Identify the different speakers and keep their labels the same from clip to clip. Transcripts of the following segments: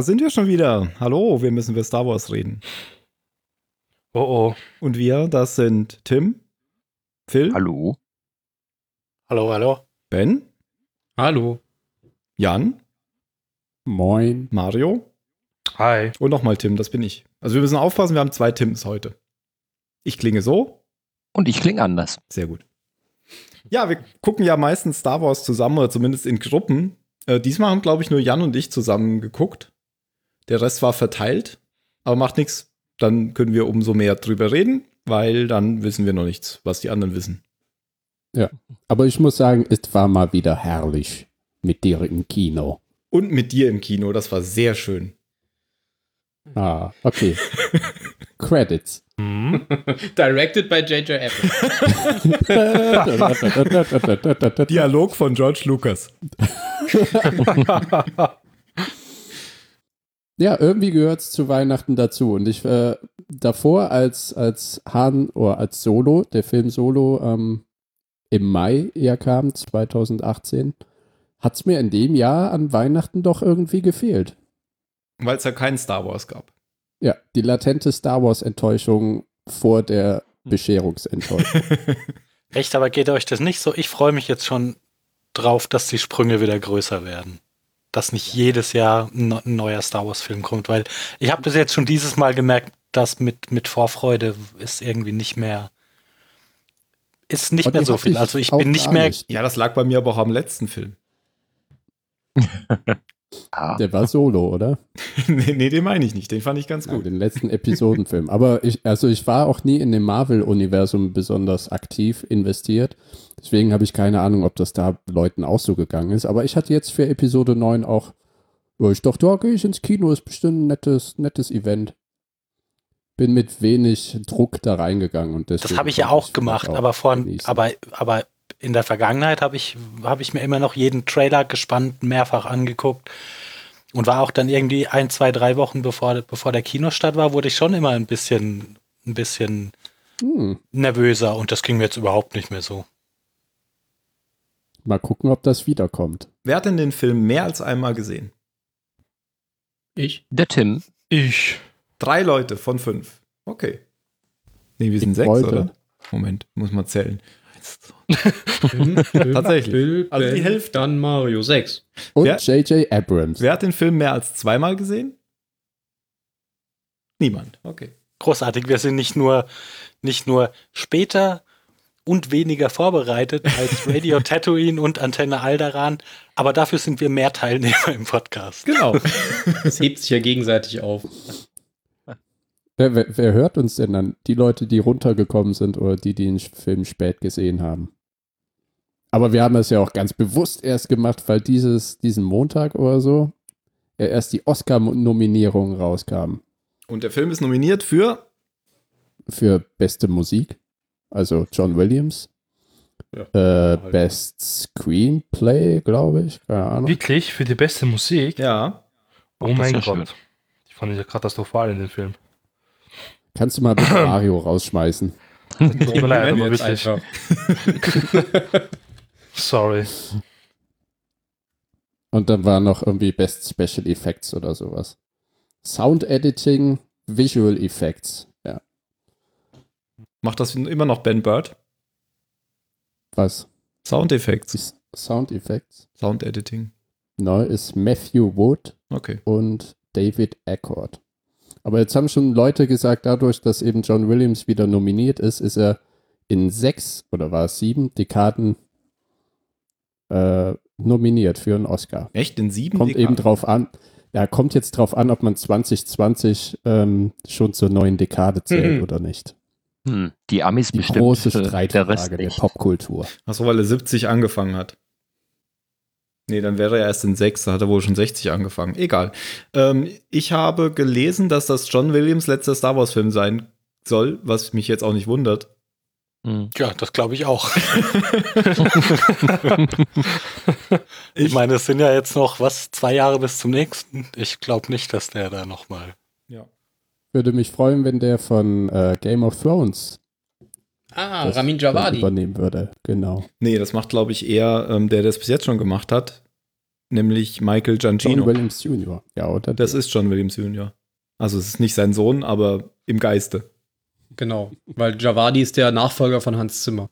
Speaker 1: Da sind wir schon wieder. Hallo, wir müssen über Star Wars reden.
Speaker 2: Oh oh.
Speaker 1: Und wir, das sind Tim, Phil,
Speaker 3: Hallo.
Speaker 2: Hallo, hallo.
Speaker 1: Ben,
Speaker 4: Hallo.
Speaker 1: Jan,
Speaker 5: Moin.
Speaker 1: Mario
Speaker 2: Hi.
Speaker 1: und nochmal Tim, das bin ich. Also wir müssen aufpassen, wir haben zwei Tims heute. Ich klinge so,
Speaker 3: Und ich klinge anders.
Speaker 1: sehr gut. Ja, wir gucken ja meistens Star Wars zusammen oder zumindest in Gruppen. Äh, diesmal haben, glaube ich, nur Jan und ich zusammen geguckt. Der Rest war verteilt, aber macht nichts. Dann können wir umso mehr drüber reden, weil dann wissen wir noch nichts, was die anderen wissen.
Speaker 5: Aber ich muss sagen, es war mal wieder herrlich mit dir im Kino.
Speaker 1: Und mit dir im Kino, das war sehr schön.
Speaker 5: Ah, okay. Credits.
Speaker 2: Hm?
Speaker 4: Directed by J.J. Apple.
Speaker 1: Dialog von George Lucas.
Speaker 5: Ja, irgendwie gehört es zu Weihnachten dazu. Und ich äh, davor als, als Han oder als Solo, der Film Solo ähm, im Mai eher kam, 2018, hat es mir in dem Jahr an Weihnachten doch irgendwie gefehlt.
Speaker 1: Weil es ja keinen Star Wars gab.
Speaker 5: Ja, die latente Star Wars-Enttäuschung vor der Bescherungsenttäuschung.
Speaker 2: Echt, aber geht euch das nicht so? Ich freue mich jetzt schon drauf, dass die Sprünge wieder größer werden. Dass nicht jedes Jahr ein ne- neuer Star Wars-Film kommt, weil ich habe das jetzt schon dieses Mal gemerkt, dass mit, mit Vorfreude ist irgendwie nicht mehr, ist nicht
Speaker 5: Und
Speaker 2: mehr so viel. Also ich bin nicht mehr,
Speaker 5: nicht.
Speaker 1: Ja, das lag bei mir aber auch am letzten Film.
Speaker 3: Ah,
Speaker 5: Der war Solo, oder?
Speaker 1: nee, nee, den meine ich nicht. Den fand ich ganz
Speaker 5: Ja,
Speaker 1: gut.
Speaker 5: den letzten Episodenfilm. Aber ich, also ich war auch nie in dem Marvel-Universum besonders aktiv investiert. Deswegen habe ich keine Ahnung, ob das da Leuten auch so gegangen ist. Aber ich hatte jetzt für Episode 9 auch, ja, ich dachte, da gehe ich ins Kino, ist bestimmt ein nettes, nettes Event. Bin mit wenig Druck da reingegangen und deswegen.
Speaker 2: das habe ich ja auch gemacht,
Speaker 5: vielleicht
Speaker 2: aber vor,
Speaker 5: genießen.
Speaker 2: aber, aber in der Vergangenheit habe ich, habe ich mir immer noch jeden Trailer gespannt mehrfach angeguckt und war auch dann irgendwie ein, zwei, drei Wochen bevor, bevor der Kinostart war, wurde ich schon immer ein bisschen, ein bisschen
Speaker 5: Hm,
Speaker 2: nervöser und das ging mir jetzt überhaupt nicht mehr so.
Speaker 5: mal gucken, ob das wiederkommt.
Speaker 1: Wer hat denn den Film mehr als einmal gesehen?
Speaker 4: Ich?
Speaker 3: der Tim.
Speaker 2: Ich.
Speaker 1: Drei Leute von fünf. Okay. Nee, wir sind
Speaker 5: Ich
Speaker 1: sechs,
Speaker 5: wollte.
Speaker 1: oder? Moment, muss man zählen.
Speaker 4: Film, Film,
Speaker 1: Tatsächlich. Also die Hälfte.
Speaker 4: Dann Mario. Sechs.
Speaker 5: Und
Speaker 1: Wer-
Speaker 5: J.J. Abrams.
Speaker 1: Wer hat den Film mehr als zweimal gesehen? Niemand. Okay.
Speaker 2: Großartig. Wir sind nicht nur, nicht nur später und weniger vorbereitet als Radio Tatooine und Antenne Alderan, aber dafür sind wir mehr Teilnehmer im Podcast.
Speaker 1: Genau.
Speaker 4: Es hebt sich ja gegenseitig auf.
Speaker 5: Wer, wer, wer hört uns denn dann? Die Leute, die runtergekommen sind oder die, die den Film spät gesehen haben. Aber wir haben es ja auch ganz bewusst erst gemacht, weil dieses, diesen Montag oder so ja erst die Oscar-Nominierungen rauskamen
Speaker 1: Und der Film ist nominiert für
Speaker 5: für beste Musik. Also John Williams.
Speaker 4: Ja.
Speaker 5: Äh,
Speaker 4: Halt.
Speaker 5: Best Screenplay, glaube ich. Keine Ahnung.
Speaker 6: Wirklich? Für die beste Musik?
Speaker 1: ja.
Speaker 6: Oh mein
Speaker 3: ja
Speaker 6: Gott. Ich fand ich katastrophal in dem Film.
Speaker 5: Kannst du mal bitte Mario rausschmeißen?
Speaker 6: Tut mir leid, aber wirklich. Sorry.
Speaker 5: Und dann war noch irgendwie Best Special Effects oder sowas. Sound Editing, Visual Effects. Ja,
Speaker 1: Macht das immer noch Ben Bird?
Speaker 5: was?
Speaker 1: Sound Effects.
Speaker 5: Sound Effects?
Speaker 1: Sound Editing.
Speaker 5: Neu ist Matthew Wood
Speaker 1: Okay.
Speaker 5: und David Ackord. Aber jetzt haben schon Leute gesagt, dadurch, dass eben John Williams wieder nominiert ist, ist er in sechs oder war es sieben Dekaden äh, nominiert für einen Oscar.
Speaker 1: Echt? In sieben
Speaker 5: Kommt
Speaker 1: Dekaden?
Speaker 5: eben drauf an. Ja, kommt jetzt drauf an, ob man 2020 ähm, schon zur neuen Dekade zählt
Speaker 4: Mhm.
Speaker 5: oder nicht.
Speaker 3: Hm, die Amis
Speaker 5: Die
Speaker 3: bestimmt.
Speaker 5: große
Speaker 3: der
Speaker 5: Streitfrage der
Speaker 3: nicht.
Speaker 5: Popkultur.
Speaker 1: Achso, weil er 70 angefangen hat. Nee, dann wäre er erst in 6, da hat er wohl schon 60 angefangen. Egal. Ähm, ich habe gelesen, dass das John Williams letzter Star Wars-Film sein soll, was mich jetzt auch nicht wundert.
Speaker 3: Hm.
Speaker 2: Ja, das glaube ich auch. ich meine, es sind ja jetzt noch, was, zwei Jahre bis zum nächsten. Ich glaube nicht, dass der da nochmal.
Speaker 1: Ja.
Speaker 5: Würde mich freuen, wenn der von äh, Game of Thrones
Speaker 4: Ah,
Speaker 5: das
Speaker 4: Ramin Javadi.
Speaker 5: übernehmen würde. Genau.
Speaker 1: Nee, das macht, glaube ich, eher ähm, der, der es bis jetzt schon gemacht hat. nämlich Michael
Speaker 5: John
Speaker 1: Giangino.
Speaker 5: Williams Jr. Ja, oder?
Speaker 1: Das ist John Williams Jr. Also es ist nicht sein Sohn, aber im Geiste.
Speaker 4: Genau, weil Javadi ist der Nachfolger von Hans Zimmer.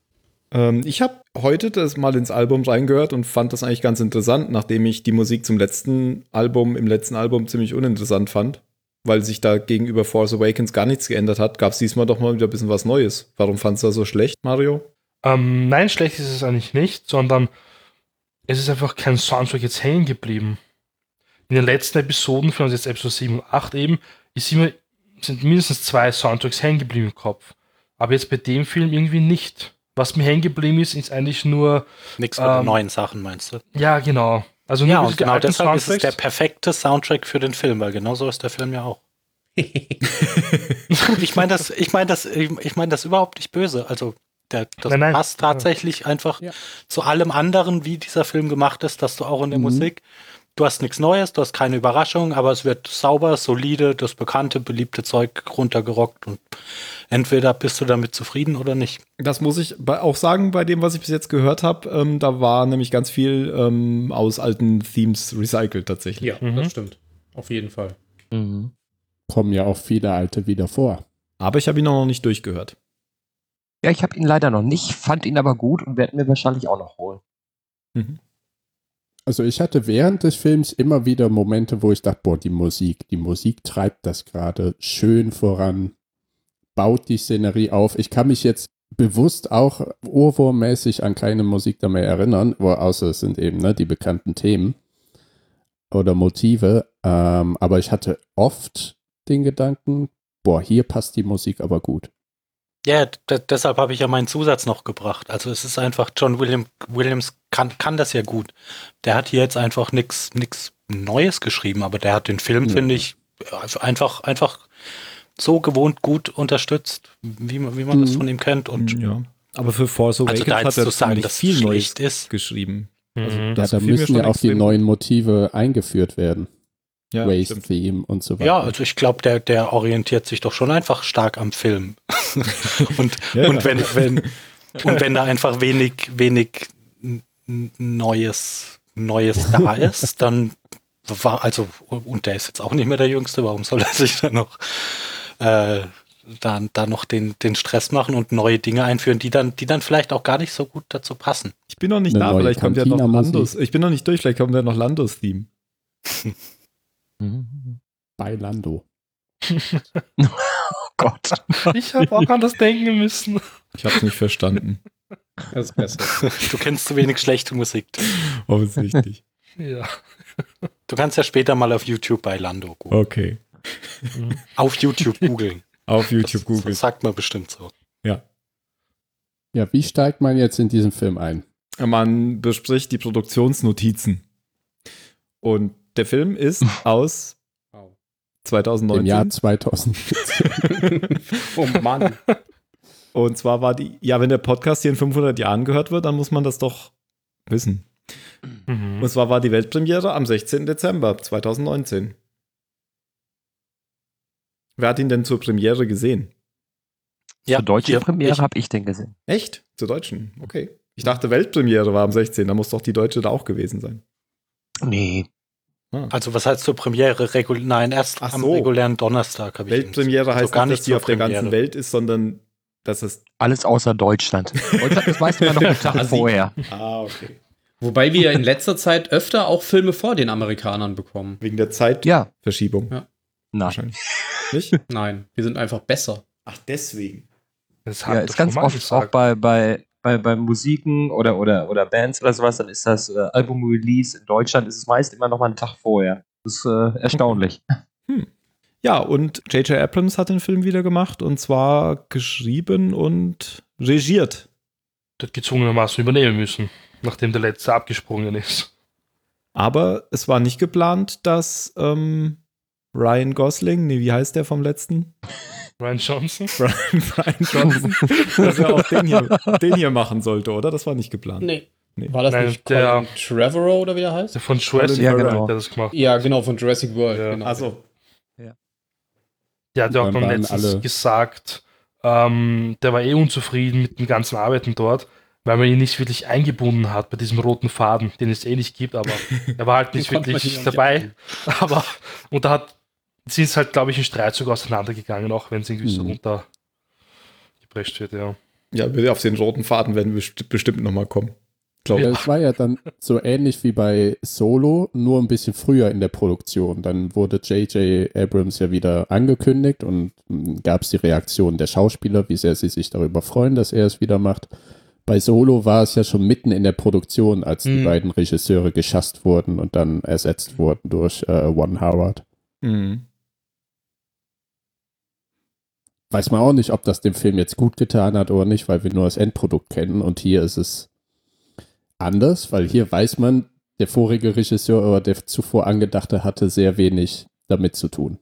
Speaker 1: Ähm, ich habe heute das mal ins Album reingehört und fand das eigentlich ganz interessant, nachdem ich die Musik zum letzten Album, im letzten Album ziemlich uninteressant fand, weil sich da gegenüber Force Awakens gar nichts geändert hat, gab es diesmal doch mal wieder ein bisschen was Neues. Warum fandst du das so schlecht, Mario?
Speaker 6: Ähm, nein, schlecht ist es eigentlich nicht, sondern es ist einfach kein Soundtrack jetzt hängen geblieben. In den letzten Episoden, für uns jetzt Episode 7 und 8 eben, ist immer, sind mindestens zwei Soundtracks hängen geblieben im Kopf. Aber jetzt bei dem Film irgendwie nicht. Was mir hängen geblieben ist, ist eigentlich nur,
Speaker 2: Nichts von den
Speaker 6: Ähm,
Speaker 2: neuen Sachen, meinst du?
Speaker 6: ja, genau. Also
Speaker 2: Ja, und genau deshalb ist es der perfekte Soundtrack für den Film, weil genau so ist der Film ja auch. ich meine das, ich meine das, ich ich meine das überhaupt nicht böse. Also der, das
Speaker 6: Nein, nein.
Speaker 2: passt tatsächlich einfach
Speaker 5: Ja.
Speaker 2: zu allem anderen, wie dieser Film gemacht ist, dass du auch in der
Speaker 5: Mhm.
Speaker 2: Musik, du hast nichts Neues, du hast keine Überraschung, aber es wird sauber, solide, das bekannte, beliebte Zeug runtergerockt und entweder bist du damit zufrieden oder nicht.
Speaker 1: Das muss ich auch sagen, bei dem, was ich bis jetzt gehört habe. Ähm, da war nämlich ganz viel ähm, aus alten Themes recycelt tatsächlich.
Speaker 4: Ja,
Speaker 6: Mhm.
Speaker 4: das stimmt. Auf jeden Fall.
Speaker 3: Mhm.
Speaker 5: Kommen ja auch viele alte wieder vor.
Speaker 1: Aber ich habe ihn auch noch nicht durchgehört.
Speaker 3: Ja, ich habe ihn leider noch nicht, fand ihn aber gut und werde mir wahrscheinlich auch noch holen.
Speaker 1: Mhm.
Speaker 5: Also ich hatte während des Films immer wieder Momente, wo ich dachte, boah, die Musik, die Musik treibt das gerade schön voran, baut die Szenerie auf. Ich kann mich jetzt bewusst auch ohrwurmmäßig an keine Musik da mehr erinnern, wo, außer es sind eben ne, die bekannten Themen oder Motive. Ähm, aber ich hatte oft den Gedanken, boah, hier passt die Musik aber gut.
Speaker 2: Ja, d- deshalb habe ich ja meinen Zusatz noch gebracht. Also es ist einfach, John William, Williams kann, kann das ja gut. Der hat hier jetzt einfach nichts nix Neues geschrieben, aber der hat den Film,
Speaker 5: Ja.
Speaker 2: finde ich, einfach, einfach so gewohnt gut unterstützt, wie man, wie man das
Speaker 5: Mhm.
Speaker 2: von ihm kennt. Und
Speaker 1: ja. Aber für Force
Speaker 2: also
Speaker 1: Awakens
Speaker 2: da
Speaker 1: hat er
Speaker 2: zu sagen, dass
Speaker 1: viel
Speaker 2: es
Speaker 1: Neues
Speaker 2: schlecht ist.
Speaker 1: geschrieben.
Speaker 6: Mhm.
Speaker 5: Ja,
Speaker 1: Das
Speaker 5: da müssen ja auch die neuen Motive eingeführt werden.
Speaker 1: Ja,
Speaker 5: Waste
Speaker 1: stimmt.
Speaker 5: Theme und so weiter.
Speaker 2: Ja, also ich glaube, der, der orientiert sich doch schon einfach stark am Film. und,
Speaker 1: Ja,
Speaker 2: und
Speaker 1: ja.
Speaker 2: wenn, wenn, und wenn da einfach wenig, wenig Neues, Neues da ist, dann war, also, und der ist jetzt auch nicht mehr der Jüngste, warum soll er sich dann noch, äh, dann, da noch den, den Stress machen und neue Dinge einführen, die dann, die dann vielleicht auch gar nicht so gut dazu passen.
Speaker 1: Ich bin noch nicht
Speaker 5: Eine
Speaker 1: da, vielleicht kommt ja noch. Landos. Ich bin noch nicht durch, vielleicht kommt ja noch Landos-Theme.
Speaker 3: Mhm.
Speaker 5: Bei Lando.
Speaker 3: Oh Gott.
Speaker 6: Ich habe auch an das denken müssen.
Speaker 1: Ich habe es nicht verstanden.
Speaker 4: Das ist besser.
Speaker 2: Du kennst zu wenig schlechte Musik.
Speaker 1: Offensichtlich.
Speaker 6: Ja.
Speaker 2: Du kannst ja später mal auf YouTube bei Lando googeln.
Speaker 1: Okay.
Speaker 2: Auf YouTube googeln.
Speaker 1: Auf YouTube Google.
Speaker 2: das sagt man bestimmt so.
Speaker 1: Ja.
Speaker 5: Ja, wie steigt man jetzt in diesen Film ein?
Speaker 1: Man bespricht die Produktionsnotizen. Und der Film ist aus
Speaker 4: Wow.
Speaker 1: 2019.
Speaker 5: Im Jahr 2014.
Speaker 4: oh Mann.
Speaker 1: Und zwar war die, ja, wenn der Podcast hier in 500 Jahren gehört wird, dann muss man das doch wissen.
Speaker 6: Mhm.
Speaker 1: Und zwar war die Weltpremiere am 16. Dezember 2019. Wer hat ihn denn zur Premiere gesehen?
Speaker 2: Ja,
Speaker 3: Zur deutschen
Speaker 2: hier,
Speaker 3: Premiere habe ich den gesehen.
Speaker 1: Echt? Zur deutschen? Okay. Ich dachte, Weltpremiere war am 16. Da muss doch die deutsche da auch gewesen sein.
Speaker 3: Nee.
Speaker 1: Ah.
Speaker 2: Also was heißt zur Premiere? Regul Nein, erst
Speaker 1: Ach
Speaker 2: am
Speaker 1: so.
Speaker 2: regulären Donnerstag habe ich
Speaker 1: Weltpremiere
Speaker 2: gesehen.
Speaker 1: heißt
Speaker 2: Also gar
Speaker 1: nicht, dass die auf der ganzen
Speaker 2: Premiere.
Speaker 1: Welt ist, sondern dass es.
Speaker 3: Alles außer Deutschland. Deutschland, das weiß man noch einen Tag vorher.
Speaker 1: Ah, okay.
Speaker 4: Wobei wir in letzter Zeit öfter auch Filme vor den Amerikanern bekommen.
Speaker 1: Wegen der Zeitverschiebung.
Speaker 3: Ja.
Speaker 4: Ja.
Speaker 3: Nein.
Speaker 1: Wahrscheinlich. Nicht?
Speaker 4: Nein, wir sind einfach besser.
Speaker 1: Ach, deswegen.
Speaker 6: Das
Speaker 3: Ja, ist ganz oft auch bei, bei, bei, bei Musiken oder, oder, oder Bands oder sowas, dann ist das äh, Album-Release in Deutschland ist es meist immer noch mal einen Tag vorher. Das ist äh, erstaunlich.
Speaker 1: Ja, und J.J. Abrams hat den Film wieder gemacht und zwar geschrieben und regiert.
Speaker 6: Das gezwungenermaßen übernehmen müssen, nachdem der letzte abgesprungen ist.
Speaker 1: Aber es war nicht geplant, dass ähm, Ryan Gosling, nee, wie heißt der vom letzten?
Speaker 6: Ryan Johnson?
Speaker 1: Brian, Brian Johnson, dass er auch den hier, den hier machen sollte, oder? Das war nicht geplant.
Speaker 4: Nee.
Speaker 1: Nee.
Speaker 4: War das
Speaker 6: Nein,
Speaker 4: nicht
Speaker 6: der-
Speaker 4: Colin Trevorrow oder wie der heißt?
Speaker 6: Der von Jurassic
Speaker 3: Ja,
Speaker 6: World
Speaker 3: genau.
Speaker 6: hat das gemacht.
Speaker 4: Ja, genau, von Jurassic World.
Speaker 6: Ja.
Speaker 4: Genau.
Speaker 1: Also,
Speaker 6: Der hat ja auch
Speaker 5: waren
Speaker 6: letztens
Speaker 5: alle-
Speaker 6: gesagt, ähm, der war eh unzufrieden mit den ganzen Arbeiten dort, weil man ihn nicht wirklich eingebunden hat bei diesem roten Faden, den es eh nicht gibt, aber er war halt nicht wirklich
Speaker 4: nicht
Speaker 6: dabei. Aber, und da hat, sie ist halt, glaube ich, in Streit sogar auseinandergegangen, auch wenn es irgendwie so
Speaker 5: Mhm.
Speaker 6: runtergeprescht wird, ja.
Speaker 1: Ja, auf den roten Faden werden wir besti- bestimmt nochmal kommen. Glaub
Speaker 5: Ja, es war ja dann so ähnlich wie bei Solo, nur ein bisschen früher in der Produktion. Dann wurde J.J. Abrams ja wieder angekündigt und gab es die Reaktion der Schauspieler, wie sehr sie sich darüber freuen, dass er es wieder macht. Bei Solo war es ja schon mitten in der Produktion, als die
Speaker 4: Mhm.
Speaker 5: beiden Regisseure geschasst wurden und dann ersetzt wurden durch äh, One Howard.
Speaker 1: Mhm.
Speaker 5: Weiß man auch nicht, ob das dem Film jetzt gut getan hat oder nicht, weil wir nur das Endprodukt kennen. Und hier ist es anders, weil hier weiß man, der vorige Regisseur oder der zuvor angedachte hatte sehr wenig damit zu tun.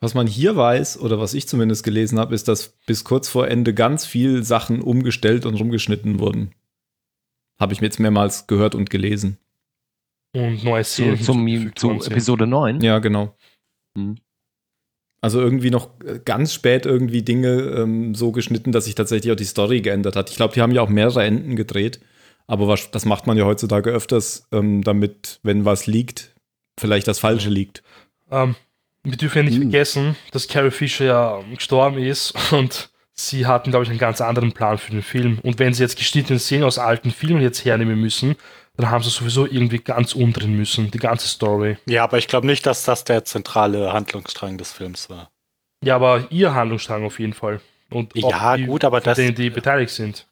Speaker 1: Was man hier weiß, oder was ich zumindest gelesen habe, ist, dass bis kurz vor Ende ganz viel Sachen umgestellt und rumgeschnitten wurden. Habe ich mir jetzt mehrmals gehört und gelesen.
Speaker 6: Und neue
Speaker 3: Zu,
Speaker 6: Szenen
Speaker 3: zum, zu. Episode 9.
Speaker 1: Ja, genau.
Speaker 3: Hm.
Speaker 1: Also irgendwie noch äh, ganz spät irgendwie Dinge ähm, so geschnitten, dass sich tatsächlich auch die Story geändert hat. Ich glaube, die haben ja auch mehrere Enden gedreht. Aber was, das macht man ja heutzutage öfters, ähm, damit, wenn was liegt, vielleicht das Falsche liegt.
Speaker 6: Ähm, wir dürfen ja nicht
Speaker 5: Mhm.
Speaker 6: vergessen, dass Carrie Fisher ja gestorben ist und sie hatten, glaube ich, einen ganz anderen Plan für den Film. Und wenn sie jetzt geschnittene Szenen aus alten Filmen jetzt hernehmen müssen, dann haben sie sowieso irgendwie ganz umdrehen müssen, die ganze Story.
Speaker 2: Ja, aber ich glaube nicht, dass das der zentrale Handlungsstrang des Films war.
Speaker 6: Ja, aber ihr Handlungsstrang auf jeden Fall. Und
Speaker 2: Ja,
Speaker 6: die,
Speaker 2: gut, aber das-
Speaker 6: denen, die beteiligt sind.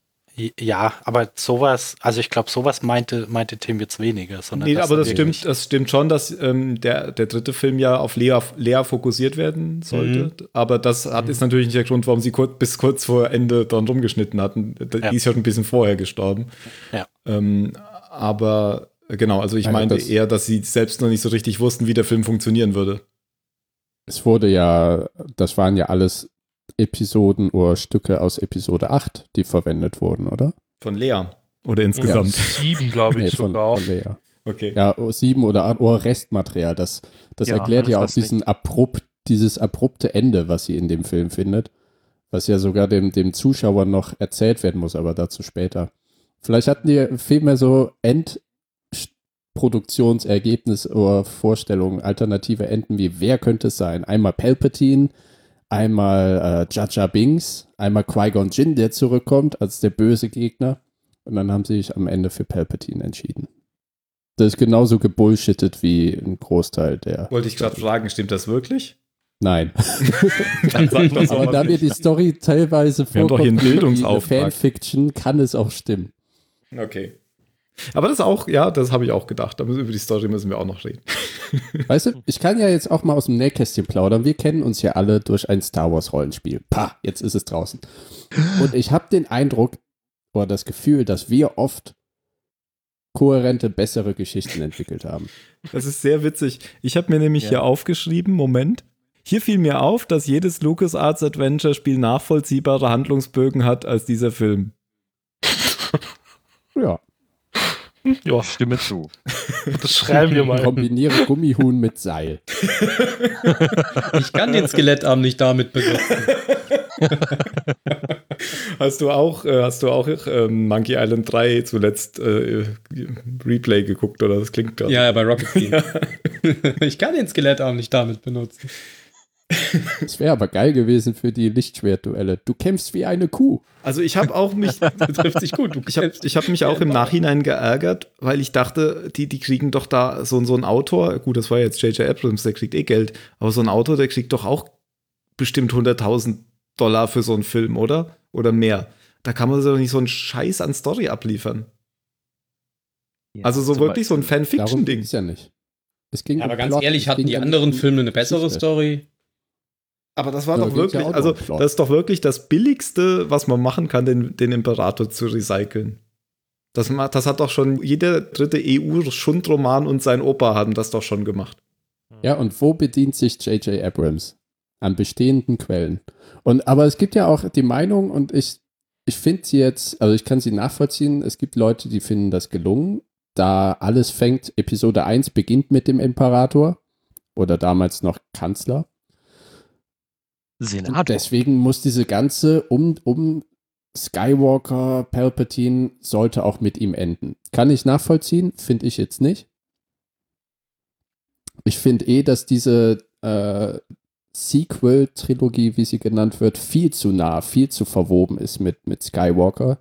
Speaker 2: Ja, aber sowas, also ich glaube, sowas meinte, meinte Tim jetzt weniger. Sondern
Speaker 1: Nee, aber das stimmt, das stimmt schon, dass ähm, der, der dritte Film ja auf Lea, Lea fokussiert werden sollte. Aber das hat, ist natürlich nicht der Grund, warum sie kurz, bis kurz vor Ende dann rumgeschnitten hatten. Die
Speaker 2: Ja.
Speaker 1: ist ja schon ein bisschen vorher gestorben.
Speaker 2: Ja.
Speaker 1: Ähm, aber äh, genau, also ich
Speaker 5: Ja,
Speaker 1: meinte
Speaker 5: das-
Speaker 1: eher, dass sie selbst noch nicht so richtig wussten, wie der Film funktionieren würde.
Speaker 5: Es wurde ja, das waren ja alles Episoden oder Stücke aus Episode 8, die verwendet wurden, oder?
Speaker 1: Von Lea. Oder insgesamt.
Speaker 6: Sieben, glaube ich,
Speaker 5: Nee, von,
Speaker 6: sogar auch.
Speaker 5: von Lea.
Speaker 1: Okay.
Speaker 5: Ja, oh, sieben oder, acht- oder Restmaterial. Das, das
Speaker 3: Ja,
Speaker 5: erklärt ja auch diesen abrupt, dieses abrupte Ende, was sie in dem Film findet. Was ja sogar dem, dem Zuschauer noch erzählt werden muss, aber dazu später. Vielleicht hatten die vielmehr so Endproduktionsergebnis oder Vorstellungen, alternative Enden wie wer könnte es sein? Einmal Palpatine, einmal äh, Jar Binks, einmal Qui-Gon Jinn, der zurückkommt als der böse Gegner. Und dann haben sie sich am Ende für Palpatine entschieden. Das ist genauso gebullshittet wie ein Großteil der.
Speaker 1: Wollte ich gerade fragen, stimmt das wirklich?
Speaker 5: Nein. Aber da mir
Speaker 1: nicht.
Speaker 5: die Story teilweise
Speaker 1: Wir haben doch hier einen Bildungsauftrag.
Speaker 5: Fanfiction, kann es auch stimmen.
Speaker 1: Okay. Aber das auch, ja, das habe ich auch gedacht. Aber über die Story müssen wir auch noch reden.
Speaker 5: Weißt du, ich kann ja jetzt auch mal aus dem Nähkästchen plaudern. Wir kennen uns ja alle durch ein Star Wars Rollenspiel. Pah, jetzt ist es draußen. Und ich habe den Eindruck oder das Gefühl, dass wir oft kohärente, bessere Geschichten entwickelt haben.
Speaker 1: Das ist sehr witzig. Ich habe mir nämlich
Speaker 3: Ja.
Speaker 1: hier aufgeschrieben, Moment. Hier fiel mir auf, dass jedes LucasArts Adventure Spiel nachvollziehbare Handlungsbögen hat als dieser Film.
Speaker 5: Ja,
Speaker 6: Ja,
Speaker 3: Stimme zu.
Speaker 6: das schreiben wir mal.
Speaker 5: kombiniere Gummihuhn mit Seil.
Speaker 4: Ich kann den Skelettarm nicht damit benutzen.
Speaker 1: Hast du auch, äh, hast du auch ähm, Monkey Island 3 zuletzt äh, Replay geguckt oder das klingt gerade?
Speaker 4: Ja, ja, bei Rocket League. Ich kann den Skelettarm nicht damit benutzen.
Speaker 5: Das wäre aber geil gewesen für die Lichtschwertduelle. Du kämpfst wie eine Kuh.
Speaker 1: Also ich habe auch mich,
Speaker 4: Trifft sich gut.
Speaker 1: ich habe ich hab mich auch im Nachhinein geärgert, weil ich dachte, die, die kriegen doch da so, so ein Autor, gut, das war jetzt J.J. Abrams, der kriegt eh Geld, aber so ein Autor, der kriegt doch auch bestimmt 100.000 Dollar für so einen Film, oder? Oder mehr. Da kann man so nicht so einen Scheiß an Story abliefern. Also so wirklich so ein Fanfiction-Ding.
Speaker 5: ist ja nicht. Es ging
Speaker 4: Ja, aber
Speaker 5: um
Speaker 4: ganz
Speaker 5: Plot,
Speaker 4: ehrlich, hatten die
Speaker 5: ja
Speaker 4: anderen
Speaker 5: um
Speaker 4: Filme eine bessere
Speaker 5: Geschichte.
Speaker 4: Story?
Speaker 1: Aber das war
Speaker 5: Da
Speaker 1: doch
Speaker 5: ja
Speaker 1: wirklich,
Speaker 5: nur
Speaker 1: also das ist doch wirklich das Billigste, was man machen kann, den, den Imperator zu recyceln. Das, das hat doch schon jeder dritte EU-Schundroman und sein Opa haben das doch schon gemacht.
Speaker 5: Ja, und wo bedient sich J.J. Abrams? An bestehenden Quellen. Und aber es gibt ja auch die Meinung, und ich, ich finde sie jetzt, also ich kann sie nachvollziehen, es gibt Leute, die finden das gelungen, da alles fängt, Episode 1 beginnt mit dem Imperator oder damals noch Kanzler. Und
Speaker 3: Senator.
Speaker 5: deswegen muss diese ganze um, um Skywalker, Palpatine sollte auch mit ihm enden. Kann ich nachvollziehen, finde ich jetzt nicht. Ich finde eh, dass diese äh, Sequel-Trilogie, wie sie genannt wird, viel zu nah, viel zu verwoben ist mit, mit Skywalker.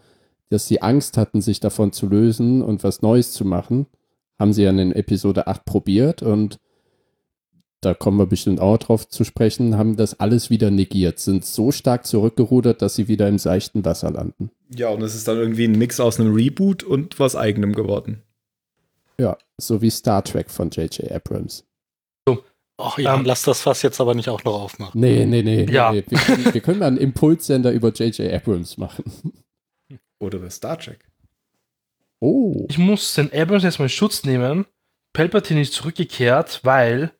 Speaker 5: Dass sie Angst hatten, sich davon zu lösen und was Neues zu machen, haben sie ja in Episode 8 probiert und da kommen wir bestimmt auch drauf zu sprechen, haben das alles wieder negiert, sind so stark zurückgerudert, dass sie wieder im seichten Wasser landen.
Speaker 1: Ja, und es ist dann irgendwie ein Mix aus einem Reboot und was eigenem geworden.
Speaker 5: Ja, so wie Star Trek von J.J. Abrams.
Speaker 2: Ach ja,
Speaker 6: Ähm,
Speaker 2: lass das Fass jetzt aber nicht auch noch aufmachen.
Speaker 5: Nee, nee, nee.
Speaker 6: Ja.
Speaker 5: nee. Wir, können, wir können mal einen Impulssender über J.J. Abrams machen.
Speaker 1: Oder über Star Trek.
Speaker 5: Oh.
Speaker 6: Ich muss den Abrams jetzt mal in Schutz nehmen. Palpatine ist zurückgekehrt, weil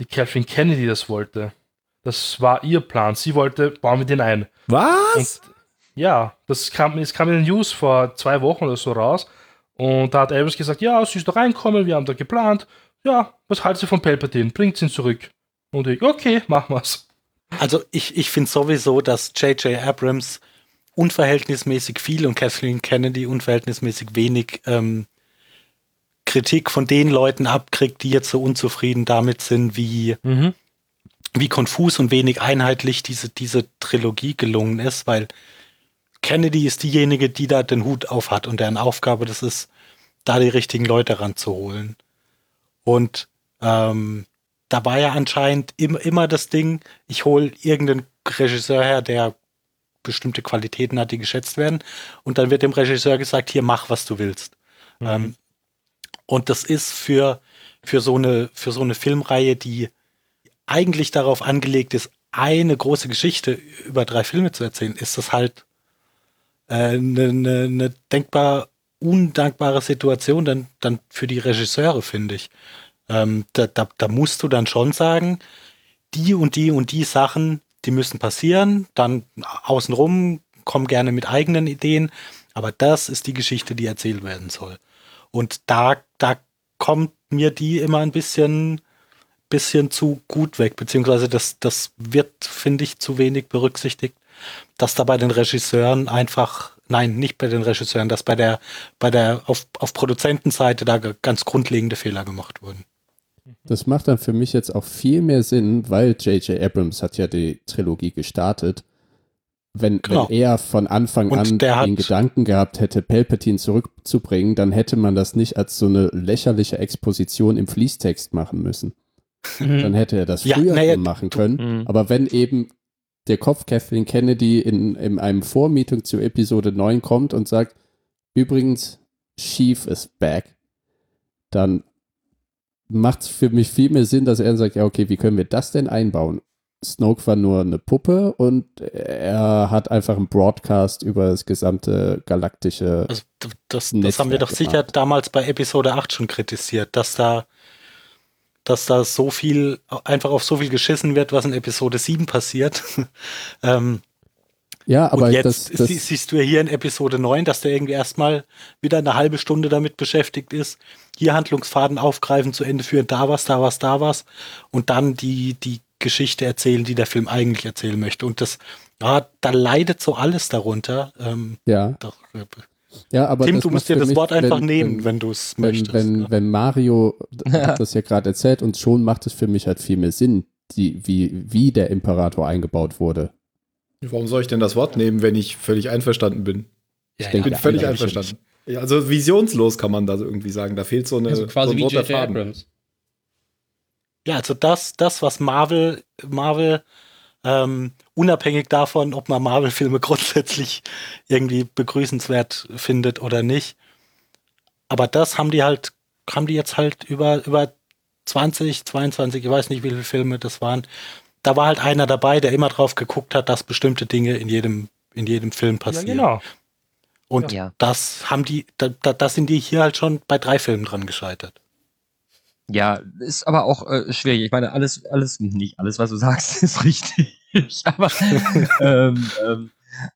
Speaker 6: die Kathleen Kennedy das wollte. Das war ihr Plan. Sie wollte, bauen wir den ein.
Speaker 1: Was?
Speaker 6: Und ja, das kam, es kam in den News vor zwei Wochen oder so raus. Und da hat Abrams gesagt, ja, sie ist da reinkommen, wir haben da geplant. Ja, was haltet ihr von Palpatine? Bringt ihn zurück. Und ich, okay, machen wir's.
Speaker 2: Also ich, ich finde sowieso, dass J.J. Abrams unverhältnismäßig viel und Kathleen Kennedy unverhältnismäßig wenig ähm, Kritik von den Leuten abkriegt, die jetzt so unzufrieden damit sind, wie,
Speaker 6: Mhm.
Speaker 2: wie konfus und wenig einheitlich diese, diese Trilogie gelungen ist, weil Kennedy ist diejenige, die da den Hut auf hat und deren Aufgabe das ist, da die richtigen Leute ranzuholen. Und ähm, da war ja anscheinend im, immer das Ding, ich hole irgendeinen Regisseur her, der bestimmte Qualitäten hat, die geschätzt werden. Und dann wird dem Regisseur gesagt, hier mach, was du willst. Ähm, und das ist für, für, so eine, für so eine Filmreihe, die eigentlich darauf angelegt ist, eine große Geschichte über drei Filme zu erzählen, ist das halt eine äh, ne, ne, ne denkbar undankbare Situation dann, dann für die Regisseure, finde ich. Ähm, da, da, da musst du dann schon sagen, die und die und die Sachen, die müssen passieren, dann außenrum kommen gerne mit eigenen Ideen, aber das ist die Geschichte, die erzählt werden soll. Und da, da kommt mir die immer ein bisschen, bisschen zu gut weg, beziehungsweise das, das wird, finde ich, zu wenig berücksichtigt, dass da bei den Regisseuren einfach, nein, nicht bei den Regisseuren, dass bei der, bei der, auf, auf Produzentenseite da ganz grundlegende Fehler gemacht wurden.
Speaker 5: Das macht dann für mich jetzt auch viel mehr Sinn, weil J.J. Abrams hat ja die Trilogie gestartet. Wenn,
Speaker 2: Genau.
Speaker 5: wenn er von Anfang
Speaker 2: Und
Speaker 5: an den Gedanken gehabt hätte, Palpatine zurückzubringen, dann hätte man das nicht als so eine lächerliche Exposition im Fließtext machen müssen. Dann hätte er das
Speaker 2: Ja,
Speaker 5: früher schon machen können.
Speaker 3: Mhm.
Speaker 5: Aber wenn eben der Kopf Kathleen Kennedy in, in einem Vormeeting zu Episode 9 kommt und sagt, übrigens, Chief ist back, dann macht es für mich viel mehr Sinn, dass er sagt, ja, okay, wie können wir das denn einbauen? Snoke war nur eine Puppe und er hat einfach einen Broadcast über das gesamte galaktische.
Speaker 2: Also das, das haben wir doch sicher
Speaker 5: gemacht.
Speaker 2: damals bei Episode 8 schon kritisiert, dass da, dass da so viel, einfach auf so viel geschissen wird, was in Episode 7 passiert. ähm,
Speaker 5: ja, aber
Speaker 2: und jetzt
Speaker 5: das, das
Speaker 2: sie- siehst du ja hier in Episode 9, dass der irgendwie erstmal wieder eine halbe Stunde damit beschäftigt ist, hier Handlungsfaden aufgreifen, zu Ende führen, da was, da was, da was und dann die, die Geschichte erzählen, die der Film eigentlich erzählen möchte. Und das, ja, da leidet so alles darunter. Ähm,
Speaker 5: ja,
Speaker 2: doch, äh,
Speaker 5: ja, aber
Speaker 2: Tim, du musst dir das
Speaker 5: mich,
Speaker 2: Wort einfach
Speaker 5: wenn-
Speaker 2: nehmen,
Speaker 5: wenn-
Speaker 2: wenn du es
Speaker 5: wenn,
Speaker 2: möchtest.
Speaker 5: wenn,
Speaker 2: ja.
Speaker 5: wenn Mario hat das ja gerade erzählt und schon macht es für mich halt viel mehr Sinn, die, wie, wie der Imperator eingebaut wurde.
Speaker 1: Warum soll ich denn das Wort nehmen, wenn ich völlig einverstanden bin?
Speaker 5: Ich
Speaker 2: Ja,
Speaker 1: Ich
Speaker 5: denke,
Speaker 1: bin völlig einverstanden. Ja, also visionslos kann man da so irgendwie sagen. Da fehlt so eine
Speaker 4: Also
Speaker 1: so
Speaker 4: quasi
Speaker 1: ein
Speaker 4: wie
Speaker 1: roter. Faden.
Speaker 4: Abrams.
Speaker 2: Ja, also das, das, was Marvel, Marvel, ähm, unabhängig davon, ob man Marvel-Filme grundsätzlich irgendwie begrüßenswert findet oder nicht. Aber das haben die halt, haben die jetzt halt über, über 20, 22, ich weiß nicht, wie viele Filme das waren. Da war halt einer dabei, der immer drauf geguckt hat, dass bestimmte Dinge in jedem, in jedem Film
Speaker 6: Ja,
Speaker 2: passieren.
Speaker 6: genau.
Speaker 2: Und
Speaker 3: Ja.
Speaker 2: das haben die, da, da, da sind die hier halt schon bei drei Filmen dran gescheitert.
Speaker 3: Ja, ist aber auch äh, schwierig. Ich meine, alles, alles, nicht alles, was du sagst, ist richtig. aber ähm, ähm,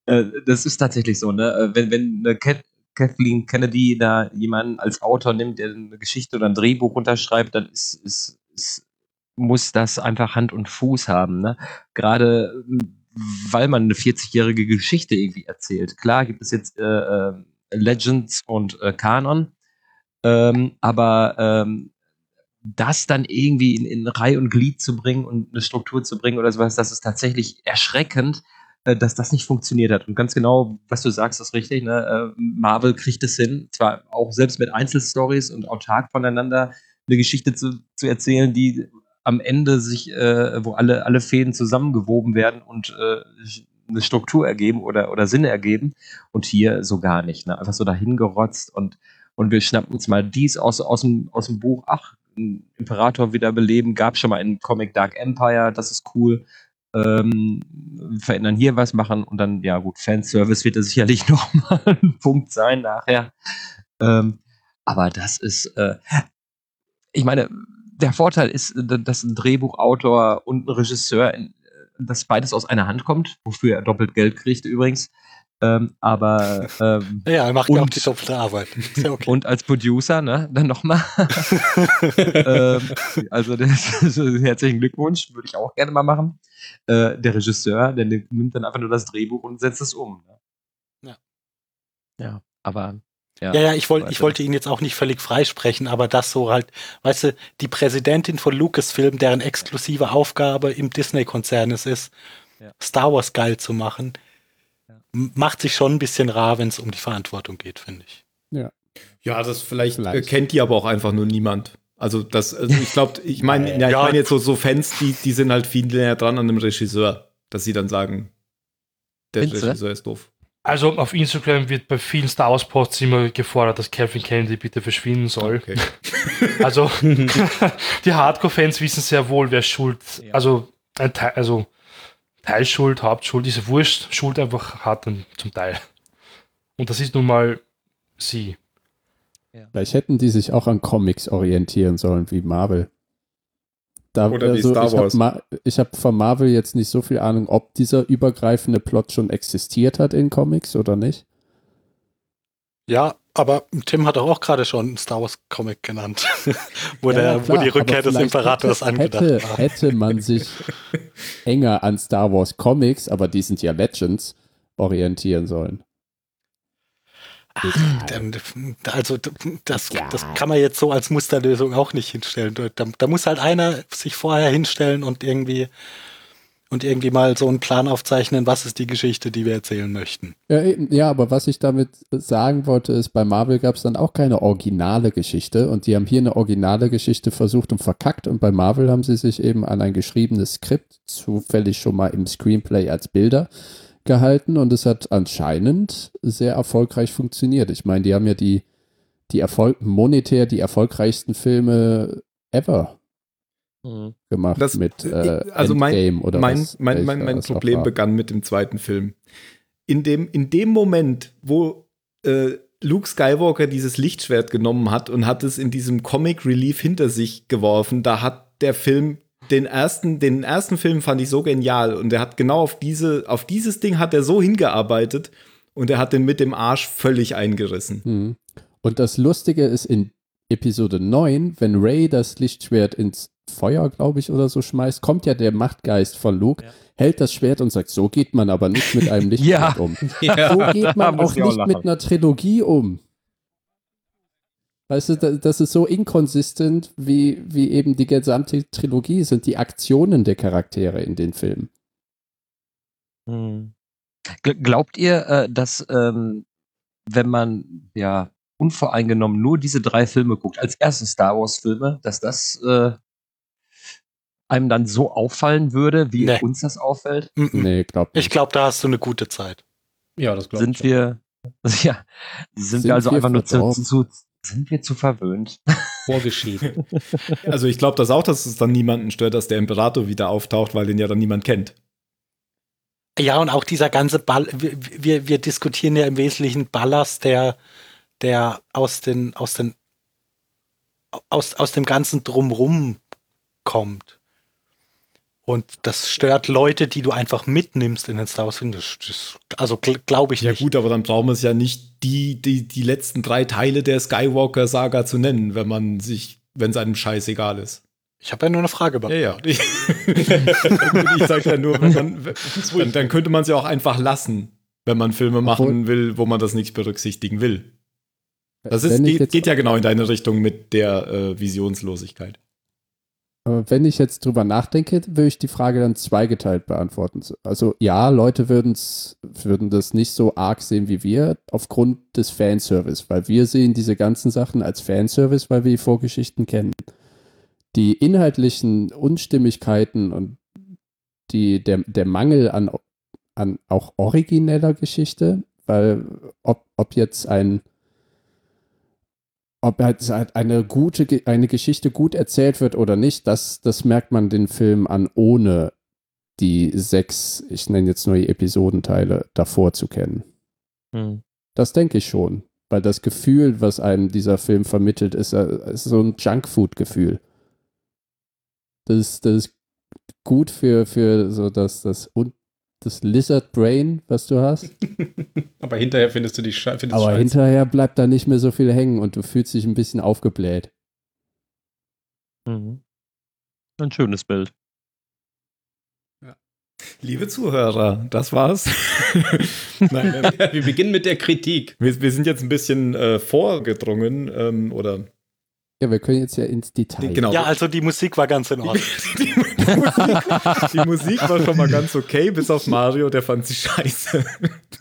Speaker 3: äh, das ist tatsächlich so, ne? Äh, Wenn, wenn eine Cat Kathleen Kennedy da jemanden als Autor nimmt, der eine Geschichte oder ein Drehbuch unterschreibt, dann ist, ist, ist, muss das einfach Hand und Fuß haben. Ne? Gerade weil man eine 40-jährige Geschichte irgendwie erzählt. Klar gibt es jetzt äh, äh, Legends und äh, Kanon, ähm, aber ähm, das dann irgendwie in, in Reihe und Glied zu bringen und eine Struktur zu bringen oder sowas, das ist tatsächlich erschreckend, äh, dass das nicht funktioniert hat. Und ganz genau, was du sagst, ist richtig. Ne? Äh, Marvel kriegt es hin, zwar auch selbst mit Einzelstories und autark voneinander eine Geschichte zu, zu erzählen, die am Ende sich, äh, wo alle, alle Fäden zusammengewoben werden und äh, eine Struktur ergeben oder, oder Sinn ergeben. Und hier so gar nicht. Ne? Einfach so dahingerotzt und, und wir schnappen uns mal dies aus, aus, dem, aus dem Buch. Ach, Imperator wiederbeleben, gab schon mal in Comic Dark Empire, das ist cool. Ähm, verändern hier was, machen und dann, ja gut, Fanservice wird da sicherlich nochmal ein Punkt sein nachher. Ähm, aber das ist, äh, ich meine, der Vorteil ist, dass ein Drehbuchautor und ein Regisseur, dass beides aus einer Hand kommt, wofür er doppelt Geld kriegt übrigens. Ähm, aber ähm,
Speaker 2: ja, er macht ja auch die doppelte Arbeit.
Speaker 3: Ja okay. Und als Producer, ne, dann nochmal. ähm, also das, das, herzlichen Glückwunsch, würde ich auch gerne mal machen. Äh, der Regisseur, der nimmt dann einfach nur das Drehbuch und setzt es um. Ne?
Speaker 2: Ja.
Speaker 3: Ja, aber
Speaker 2: ja, ja, ja ich, wollt, ich wollte ihn jetzt auch nicht völlig freisprechen, aber das so halt, weißt du, die Präsidentin von Lucasfilm, deren exklusive Aufgabe im Disney-Konzern es ist, ja. Star Wars geil zu machen. Macht sich schon ein bisschen rar, wenn es um die Verantwortung geht, finde ich.
Speaker 1: Ja. Ja, das vielleicht, vielleicht. kennt die aber auch einfach nur niemand. Also das, also ich glaube, ich meine, ja, ich meine jetzt so, so Fans, die, die sind halt viel näher dran an dem Regisseur, dass sie dann sagen, der Findste? Regisseur ist doof.
Speaker 6: Also auf Instagram wird bei vielen Star Wars Posts immer gefordert, dass Kevin Kennedy bitte verschwinden soll. Okay. also die Hardcore-Fans wissen sehr wohl, wer schuld, ja. also ein Teil, also Teilschuld, Hauptschuld, diese Wurscht, Schuld einfach hat dann zum Teil. Und das ist nun mal sie.
Speaker 5: Ja. Vielleicht hätten die sich auch an Comics orientieren sollen, wie Marvel. Da, Oder also, wie Star Wars. Ich habe hab von Marvel jetzt nicht so viel Ahnung, ob dieser übergreifende Plot schon existiert hat in Comics oder nicht.
Speaker 2: Ja, aber Tim hat doch auch gerade schon einen Star Wars Comic genannt, wo, ja, der, klar, wo die Rückkehr des Imperators
Speaker 5: hätte, angedacht hätte, war. Hätte man sich enger an Star Wars Comics, aber die sind ja Legends, orientieren sollen.
Speaker 2: Ach, also das, ja. das kann man jetzt so als Musterlösung auch nicht hinstellen. Da, da, muss halt einer sich vorher hinstellen und irgendwie und irgendwie mal so einen Plan aufzeichnen, was ist die Geschichte, die wir erzählen möchten.
Speaker 5: Ja, ja aber was ich damit sagen wollte, ist, bei Marvel gab es dann auch keine originale Geschichte und die haben hier eine originale Geschichte versucht und verkackt und bei Marvel haben sie sich eben an ein geschriebenes Skript, zufällig schon mal im Screenplay als Bilder, gehalten und es hat anscheinend sehr erfolgreich funktioniert. Ich meine, die haben ja die, die Erfolg monetär die erfolgreichsten Filme ever mhm. gemacht
Speaker 1: das,
Speaker 5: mit
Speaker 1: äh, also mein, oder mein, was, mein, mein, mein Problem begann mit dem zweiten Film. In dem, in dem Moment, wo äh, Luke Skywalker dieses Lichtschwert genommen hat und hat es in diesem Comic Relief hinter sich geworfen, da hat der Film den ersten, den ersten Film fand ich so genial und er hat genau auf diese, auf dieses Ding hat er so hingearbeitet und er hat den mit dem Arsch völlig eingerissen.
Speaker 5: Mhm. Und das Lustige ist in Episode 9, wenn Ray das Lichtschwert ins Feuer, glaube ich, oder so schmeißt, kommt ja der Machtgeist von Luke, ja. hält das Schwert und sagt, so geht man aber nicht mit einem Lichtschwert ja. um. Ja. So geht man auch nicht auch mit einer Trilogie um. Weißt du, das ist so inkonsistent, wie, wie eben die gesamte Trilogie sind, die Aktionen der Charaktere in den Filmen.
Speaker 3: Hm. Glaubt ihr, äh, dass ähm, wenn man ja unvoreingenommen nur diese drei Filme guckt, als erste Star Wars-Filme, dass das äh, einem dann so auffallen würde, wie nee. uns das auffällt?
Speaker 2: Nee, glaub nicht. Ich glaube, da hast du eine gute Zeit.
Speaker 3: Ja, das glaube ich. Sind wir, ja, sind, sind wir also wir einfach nur zu, zu, sind wir zu verwöhnt?
Speaker 2: Vorgeschieden.
Speaker 1: also ich glaube das auch, dass es dann niemanden stört, dass der Imperator wieder auftaucht, weil den ja dann niemand kennt.
Speaker 2: Ja, und auch dieser ganze Ball, wir, wir diskutieren ja im Wesentlichen Ballast, der, der aus den, aus den, aus, aus dem ganzen Drumrum kommt. Und das stört Leute, die du einfach mitnimmst in den Star Wars Film. Das, das, also gl glaube ich
Speaker 1: ja,
Speaker 2: nicht.
Speaker 1: Ja gut, aber dann brauchen wir es ja nicht die, die, die letzten drei Teile der Skywalker-Saga zu nennen, wenn man sich, wenn es einem scheißegal ist.
Speaker 2: Ich habe ja nur eine Frage
Speaker 1: Ja,
Speaker 2: beantwortet.
Speaker 1: ja. ich sage ja nur, wenn man, dann, dann könnte man es ja auch einfach lassen, wenn man Filme machen will, wo man das nicht berücksichtigen will. Das ist, geht, geht ja genau in deine Richtung mit der äh, Visionslosigkeit.
Speaker 5: Aber wenn ich jetzt drüber nachdenke, würde ich die Frage dann zweigeteilt beantworten. Also ja, Leute würden's, würden das nicht so arg sehen wie wir aufgrund des Fanservice, weil wir sehen diese ganzen Sachen als Fanservice, weil wir die Vorgeschichten kennen. Die inhaltlichen Unstimmigkeiten und die, der, der Mangel an, an auch origineller Geschichte, weil ob, ob jetzt ein ob halt eine gute, eine Geschichte gut erzählt wird oder nicht, das, das merkt man den Film an, ohne die sechs, ich nenne jetzt nur die Episodenteile, davor zu kennen.
Speaker 3: Hm.
Speaker 5: Das denke ich schon. Weil das Gefühl, was einem dieser Film vermittelt, ist, äh, ist so ein Junkfood-Gefühl. Das ist, das ist gut für, für so das, das, und das Lizard Brain, was du hast.
Speaker 4: Aber hinterher findest du die Sche findest
Speaker 5: Aber
Speaker 4: scheiße.
Speaker 5: hinterher bleibt da nicht mehr so viel hängen und du fühlst dich ein bisschen aufgebläht.
Speaker 3: Mhm. Ein schönes Bild.
Speaker 1: Liebe Zuhörer, das war's. Nein, äh,
Speaker 4: Wir beginnen mit der Kritik.
Speaker 1: wir, wir sind jetzt ein bisschen äh, vorgedrungen ähm, oder
Speaker 5: Ja, wir können jetzt ja ins Detail.
Speaker 1: genau.
Speaker 2: Ja, also die Musik war ganz in Ordnung.
Speaker 1: die, Musik, die Musik war schon mal ganz okay, bis auf Mario, der fand sie scheiße.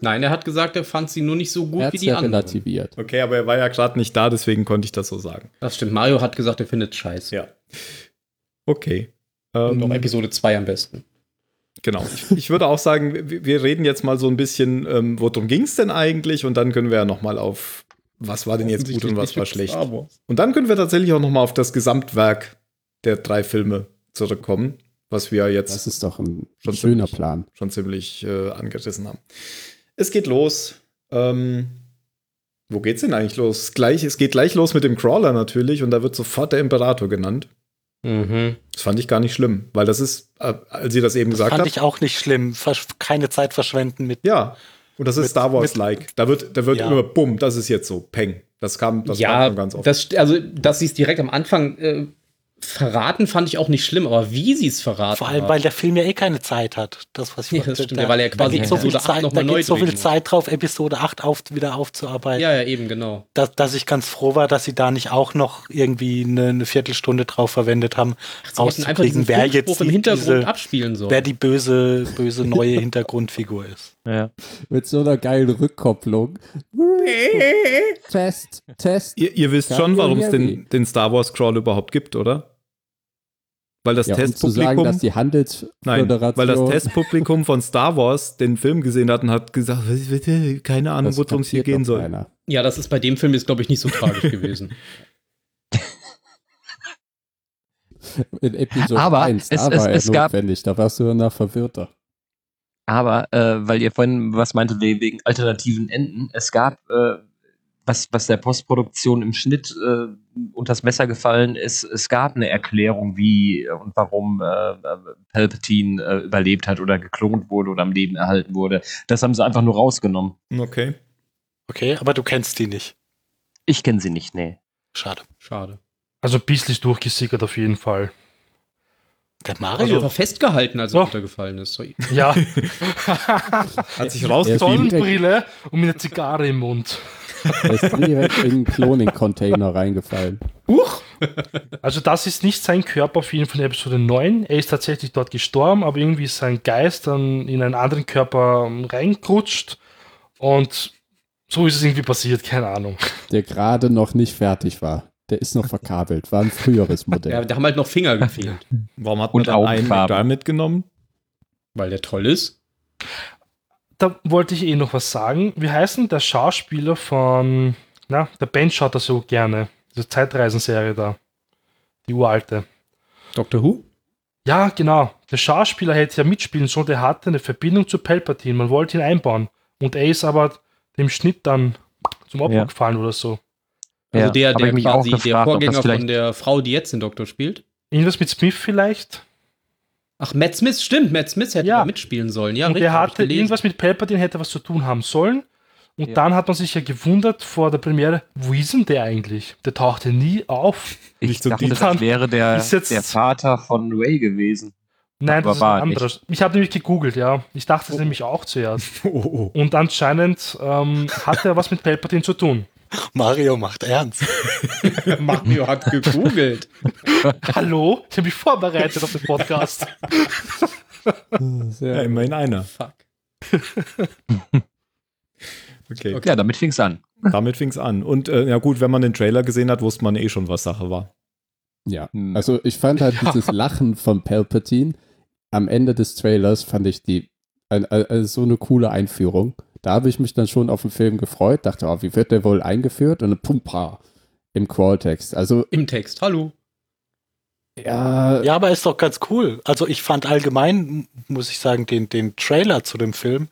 Speaker 4: Nein, er hat gesagt, er fand sie nur nicht so gut
Speaker 5: er
Speaker 4: wie die anderen.
Speaker 5: relativiert.
Speaker 1: Okay, aber er war ja gerade nicht da, deswegen konnte ich das so sagen.
Speaker 4: Das stimmt. Mario hat gesagt, er findet scheiße.
Speaker 1: Ja. Okay.
Speaker 4: Und
Speaker 1: Ähm,
Speaker 4: auch Episode 2 am besten.
Speaker 1: Genau. Ich, ich würde auch sagen, wir, wir reden jetzt mal so ein bisschen, ähm, worum ging es denn eigentlich? Und dann können wir ja noch mal auf, was war denn jetzt gut und was war schlecht. Und dann können wir tatsächlich auch noch mal auf das Gesamtwerk der drei Filme zurückkommen, was wir jetzt
Speaker 5: Das ist doch ein
Speaker 1: Schon
Speaker 5: schöner
Speaker 1: ziemlich.
Speaker 5: Plan.
Speaker 1: schon ziemlich äh, angerissen haben. Es geht los. Ähm, wo geht's denn eigentlich los? Gleich, es geht gleich los mit dem Crawler natürlich und da wird sofort der Imperator genannt.
Speaker 4: Mhm.
Speaker 1: Das fand ich gar nicht schlimm, weil das ist, äh, als ihr das eben gesagt
Speaker 2: Fand
Speaker 1: habt,
Speaker 2: ich auch nicht schlimm. Versch keine Zeit verschwenden mit.
Speaker 1: ja. Und das ist
Speaker 2: Mit-
Speaker 1: Star Wars-like. Da wird, da wird
Speaker 2: Ja.
Speaker 1: immer, bumm, das ist jetzt so, peng. Das kam, das kam
Speaker 4: ja,
Speaker 1: schon ganz oft.
Speaker 4: das, also, dass sie es direkt am Anfang äh, verraten, fand ich auch nicht schlimm, aber wie sie es verraten.
Speaker 2: Vor allem,
Speaker 4: haben.
Speaker 2: weil der Film ja eh keine Zeit hat. Das, was ich
Speaker 4: Ja, das
Speaker 2: da-
Speaker 4: stimmt, ja, weil er
Speaker 2: da
Speaker 4: quasi
Speaker 2: geht so viel
Speaker 4: Episode 8
Speaker 2: Zeit,
Speaker 4: noch
Speaker 2: da geht so viel. Zeit drauf, Episode 8 auf, wieder aufzuarbeiten.
Speaker 4: Ja, ja, eben, genau.
Speaker 2: dass, dass ich ganz froh war, dass sie da nicht auch noch irgendwie eine, eine Viertelstunde drauf verwendet haben,
Speaker 4: diesen
Speaker 2: rauszukriegen, wer jetzt
Speaker 4: im Hintergrund
Speaker 2: diese,
Speaker 4: abspielen sollen.
Speaker 2: wer die böse, böse neue Hintergrundfigur ist.
Speaker 3: Ja.
Speaker 5: Mit so einer geilen Rückkopplung. Test, Test.
Speaker 1: ihr, ihr wisst
Speaker 5: Kann
Speaker 1: schon, warum es den, den Star Wars Crawl überhaupt gibt, oder? Weil das
Speaker 5: Ja, um zu sagen,
Speaker 1: Testpublikum.
Speaker 5: dass die
Speaker 1: Nein,
Speaker 5: Handelsföderation.
Speaker 1: weil das Testpublikum von Star Wars den Film gesehen hat und hat gesagt, "Was- was- keine Ahnung,
Speaker 5: das
Speaker 1: worum es hier gehen soll.
Speaker 5: keiner.
Speaker 4: ja, das ist bei dem Film jetzt, glaube ich, nicht so tragisch gewesen.
Speaker 5: In Episode
Speaker 3: Aber
Speaker 5: 1,
Speaker 3: es-
Speaker 5: da
Speaker 3: es-
Speaker 5: war
Speaker 3: es gab-
Speaker 5: notwendig. Da warst du danach verwirrter.
Speaker 3: Aber, äh, weil ihr vorhin was meinte we- wegen alternativen Enden, es gab, äh, was, was der Postproduktion im Schnitt äh, unters Messer gefallen ist, es gab eine Erklärung, wie und warum äh, äh, Palpatine äh, überlebt hat oder geklont wurde oder am Leben erhalten wurde. Das haben sie einfach nur rausgenommen.
Speaker 1: Okay.
Speaker 2: Okay, aber du kennst die nicht.
Speaker 3: Ich kenne sie nicht, nee.
Speaker 2: Schade.
Speaker 4: Schade.
Speaker 6: Also bisschen durchgesickert auf jeden Fall.
Speaker 2: Der
Speaker 4: Also
Speaker 2: Mario.
Speaker 4: war festgehalten, als er
Speaker 6: Oh.
Speaker 4: runtergefallen ist. So,
Speaker 6: Ja,
Speaker 1: Hat sich
Speaker 5: ist
Speaker 6: Sonnenbrille und mit einer Zigarre im Mund.
Speaker 5: Er ist direkt in einen Cloning-Container reingefallen.
Speaker 6: Also das ist nicht sein Körper auf jeden Fall in Episode 9. Er ist tatsächlich dort gestorben, aber irgendwie ist sein Geist dann in einen anderen Körper reingerutscht und so ist es irgendwie passiert, keine Ahnung.
Speaker 5: Der gerade noch nicht fertig war. Der ist noch verkabelt. War ein früheres Modell.
Speaker 4: ja, da haben halt noch Finger gefehlt,
Speaker 1: Warum hat man dann einen da mitgenommen?
Speaker 4: weil der toll ist.
Speaker 6: Da wollte ich eh noch was sagen. Wie heißt denn der Schauspieler von, na, der Ben schaut das so gerne. Diese Zeitreisenserie da. Die uralte.
Speaker 4: Doctor Who?
Speaker 6: Ja, genau. Der Schauspieler hätte ja mitspielen sollen, der hatte eine Verbindung zu Palpatine. Man wollte ihn einbauen. Und er ist aber dem Schnitt dann zum Opfer
Speaker 3: Ja.
Speaker 6: gefallen oder so.
Speaker 4: Also
Speaker 3: Ja,
Speaker 4: der, der quasi
Speaker 3: auch
Speaker 4: der
Speaker 3: gefragt, das
Speaker 4: Vorgänger von der Frau, die jetzt den Doktor spielt.
Speaker 6: Irgendwas mit Smith vielleicht?
Speaker 4: Ach, Matt Smith, stimmt, Matt Smith hätte
Speaker 6: Ja.
Speaker 4: da mitspielen sollen. Ja,
Speaker 6: und
Speaker 4: richtig,
Speaker 6: der hatte irgendwas mit Palpatine hätte was zu tun haben sollen. Und
Speaker 3: Ja.
Speaker 6: dann hat man sich ja gewundert vor der Premiere, wo ist denn der eigentlich? Der tauchte nie auf.
Speaker 3: Ich
Speaker 1: Nicht so
Speaker 3: dachte, das wäre der,
Speaker 6: Ist jetzt-
Speaker 3: der Vater von Ray gewesen.
Speaker 6: Nein,
Speaker 3: Aber
Speaker 6: das ist
Speaker 3: war
Speaker 6: ein anderes. Ich habe nämlich gegoogelt, ja. Ich dachte es nämlich auch zuerst.
Speaker 1: Oh, oh.
Speaker 6: Und anscheinend ähm, hat er was mit Palpatine zu tun.
Speaker 2: Mario macht ernst.
Speaker 4: Mario hat gegoogelt.
Speaker 6: Hallo? Ich habe mich vorbereitet auf den Podcast.
Speaker 1: Ja, immerhin einer.
Speaker 4: Fuck.
Speaker 1: Okay.
Speaker 3: Ja, damit fing es an.
Speaker 1: Damit fing es an. Und äh, ja gut, wenn man den Trailer gesehen hat, wusste man eh schon, was Sache war.
Speaker 5: Ja,
Speaker 3: Hm.
Speaker 5: also ich fand halt
Speaker 6: Ja.
Speaker 5: dieses Lachen von Palpatine am Ende des Trailers fand ich die ein, ein, ein, so eine coole Einführung. Da habe ich mich dann schon auf den Film gefreut, dachte, oh, wie wird der wohl eingeführt? Und dann pumpa im Quelltext. Also
Speaker 4: Im Text. Hallo.
Speaker 5: ja,
Speaker 2: Ja, aber ist doch ganz cool. Also ich fand allgemein, muss ich sagen, den, den Trailer zu dem Film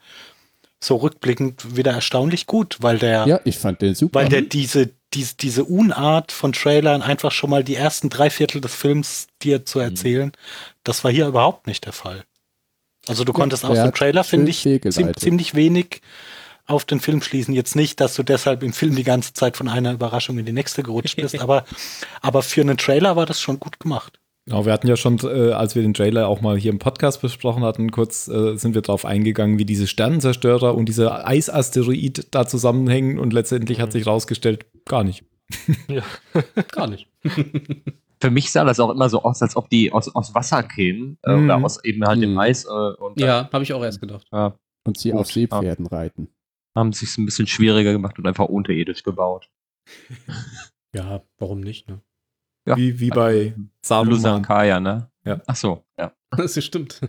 Speaker 2: so rückblickend wieder erstaunlich gut, weil der,
Speaker 5: ja, ich fand den super.
Speaker 2: weil der diese, diese, diese Unart von Trailern einfach schon mal die ersten drei Viertel des Films dir zu erzählen, das war hier überhaupt nicht der Fall. Also du konntest aus dem Trailer, finde ich, ziem, ziemlich wenig auf den Film schließen. Jetzt nicht, dass du deshalb im Film die ganze Zeit von einer Überraschung in die nächste gerutscht bist, aber, aber für einen Trailer war das schon gut gemacht.
Speaker 1: Genau, wir hatten ja schon, äh, als wir den Trailer auch mal hier im Podcast besprochen hatten, kurz äh, sind wir drauf eingegangen, wie diese Sternenzerstörer und dieser Eisasteroid da zusammenhängen und letztendlich hat sich rausgestellt, gar nicht.
Speaker 4: Gar nicht.
Speaker 3: Für mich sah das auch immer so aus, als ob die aus, aus Wasser kämen. Äh,
Speaker 1: Mhm.
Speaker 3: oder aus eben halt dem
Speaker 5: Mhm.
Speaker 3: Eis. Äh, und
Speaker 4: Ja, habe ich auch erst gedacht.
Speaker 3: ja,
Speaker 5: und sie
Speaker 3: Gut,
Speaker 5: auf Seepferden reiten.
Speaker 3: haben sich ein bisschen schwieriger gemacht und einfach unterirdisch gebaut.
Speaker 4: Ja, warum nicht, ne?
Speaker 3: Ja.
Speaker 1: Wie, wie bei Saruman.
Speaker 3: Lusankaya, ne?
Speaker 1: Ja.
Speaker 3: Ach so, ja.
Speaker 4: Das ist stimmt.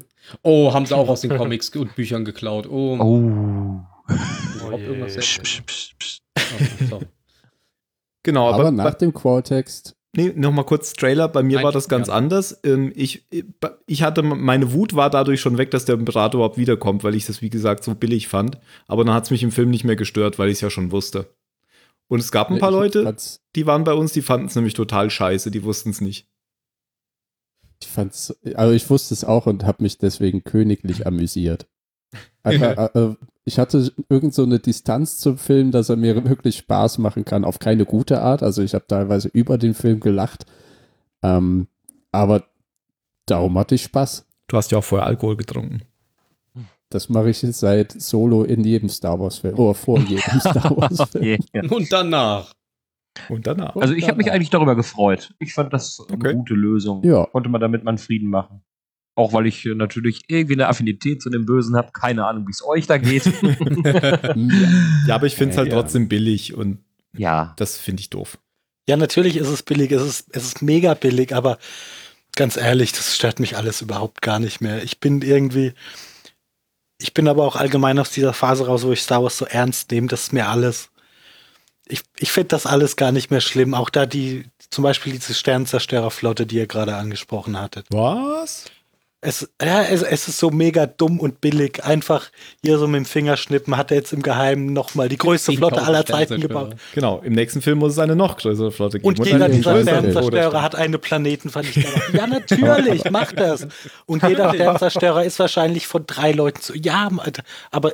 Speaker 4: Oh, haben sie auch aus den Comics und Büchern geklaut. Oh,
Speaker 3: Oh.
Speaker 6: je.
Speaker 4: irgendwas
Speaker 3: Psch, psch, psch.
Speaker 4: Oh.
Speaker 1: Genau,
Speaker 5: Aber,
Speaker 1: aber,
Speaker 5: nach dem Quelltext,
Speaker 1: nee, nochmal kurz Trailer, bei mir
Speaker 4: Nein,
Speaker 1: war das ganz
Speaker 4: ja.
Speaker 1: anders. Ähm, ich, ich hatte, meine Wut war dadurch schon weg, dass der Imperator überhaupt wiederkommt, weil ich das, wie gesagt, so billig fand. Aber dann hat es mich im Film nicht mehr gestört, weil ich es ja schon wusste. Und es gab ein paar
Speaker 5: ich
Speaker 1: Leute, die waren bei uns, die fanden es nämlich total scheiße, die wussten es nicht.
Speaker 5: Ich fand's, also ich wusste es auch und habe mich deswegen königlich amüsiert. Einfach, äh, ich hatte irgend so eine Distanz zum Film, dass er mir wirklich Spaß machen kann, auf keine gute Art. Also ich habe teilweise über den Film gelacht. Ähm, aber darum hatte ich Spaß.
Speaker 1: Du hast ja auch vorher Alkohol getrunken.
Speaker 5: Das mache ich jetzt seit Solo in jedem Star Wars-Film. Oder vor jedem Star Wars-Film.
Speaker 3: Yeah.
Speaker 4: Und danach.
Speaker 1: Und danach.
Speaker 3: Also ich habe mich eigentlich darüber gefreut. Ich fand das
Speaker 1: Okay.
Speaker 3: eine gute Lösung.
Speaker 5: Ja.
Speaker 3: Konnte man damit mal Frieden machen. Auch weil ich äh, natürlich irgendwie eine Affinität zu dem Bösen habe. Keine Ahnung, wie es euch da geht.
Speaker 1: Ja, aber ich finde es halt
Speaker 5: Ja.
Speaker 1: trotzdem billig und
Speaker 3: ja.
Speaker 1: das finde ich doof.
Speaker 2: Ja, natürlich ist es billig, es ist, es ist mega billig, aber ganz ehrlich, das stört mich alles überhaupt gar nicht mehr. Ich bin irgendwie, ich bin aber auch allgemein aus dieser Phase raus, wo ich Star Wars so ernst nehme, das ist mir alles. Ich, ich finde das alles gar nicht mehr schlimm. Auch da die, zum Beispiel diese Sternzerstörerflotte, die ihr gerade angesprochen hattet.
Speaker 1: Was?
Speaker 2: Es, ja, es, es ist so mega dumm und billig. Einfach hier so mit dem Fingerschnippen hat er jetzt im Geheimen nochmal die größte Flotte
Speaker 4: 10.000
Speaker 2: aller Zeiten gebaut.
Speaker 1: Genau, im nächsten Film muss es eine noch größere Flotte geben.
Speaker 2: Und
Speaker 1: Und
Speaker 2: jeder dieser Sternzerstörer hat eine Planetenvernichtung. Ja, natürlich, macht das. Und jeder Sternzerstörer ist wahrscheinlich von drei Leuten zu. Ja, Alter, aber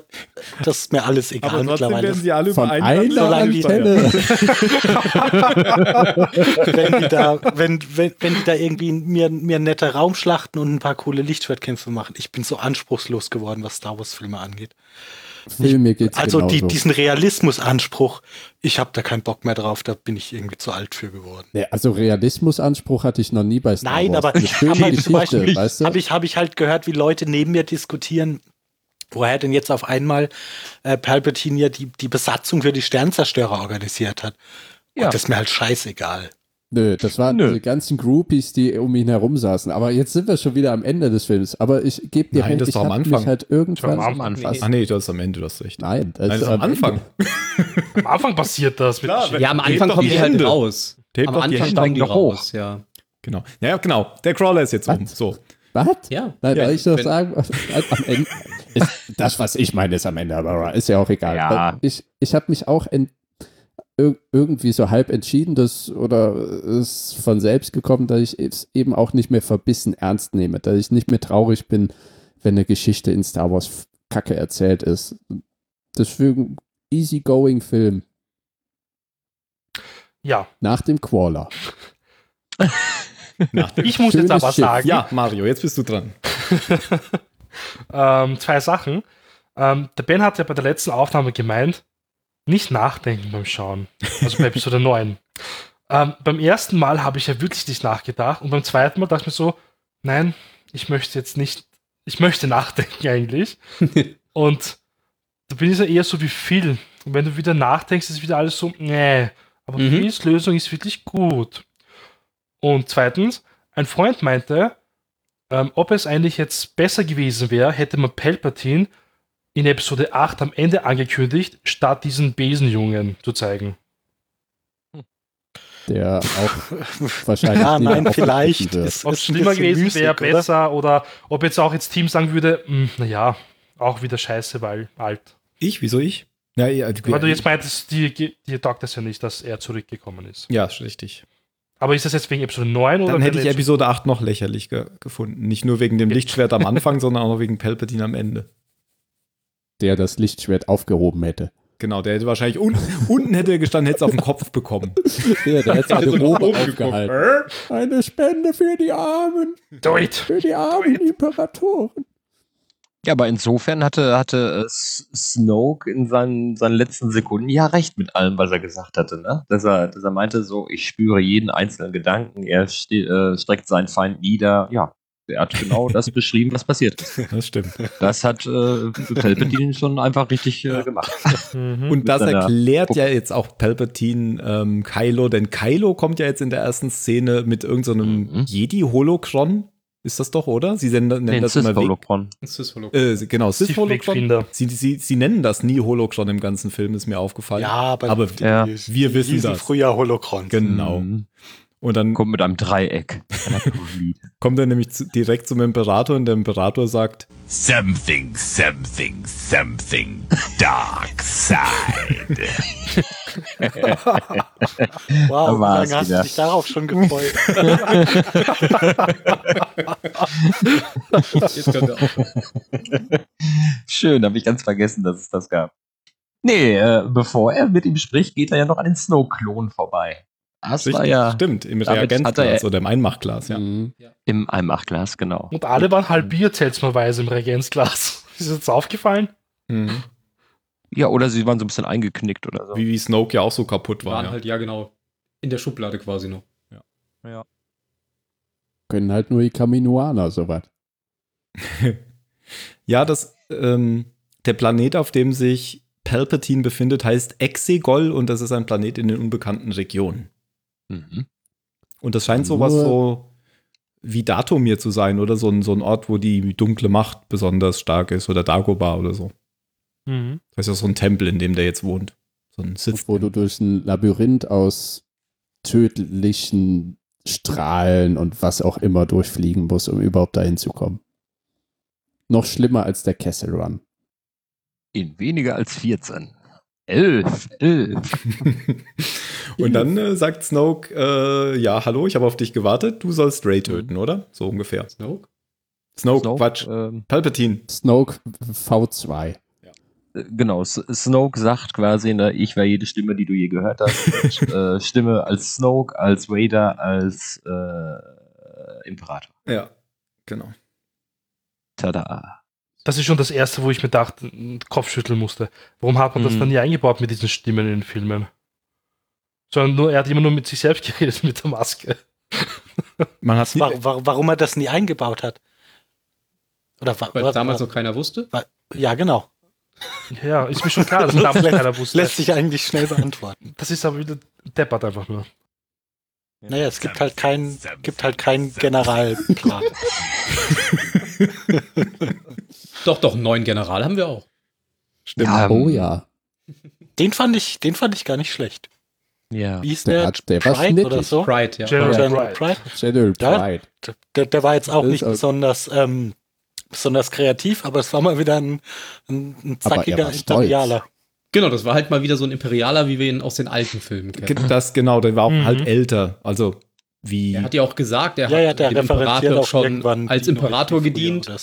Speaker 2: das ist mir alles egal
Speaker 1: Aber
Speaker 2: mittlerweile.
Speaker 1: werden sie alle
Speaker 5: Von
Speaker 1: über
Speaker 5: einer
Speaker 2: solange die- wenn die da, wenn, wenn, wenn die da irgendwie mir, mir nette Raumschlachten und ein paar coole Lichtschwertkämpfe machen. Ich bin so anspruchslos geworden, was Star Wars-Filme angeht.
Speaker 5: Phil, mir geht's
Speaker 2: Also die, diesen Realismusanspruch, ich habe da keinen Bock mehr drauf, da bin ich irgendwie zu alt für geworden.
Speaker 5: Nee, also Realismusanspruch hatte ich noch nie bei Star
Speaker 2: Nein,
Speaker 5: Wars.
Speaker 2: aber
Speaker 5: Eine schöne
Speaker 2: aber zum Beispiel
Speaker 5: weißt du?
Speaker 2: habe ich, hab ich halt gehört, wie Leute neben mir diskutieren, woher denn jetzt auf einmal äh, Palpatine ja die, die Besatzung für die Sternzerstörer organisiert hat. Und
Speaker 3: Ja.
Speaker 2: das ist mir halt scheißegal.
Speaker 5: Nö, das waren
Speaker 3: Nö.
Speaker 5: die ganzen Groupies, die um ihn herum saßen. Aber jetzt sind wir schon wieder am Ende des Films. Aber ich gebe dir
Speaker 1: Nein,
Speaker 5: recht,
Speaker 1: das
Speaker 5: ich
Speaker 1: am Anfang.
Speaker 5: mich halt irgendwann...
Speaker 6: War am
Speaker 3: Anfang.
Speaker 1: Ach nee, das ist am Ende, das ist recht.
Speaker 5: Nein, das,
Speaker 1: Nein, das ist am Anfang.
Speaker 6: Am Anfang passiert das. Mit
Speaker 1: Klar,
Speaker 4: Ja, am Anfang kommen
Speaker 1: die
Speaker 4: die halt
Speaker 1: Hände.
Speaker 4: raus.
Speaker 1: Hebt
Speaker 4: Am Anfang
Speaker 1: Hände.
Speaker 4: kommen die
Speaker 3: doch hoch.
Speaker 4: raus, ja.
Speaker 1: Genau. Ja, genau. Der Crawler ist jetzt um.
Speaker 5: Was?
Speaker 1: So.
Speaker 5: Was?
Speaker 4: Ja.
Speaker 5: Nein,
Speaker 1: Ja,
Speaker 5: weil ich doch sagen, am Ende, ist, das, was ich meine, ist am Ende, aber ist ja auch egal.
Speaker 3: Ja.
Speaker 5: Ich, ich habe mich auch ent, ir- irgendwie so halb entschieden, dass, oder es ist von selbst gekommen, dass ich es eben auch nicht mehr verbissen ernst nehme, dass ich nicht mehr traurig bin, wenn eine Geschichte in Star Wars Kacke erzählt ist. Deswegen easygoing Film.
Speaker 6: Ja,
Speaker 5: Nach dem Qualler.
Speaker 1: Nach dem
Speaker 6: ich muss jetzt aber
Speaker 5: Schiff.
Speaker 6: sagen,
Speaker 1: ja, Mario, jetzt bist du dran.
Speaker 6: ähm, zwei Sachen. Ähm, der Ben hat ja bei der letzten Aufnahme gemeint, nicht nachdenken beim Schauen. Also bei Episode 9. Ähm, beim ersten Mal habe ich ja wirklich nicht nachgedacht und beim zweiten Mal dachte ich mir so, nein, ich möchte jetzt nicht, ich möchte nachdenken eigentlich. und da bin ich ja eher so wie Phil. Und wenn du wieder nachdenkst, ist wieder alles so, nee. Aber
Speaker 4: Mhm.
Speaker 6: Phils Lösung ist wirklich gut. Und zweitens, ein Freund meinte, ähm, ob es eigentlich jetzt besser gewesen wäre, hätte man Palpatine in Episode 8 am Ende angekündigt, statt diesen Besenjungen zu zeigen.
Speaker 5: Der auch wahrscheinlich
Speaker 2: Ja,
Speaker 5: lieber
Speaker 2: nein, vielleicht. Ist,
Speaker 6: Ob es schlimmer gewesen wäre, besser oder ob jetzt auch jetzt Team sagen würde, "Hm, naja, auch wieder scheiße, weil alt.
Speaker 1: Ich? Wieso ich? Ja, ja, die-
Speaker 6: Weil du jetzt meintest, die, die taugt das ja nicht, dass er zurückgekommen ist.
Speaker 1: ja, ist richtig.
Speaker 6: Aber ist das jetzt wegen Episode 9 oder
Speaker 1: Dann hätte ich Episode 8 noch lächerlich ge gefunden. Nicht nur wegen dem Lichtschwert am Anfang, sondern auch noch wegen Palpatine am Ende.
Speaker 5: Der das Lichtschwert aufgehoben hätte.
Speaker 1: Genau, der hätte wahrscheinlich un unten hätte er gestanden, hätte es auf den Kopf bekommen.
Speaker 5: Der, der hätte seine
Speaker 1: nach
Speaker 5: Robe aufgehalten.
Speaker 1: geguckt.
Speaker 5: Eine Spende für die Armen,
Speaker 6: Do it!
Speaker 5: für die armen Imperatoren.
Speaker 3: Ja, aber insofern hatte, hatte äh, Snoke in seinen, seinen letzten Sekunden ja recht mit allem, was er gesagt hatte, ne? Dass er, dass er meinte, so, ich spüre jeden einzelnen Gedanken, er ste äh, streckt seinen Feind nieder. Ja, er hat genau das beschrieben, was passiert ist.
Speaker 1: Das stimmt.
Speaker 3: Das hat äh, Palpatine schon einfach richtig äh, gemacht.
Speaker 6: Mhm.
Speaker 1: Und das erklärt ja jetzt auch Palpatine ähm, Kylo, denn Kylo kommt ja jetzt in der ersten Szene mit irgendeinem
Speaker 3: Mhm.
Speaker 1: Jedi-Holokron. Ist das doch, oder? Sie nennen, nennen
Speaker 3: Den
Speaker 1: das immer
Speaker 3: Sith-Holocron.
Speaker 4: Das ist voll
Speaker 1: äh, genau, Sith-Holokron.
Speaker 6: Sith-Wegfinder.
Speaker 1: Sie, sie, sie nennen das nie Holokron im ganzen Film, ist mir aufgefallen.
Speaker 2: Ja, aber,
Speaker 1: Aber
Speaker 3: ja.
Speaker 1: wir wissen das.
Speaker 2: früher Holocrons.
Speaker 1: Genau.
Speaker 3: Mhm.
Speaker 1: Und dann
Speaker 3: Kommt mit einem Dreieck.
Speaker 1: Kommt er nämlich zu, direkt zum Imperator und der Imperator sagt,
Speaker 7: Something, something, something. Dark side.
Speaker 2: Wow, wie lange hast
Speaker 3: wieder.
Speaker 2: du dich darauf schon gefreut?
Speaker 4: Jetzt könnte auch.
Speaker 3: Schön, habe ich ganz vergessen, dass es das gab. Nee, äh, bevor er mit ihm spricht, geht er ja noch an den Snow-Klon vorbei. Das war ja
Speaker 1: stimmt, im Reagenzglas
Speaker 3: er-
Speaker 1: oder im Einmachglas, ja.
Speaker 5: Mhm.
Speaker 3: im Einmachglas, genau.
Speaker 6: Und alle waren halbiert seltsamerweise im Reagenzglas. Ist das jetzt aufgefallen?
Speaker 1: Mhm.
Speaker 3: Ja, oder sie waren so ein bisschen eingeknickt oder so.
Speaker 1: Wie, wie Snoke ja auch so kaputt war.
Speaker 4: Waren
Speaker 1: Ja.
Speaker 4: halt, ja genau, in der Schublade quasi noch.
Speaker 5: Können halt nur die Kaminoaner sowas.
Speaker 1: ja, das, ähm, der Planet, auf dem sich Palpatine befindet, heißt Exegol und das ist ein Planet in den unbekannten Regionen.
Speaker 3: Mhm.
Speaker 1: Und das scheint sowas so wie Datumir zu sein oder so ein, so ein Ort, wo die dunkle Macht besonders stark ist oder Dagobah oder so.
Speaker 6: Mhm.
Speaker 1: Das ist ja so ein Tempel, in dem der jetzt wohnt. So ein Sith.
Speaker 5: Wo du durch ein Labyrinth aus tödlichen Strahlen und was auch immer durchfliegen musst, um überhaupt dahin zu kommen. Noch schlimmer als der Kessel Run.
Speaker 3: In weniger als 14. Elf, elf.
Speaker 1: und dann äh, sagt Snoke, äh, ja, hallo, ich habe auf dich gewartet, du sollst Ray töten, oder? So ungefähr.
Speaker 4: Snoke?
Speaker 1: Snoke,
Speaker 3: Snoke,
Speaker 1: Quatsch.
Speaker 3: ähm,
Speaker 1: Palpatine.
Speaker 5: Snoke V2.
Speaker 3: äh, genau, S Snoke sagt quasi, ne, ich war jede Stimme, die du je gehört hast. äh, Stimme als Snoke, als Vader, als äh, Imperator.
Speaker 1: Ja, genau.
Speaker 3: Tada.
Speaker 6: Das ist schon das erste, wo ich mir dachte, Kopf schütteln musste. Warum hat man das
Speaker 3: Mhm.
Speaker 6: dann nie eingebaut mit diesen Stimmen in den Filmen? Sondern nur, er hat immer nur mit sich selbst geredet mit der Maske.
Speaker 1: Man hat
Speaker 2: War, war, warum er das nie eingebaut hat? Oder wa-
Speaker 4: Weil
Speaker 2: wa-
Speaker 4: damals
Speaker 2: wa-
Speaker 4: noch keiner wusste.
Speaker 2: Ja, genau.
Speaker 6: Ja, ist mir schon klar, dass damals
Speaker 2: lässt,
Speaker 6: keiner wusste.
Speaker 2: lässt sich eigentlich schnell beantworten.
Speaker 6: Das ist aber wieder deppert einfach nur.
Speaker 2: Naja, es gibt halt keinen gibt halt keinen Generalplan.
Speaker 4: Doch, doch, einen neuen General haben wir auch.
Speaker 1: Stimmt.
Speaker 3: Ja,
Speaker 5: Oh ja.
Speaker 2: Den fand ich, den fand ich gar nicht schlecht.
Speaker 3: Ja.
Speaker 2: Wie hieß
Speaker 5: Der
Speaker 2: der?
Speaker 5: hat- der war
Speaker 2: Pride oder so?
Speaker 4: Pride, ja.
Speaker 6: General
Speaker 2: General
Speaker 6: Pride.
Speaker 2: Pride.
Speaker 5: General
Speaker 2: Ja?
Speaker 5: Pride.
Speaker 2: Der, der war jetzt auch
Speaker 5: Das
Speaker 2: nicht
Speaker 5: auch-
Speaker 2: besonders, ähm, besonders kreativ, aber es war mal wieder ein, ein, ein
Speaker 5: er
Speaker 2: zackiger. Imperialer.
Speaker 4: Genau, das war halt mal wieder so ein Imperialer, wie wir ihn aus den alten Filmen kennen.
Speaker 1: Das genau, der war auch
Speaker 6: Mhm.
Speaker 1: halt älter. Also wie.
Speaker 4: Er hat ja auch gesagt, er
Speaker 2: Ja, ja,
Speaker 4: hat
Speaker 2: der
Speaker 4: dem Imperator
Speaker 2: auch
Speaker 4: schon als Imperator gedient.
Speaker 2: Oder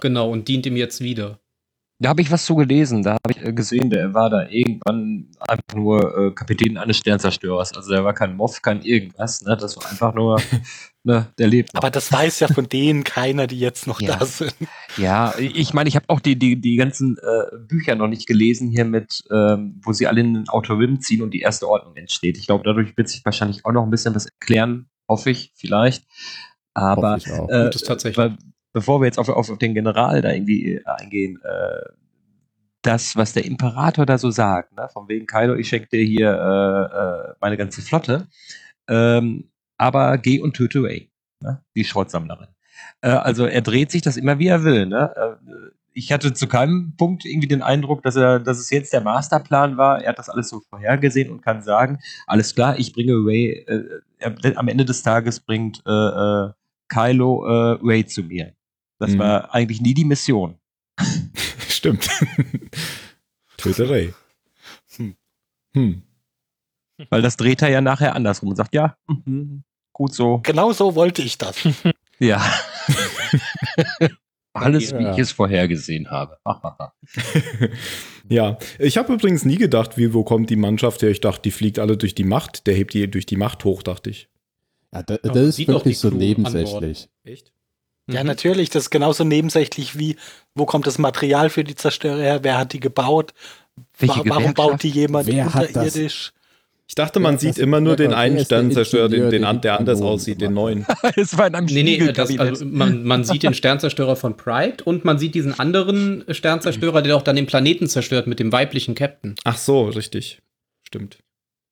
Speaker 4: Genau, und dient ihm jetzt wieder.
Speaker 3: Da habe ich was zu gelesen. Da habe ich äh, gesehen, der war da irgendwann einfach nur äh, Kapitän eines Sternzerstörers. Also der war kein Moff, kein irgendwas. Ne? Das war einfach nur, ne, der lebt. noch.
Speaker 2: Aber das weiß ja von denen keiner, die jetzt noch
Speaker 3: Ja.
Speaker 2: da sind.
Speaker 3: Ja, ich meine, ich habe auch die, die, die ganzen äh, Bücher noch nicht gelesen hier mit, ähm, wo sie alle in den Outer Rim ziehen und die erste Ordnung entsteht. Ich glaube, dadurch wird sich wahrscheinlich auch noch ein bisschen was erklären, hoffe ich, vielleicht. Aber
Speaker 5: Hoffe ich auch.
Speaker 3: äh,
Speaker 4: tatsächlich.
Speaker 3: weil, bevor wir jetzt auf, auf, auf den General da irgendwie äh, eingehen, äh, das, was der Imperator da so sagt, ne? von wegen Kylo, ich schenke dir hier äh, äh, meine ganze Flotte, ähm, aber geh und töte Ray, ne? die Schrottsammlerin. Äh, also er dreht sich das immer wie er will. Ne? Äh, ich hatte zu keinem Punkt irgendwie den Eindruck, dass er, dass es jetzt der Masterplan war. Er hat das alles so vorhergesehen und kann sagen, alles klar, ich bringe Ray, äh, am Ende des Tages bringt Kylo Ray zu mir. Das
Speaker 1: Mhm.
Speaker 3: war eigentlich nie die Mission.
Speaker 1: Stimmt. Töterei.
Speaker 2: Hm.
Speaker 1: Hm.
Speaker 3: Weil das dreht er ja nachher andersrum und sagt, ja, mhm, gut so.
Speaker 2: Genau so wollte ich das.
Speaker 3: Ja. Alles, wie
Speaker 5: Ja.
Speaker 3: ich es vorhergesehen habe.
Speaker 1: Ja, ich habe übrigens nie gedacht, wie, wo kommt die Mannschaft her? Ich dachte, die fliegt alle durch die Macht. Der hebt die durch die Macht hoch, dachte ich.
Speaker 5: Ja, da, das ist wirklich so nebensächlich.
Speaker 1: Echt?
Speaker 2: Ja, natürlich, das ist genauso nebensächlich wie, wo kommt das Material für die Zerstörer her? Wer hat die gebaut?
Speaker 3: Welche
Speaker 2: Wa- Warum baut die jemand
Speaker 5: Wer hat das?
Speaker 2: unterirdisch?
Speaker 1: Ich dachte, man
Speaker 5: Ja,
Speaker 1: sieht
Speaker 5: das-
Speaker 1: immer nur den einen Sternzerstörer, den, den,
Speaker 5: der
Speaker 1: anders aussieht, den neuen.
Speaker 3: es war in einem
Speaker 4: Nee, nee, das, also man, man sieht den Sternzerstörer von Pride und man sieht diesen anderen Sternzerstörer, der auch dann den Planeten zerstört mit dem weiblichen Captain.
Speaker 1: Ach so, richtig. Stimmt.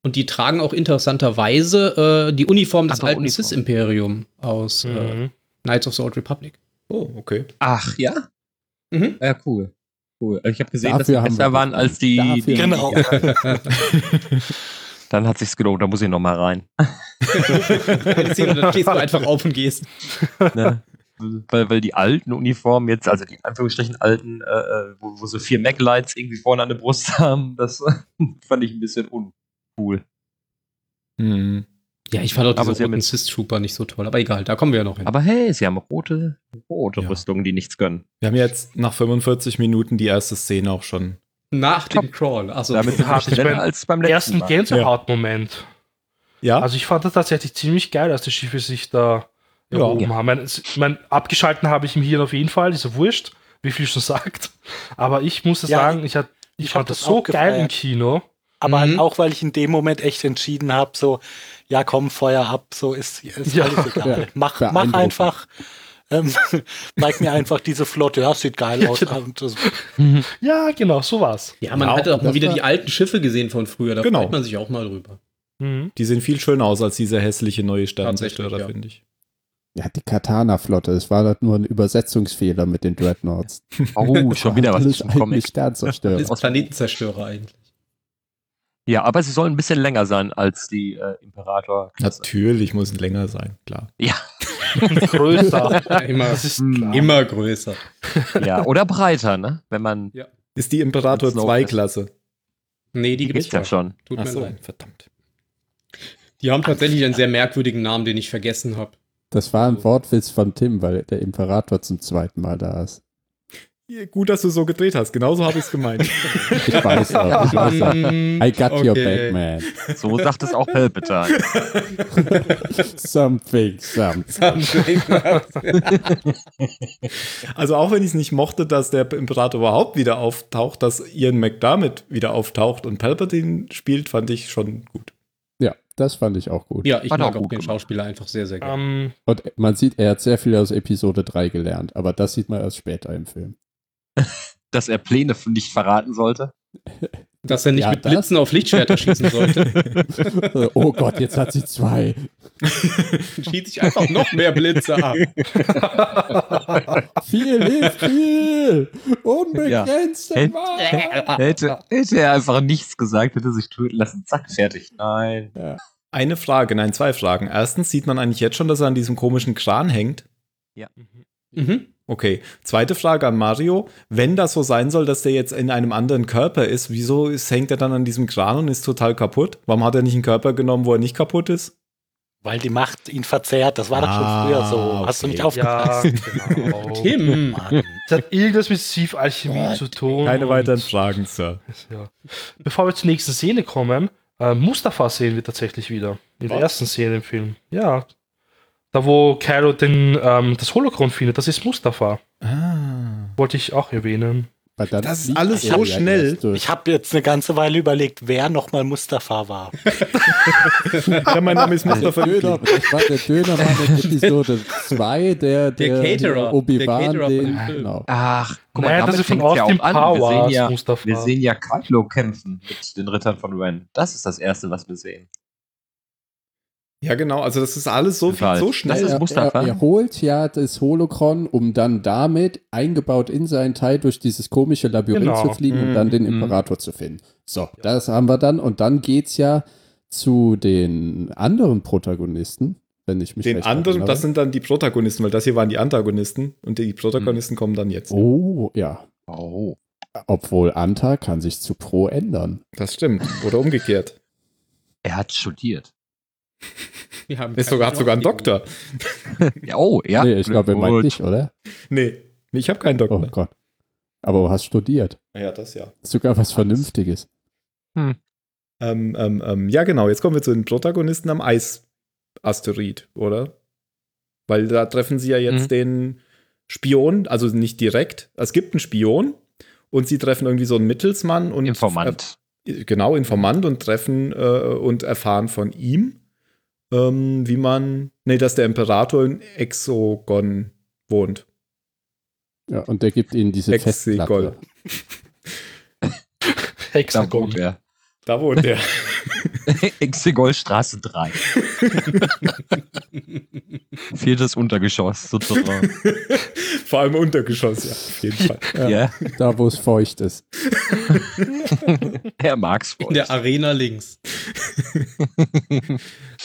Speaker 4: Und die tragen auch interessanterweise äh, die Uniform des
Speaker 3: Aber
Speaker 4: alten
Speaker 3: Uniform.
Speaker 4: Sith-Imperium aus äh,
Speaker 6: Mhm.
Speaker 4: Knights of the Old Republic.
Speaker 1: Oh, okay.
Speaker 3: Ach, ja?
Speaker 4: Mhm.
Speaker 3: Ja, cool. Cool. Also Ich habe gesehen,
Speaker 5: Dafür
Speaker 3: dass
Speaker 5: wir
Speaker 3: besser waren als die.
Speaker 5: Dafür
Speaker 3: die
Speaker 2: Genau.
Speaker 3: Dann hat sich's gelohnt, da muss ich noch mal rein.
Speaker 4: Dann stehst du einfach auf und gehst.
Speaker 3: ne? weil, weil die alten Uniformen jetzt, also die in Anführungsstrichen alten, äh, äh, wo, wo so vier Maglights irgendwie vorne an der Brust haben, das fand ich ein bisschen uncool.
Speaker 1: Hm.
Speaker 4: Ja, ich fand auch
Speaker 3: Aber
Speaker 4: diese roten Sith-Trooper nicht so toll, aber egal, da kommen wir ja noch hin.
Speaker 3: Aber hey, sie haben rote, rote
Speaker 1: Ja.
Speaker 3: Rüstungen, die nichts gönnen.
Speaker 1: Wir haben jetzt nach 45 Minuten die erste Szene auch schon.
Speaker 4: Nach
Speaker 3: Top.
Speaker 4: dem Crawl. Achso,
Speaker 3: Damit schneller
Speaker 6: beim
Speaker 3: als beim letzten
Speaker 6: Ersten. Gänsehaut-Moment.
Speaker 1: Ja,
Speaker 6: Also ich fand das tatsächlich ziemlich geil, dass die Schiffe sich da
Speaker 1: Ja.
Speaker 6: erhoben
Speaker 3: Ja.
Speaker 6: haben. Mein, mein, abgeschalten habe ich im Hirn auf jeden Fall, ist ja wurscht, wie viel schon sagt. Aber ich muss
Speaker 2: Ja,
Speaker 6: sagen, ich, hat, ich,
Speaker 2: ich
Speaker 6: fand das
Speaker 2: das
Speaker 6: so
Speaker 2: auch
Speaker 6: geil im
Speaker 2: gefeiert.
Speaker 6: Kino.
Speaker 2: Aber
Speaker 4: Mhm.
Speaker 2: halt auch, weil ich in dem Moment echt entschieden habe, so, ja komm, Feuer ab, so ist, ist
Speaker 6: Ja.
Speaker 2: alles egal.
Speaker 5: Ja,
Speaker 2: Mach, mach einfach, ähm, zeig mir einfach diese Flotte, ja, sieht geil
Speaker 6: Ja,
Speaker 2: aus.
Speaker 6: genau.
Speaker 2: Das,
Speaker 6: Ja, genau, so war's.
Speaker 4: ja, man
Speaker 1: Ja,
Speaker 4: hatte auch mal
Speaker 5: das
Speaker 4: wieder die alten Schiffe gesehen von früher, da
Speaker 1: Genau.
Speaker 4: freut man sich auch mal drüber.
Speaker 6: Mhm.
Speaker 1: die sehen viel schöner aus als dieser hässliche neue Sternzerstörer,
Speaker 4: ja.
Speaker 1: finde ich.
Speaker 5: Ja, die Katana-Flotte. Es war halt nur ein Übersetzungsfehler mit den Dreadnoughts.
Speaker 3: Oh, schon wieder was
Speaker 5: eigentlich
Speaker 3: Comic.
Speaker 5: Sternzerstörer.
Speaker 4: Ist Planetenzerstörer eigentlich.
Speaker 3: Ja, aber sie sollen ein bisschen länger sein als die äh, Imperator.
Speaker 1: Natürlich muss es länger sein, klar.
Speaker 3: Ja,
Speaker 6: Größer.
Speaker 4: Ja, immer,
Speaker 6: Das ist klar.
Speaker 4: immer größer.
Speaker 3: ja, oder breiter, ne? Wenn man.
Speaker 1: Ist die Imperator
Speaker 3: Snow
Speaker 1: 2
Speaker 3: Crest.
Speaker 1: Klasse?
Speaker 4: Nee, die
Speaker 3: Die gibt's ja schon.
Speaker 4: Tut
Speaker 1: Ach
Speaker 4: mir
Speaker 1: so,
Speaker 4: leid.
Speaker 1: verdammt.
Speaker 4: Die haben tatsächlich einen sehr merkwürdigen Namen, den ich vergessen habe.
Speaker 5: Das war ein Wortwitz von Tim, weil der Imperator zum zweiten Mal da ist.
Speaker 1: Gut, dass du so gedreht hast. Genauso habe ich es gemeint.
Speaker 5: Ich weiß auch, ich weiß auch. I got your back, man.
Speaker 3: So sagt es auch Palpatine.
Speaker 5: Something, something.
Speaker 1: Also auch wenn ich es nicht mochte, dass der Imperator überhaupt wieder auftaucht, dass Ian McDermott wieder auftaucht und Palpatine spielt, fand ich schon gut.
Speaker 5: Ja, das fand ich auch gut.
Speaker 4: Ja, ich
Speaker 3: er
Speaker 4: mag
Speaker 3: auch
Speaker 4: auch
Speaker 3: gut
Speaker 4: den
Speaker 3: gemacht.
Speaker 4: Schauspieler einfach sehr, sehr gerne.
Speaker 6: ähm,
Speaker 5: Und man sieht, er hat sehr viel aus Episode 3 gelernt, aber das sieht man erst später im Film.
Speaker 3: Dass er Pläne nicht verraten sollte.
Speaker 4: Dass er nicht
Speaker 5: Ja,
Speaker 4: mit
Speaker 5: das-
Speaker 4: Blitzen auf Lichtschwerter schießen sollte.
Speaker 5: oh Gott, jetzt hat sie zwei.
Speaker 4: Schießt sich einfach noch mehr Blitze ab.
Speaker 5: Viel hilft viel. Unbegrenzte
Speaker 3: Ja. Hätte, hätte er einfach nichts gesagt, hätte sich töten lassen. Zack, fertig. Nein.
Speaker 1: Eine Frage, nein, zwei Fragen. Erstens sieht man eigentlich jetzt schon, dass er an diesem komischen Kran hängt.
Speaker 4: Mhm.
Speaker 1: Okay. Zweite Frage an Mario. Wenn das so sein soll, dass der jetzt in einem anderen Körper ist, wieso ist, hängt er dann an diesem Kran und ist total kaputt? Warum hat er nicht einen Körper genommen, wo er nicht kaputt ist?
Speaker 2: Weil die Macht ihn verzehrt. Das war doch schon
Speaker 1: Ah,
Speaker 2: früher so. Hast du nicht aufgepasst?
Speaker 6: Ja, genau.
Speaker 4: Tim.
Speaker 2: Mann.
Speaker 6: Das hat irgendwas mit Sieve-Alchemie zu tun.
Speaker 1: Keine weiteren Fragen, Sir.
Speaker 6: Ja. Bevor wir zur nächsten Szene kommen, äh, Mustafa sehen wir tatsächlich wieder. In der
Speaker 1: Was?
Speaker 6: ersten Szene im Film. Ja. Da, wo Kylo den, ähm, das Holocron findet, das ist Mustafa.
Speaker 1: Ah.
Speaker 6: Wollte ich auch erwähnen.
Speaker 1: Das ist alles so
Speaker 5: ja
Speaker 1: schnell.
Speaker 2: Ich habe jetzt eine ganze Weile überlegt, wer nochmal Mustafa war.
Speaker 1: Ja, mein Name ist
Speaker 5: Der
Speaker 1: Mustafa
Speaker 5: Döner, das war der Dönermann in Episode 2, der,
Speaker 4: Der
Speaker 5: der,
Speaker 4: Caterer.
Speaker 5: Obi-Wan, genau.
Speaker 3: Ach, guck
Speaker 6: Naja,
Speaker 3: damit
Speaker 6: das ist von Austin
Speaker 3: an. Wir
Speaker 6: Powers,
Speaker 3: sehen ja,
Speaker 6: Mustafa.
Speaker 3: wir sehen ja Kylo kämpfen mit den Rittern von Ren. Das ist das Erste, was wir sehen.
Speaker 1: Ja, genau. Also, das ist alles so, viel, so
Speaker 3: Das
Speaker 1: schnell.
Speaker 3: ist
Speaker 5: Er,
Speaker 3: Mustafa.
Speaker 5: er, er holt ja das Holocron, um dann damit eingebaut in seinen Teil durch dieses komische Labyrinth
Speaker 6: Genau.
Speaker 5: zu fliegen und dann den
Speaker 3: Mhm.
Speaker 5: Imperator zu finden. So, das haben wir dann. Und dann geht's ja zu den anderen Protagonisten, wenn ich mich
Speaker 1: Den
Speaker 5: recht
Speaker 1: anderen,
Speaker 5: erinnere.
Speaker 1: das sind dann die Protagonisten, weil das hier waren die Antagonisten und die Protagonisten kommen dann jetzt.
Speaker 5: Oh, ja.
Speaker 3: Oh.
Speaker 5: Obwohl Anta kann sich zu Pro ändern.
Speaker 1: Das stimmt. Oder umgekehrt.
Speaker 3: Er hat studiert.
Speaker 4: Wir haben
Speaker 1: Ist sogar, hat sogar einen Doktor.
Speaker 3: Ja, oh, ja.
Speaker 5: nee, ich glaube, er meint nicht, oder?
Speaker 1: Nee, ich habe keinen
Speaker 5: Oh
Speaker 1: Doktor.
Speaker 5: Gott. Aber du hast studiert.
Speaker 1: Ja, das ja.
Speaker 5: Sogar was Vernünftiges.
Speaker 1: Ähm, ähm, ähm, ja, genau. Jetzt kommen wir zu den Protagonisten am Eisasteroid, oder? Weil da treffen sie ja jetzt
Speaker 3: Mhm.
Speaker 1: den Spion, also nicht direkt. Es gibt einen Spion und sie treffen irgendwie so einen Mittelsmann und
Speaker 3: Informant.
Speaker 1: Äh, genau, Informant und treffen äh, und erfahren von ihm, ähm, wie man, nee, dass der Imperator in Exogon wohnt.
Speaker 5: Ja, und der gibt ihnen diese
Speaker 1: Exegol.
Speaker 5: Festplatte.
Speaker 6: Hexagon.
Speaker 3: er.
Speaker 1: Da wohnt er.
Speaker 3: Exegolstraße 3. Viertes Untergeschoss, sozusagen.
Speaker 1: Vor allem Untergeschoss, ja, auf jeden Fall.
Speaker 5: Ja,
Speaker 3: Ja,
Speaker 5: Da, wo es feucht ist.
Speaker 3: er mag's
Speaker 4: In
Speaker 3: voll.
Speaker 4: der Arena links.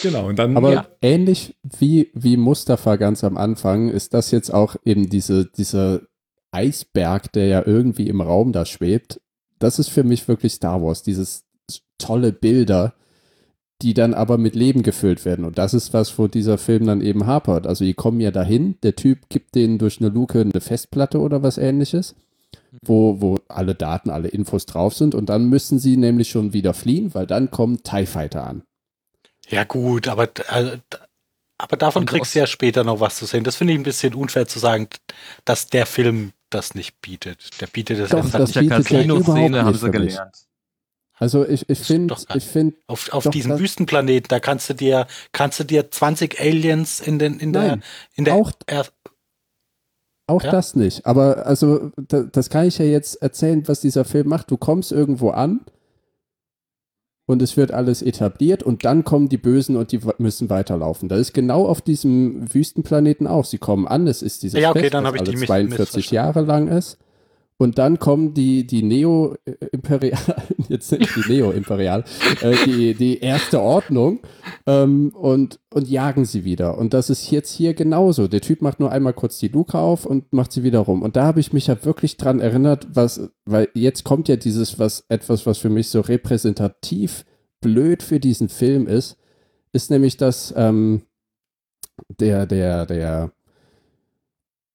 Speaker 1: Genau, und dann
Speaker 5: Aber
Speaker 3: Ja.
Speaker 5: ähnlich wie, wie Mustafa ganz am Anfang ist das jetzt auch eben diese, dieser Eisberg, der ja irgendwie im Raum da schwebt. Das ist für mich wirklich Star Wars, dieses tolle Bilder, die dann aber mit Leben gefüllt werden. Und das ist was, wo dieser Film dann eben hapert. Also die kommen ja dahin, der Typ gibt denen durch eine Luke eine Festplatte oder was ähnliches, wo, wo alle Daten, alle Infos drauf sind. Und dann müssen sie nämlich schon wieder fliehen, weil dann kommen TIE Fighter an.
Speaker 2: Ja, gut, aber, äh, aber davon
Speaker 3: Und
Speaker 2: kriegst du ja später noch was zu sehen. Das finde ich ein bisschen unfair zu sagen, dass der Film das nicht bietet. Der bietet es
Speaker 5: Doch,
Speaker 2: einfach
Speaker 5: das
Speaker 2: nicht.
Speaker 5: Bietet ja überhaupt
Speaker 3: Casino-Szene haben
Speaker 5: nicht
Speaker 3: sie gelernt.
Speaker 5: Also ich, ich finde, ich finde,
Speaker 2: Auf, auf diesem Wüstenplaneten, da kannst du dir, kannst du dir 20 Aliens in den, in der,
Speaker 5: Nein,
Speaker 2: in der,
Speaker 5: auch-
Speaker 2: er,
Speaker 5: auch
Speaker 2: Ja?
Speaker 5: das nicht. Aber also da, das kann ich ja jetzt erzählen, was dieser Film macht. Du kommst irgendwo an und es wird alles etabliert und dann kommen die Bösen und die müssen weiterlaufen. Das ist genau auf diesem Wüstenplaneten auch. Sie kommen an, es ist dieses
Speaker 2: Ja, okay,
Speaker 5: Fest,
Speaker 2: dann
Speaker 5: das
Speaker 2: ich
Speaker 5: alle
Speaker 2: die miss-
Speaker 5: 42
Speaker 2: missverstanden.
Speaker 5: Jahre lang ist. Und dann kommen die, die Neo-Imperial, jetzt nicht die Neo-Imperial, äh, die, die erste Ordnung ähm, und, und jagen sie wieder. Und das ist jetzt hier genauso. Der Typ macht nur einmal kurz die Luke auf und macht sie wieder rum. Und da habe ich mich ja wirklich dran erinnert, was, weil jetzt kommt ja dieses, was, etwas, was für mich so repräsentativ blöd für diesen Film ist, ist nämlich, dass ähm, der, der, der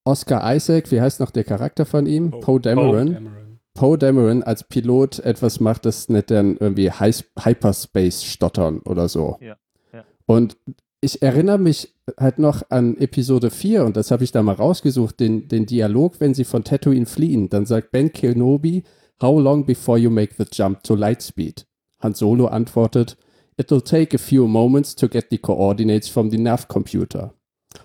Speaker 5: Oscar Isaac, wie heißt noch der Charakter von ihm?
Speaker 1: Poe.
Speaker 5: Poe Dameron. Poe Dameron als Pilot etwas macht, das nicht dann irgendwie Hy Hyperspace stottern oder so.
Speaker 3: Ja, ja.
Speaker 5: Und ich erinnere mich halt noch an Episode 4 und das habe ich da mal rausgesucht, den, den Dialog, wenn sie von Tatooine fliehen. Dann sagt Ben Kenobi, How long before you make the jump to Lightspeed? Han Solo antwortet, It'll take a few moments to get the coordinates from the nav computer.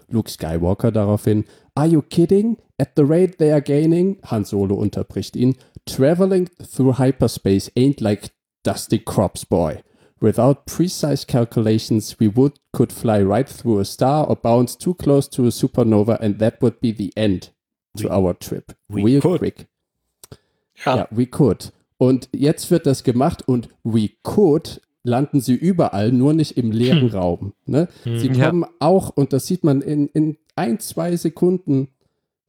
Speaker 5: Luke Skywalker daraufhin, Are you kidding? At the rate they are gaining, Han Solo unterbricht ihn, Traveling through hyperspace ain't like Dusty Crops, boy. Without precise calculations, we would could fly right through a star or bounce too close to a supernova, and that would be the end to our trip.
Speaker 1: we
Speaker 5: Real
Speaker 1: could.
Speaker 5: quick.
Speaker 2: ja,
Speaker 5: Ja, we could. Und jetzt wird das gemacht und we could landen sie überall, nur nicht im leeren Raum. Ne? Sie
Speaker 3: Ja.
Speaker 5: kommen auch, und das sieht man in, in ein, zwei Sekunden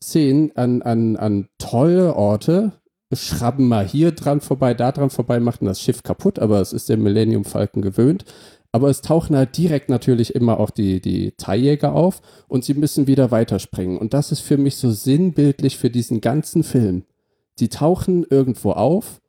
Speaker 5: Szenen an, an, an tolle Orte, schrabben mal hier dran vorbei, da dran vorbei, machten das Schiff kaputt, aber es ist der Millennium Falcon gewöhnt. Aber es tauchen halt direkt natürlich immer auch die, die Teiljäger auf und sie müssen wieder weiterspringen. Und das ist für mich so sinnbildlich für diesen ganzen Film. Die tauchen irgendwo auf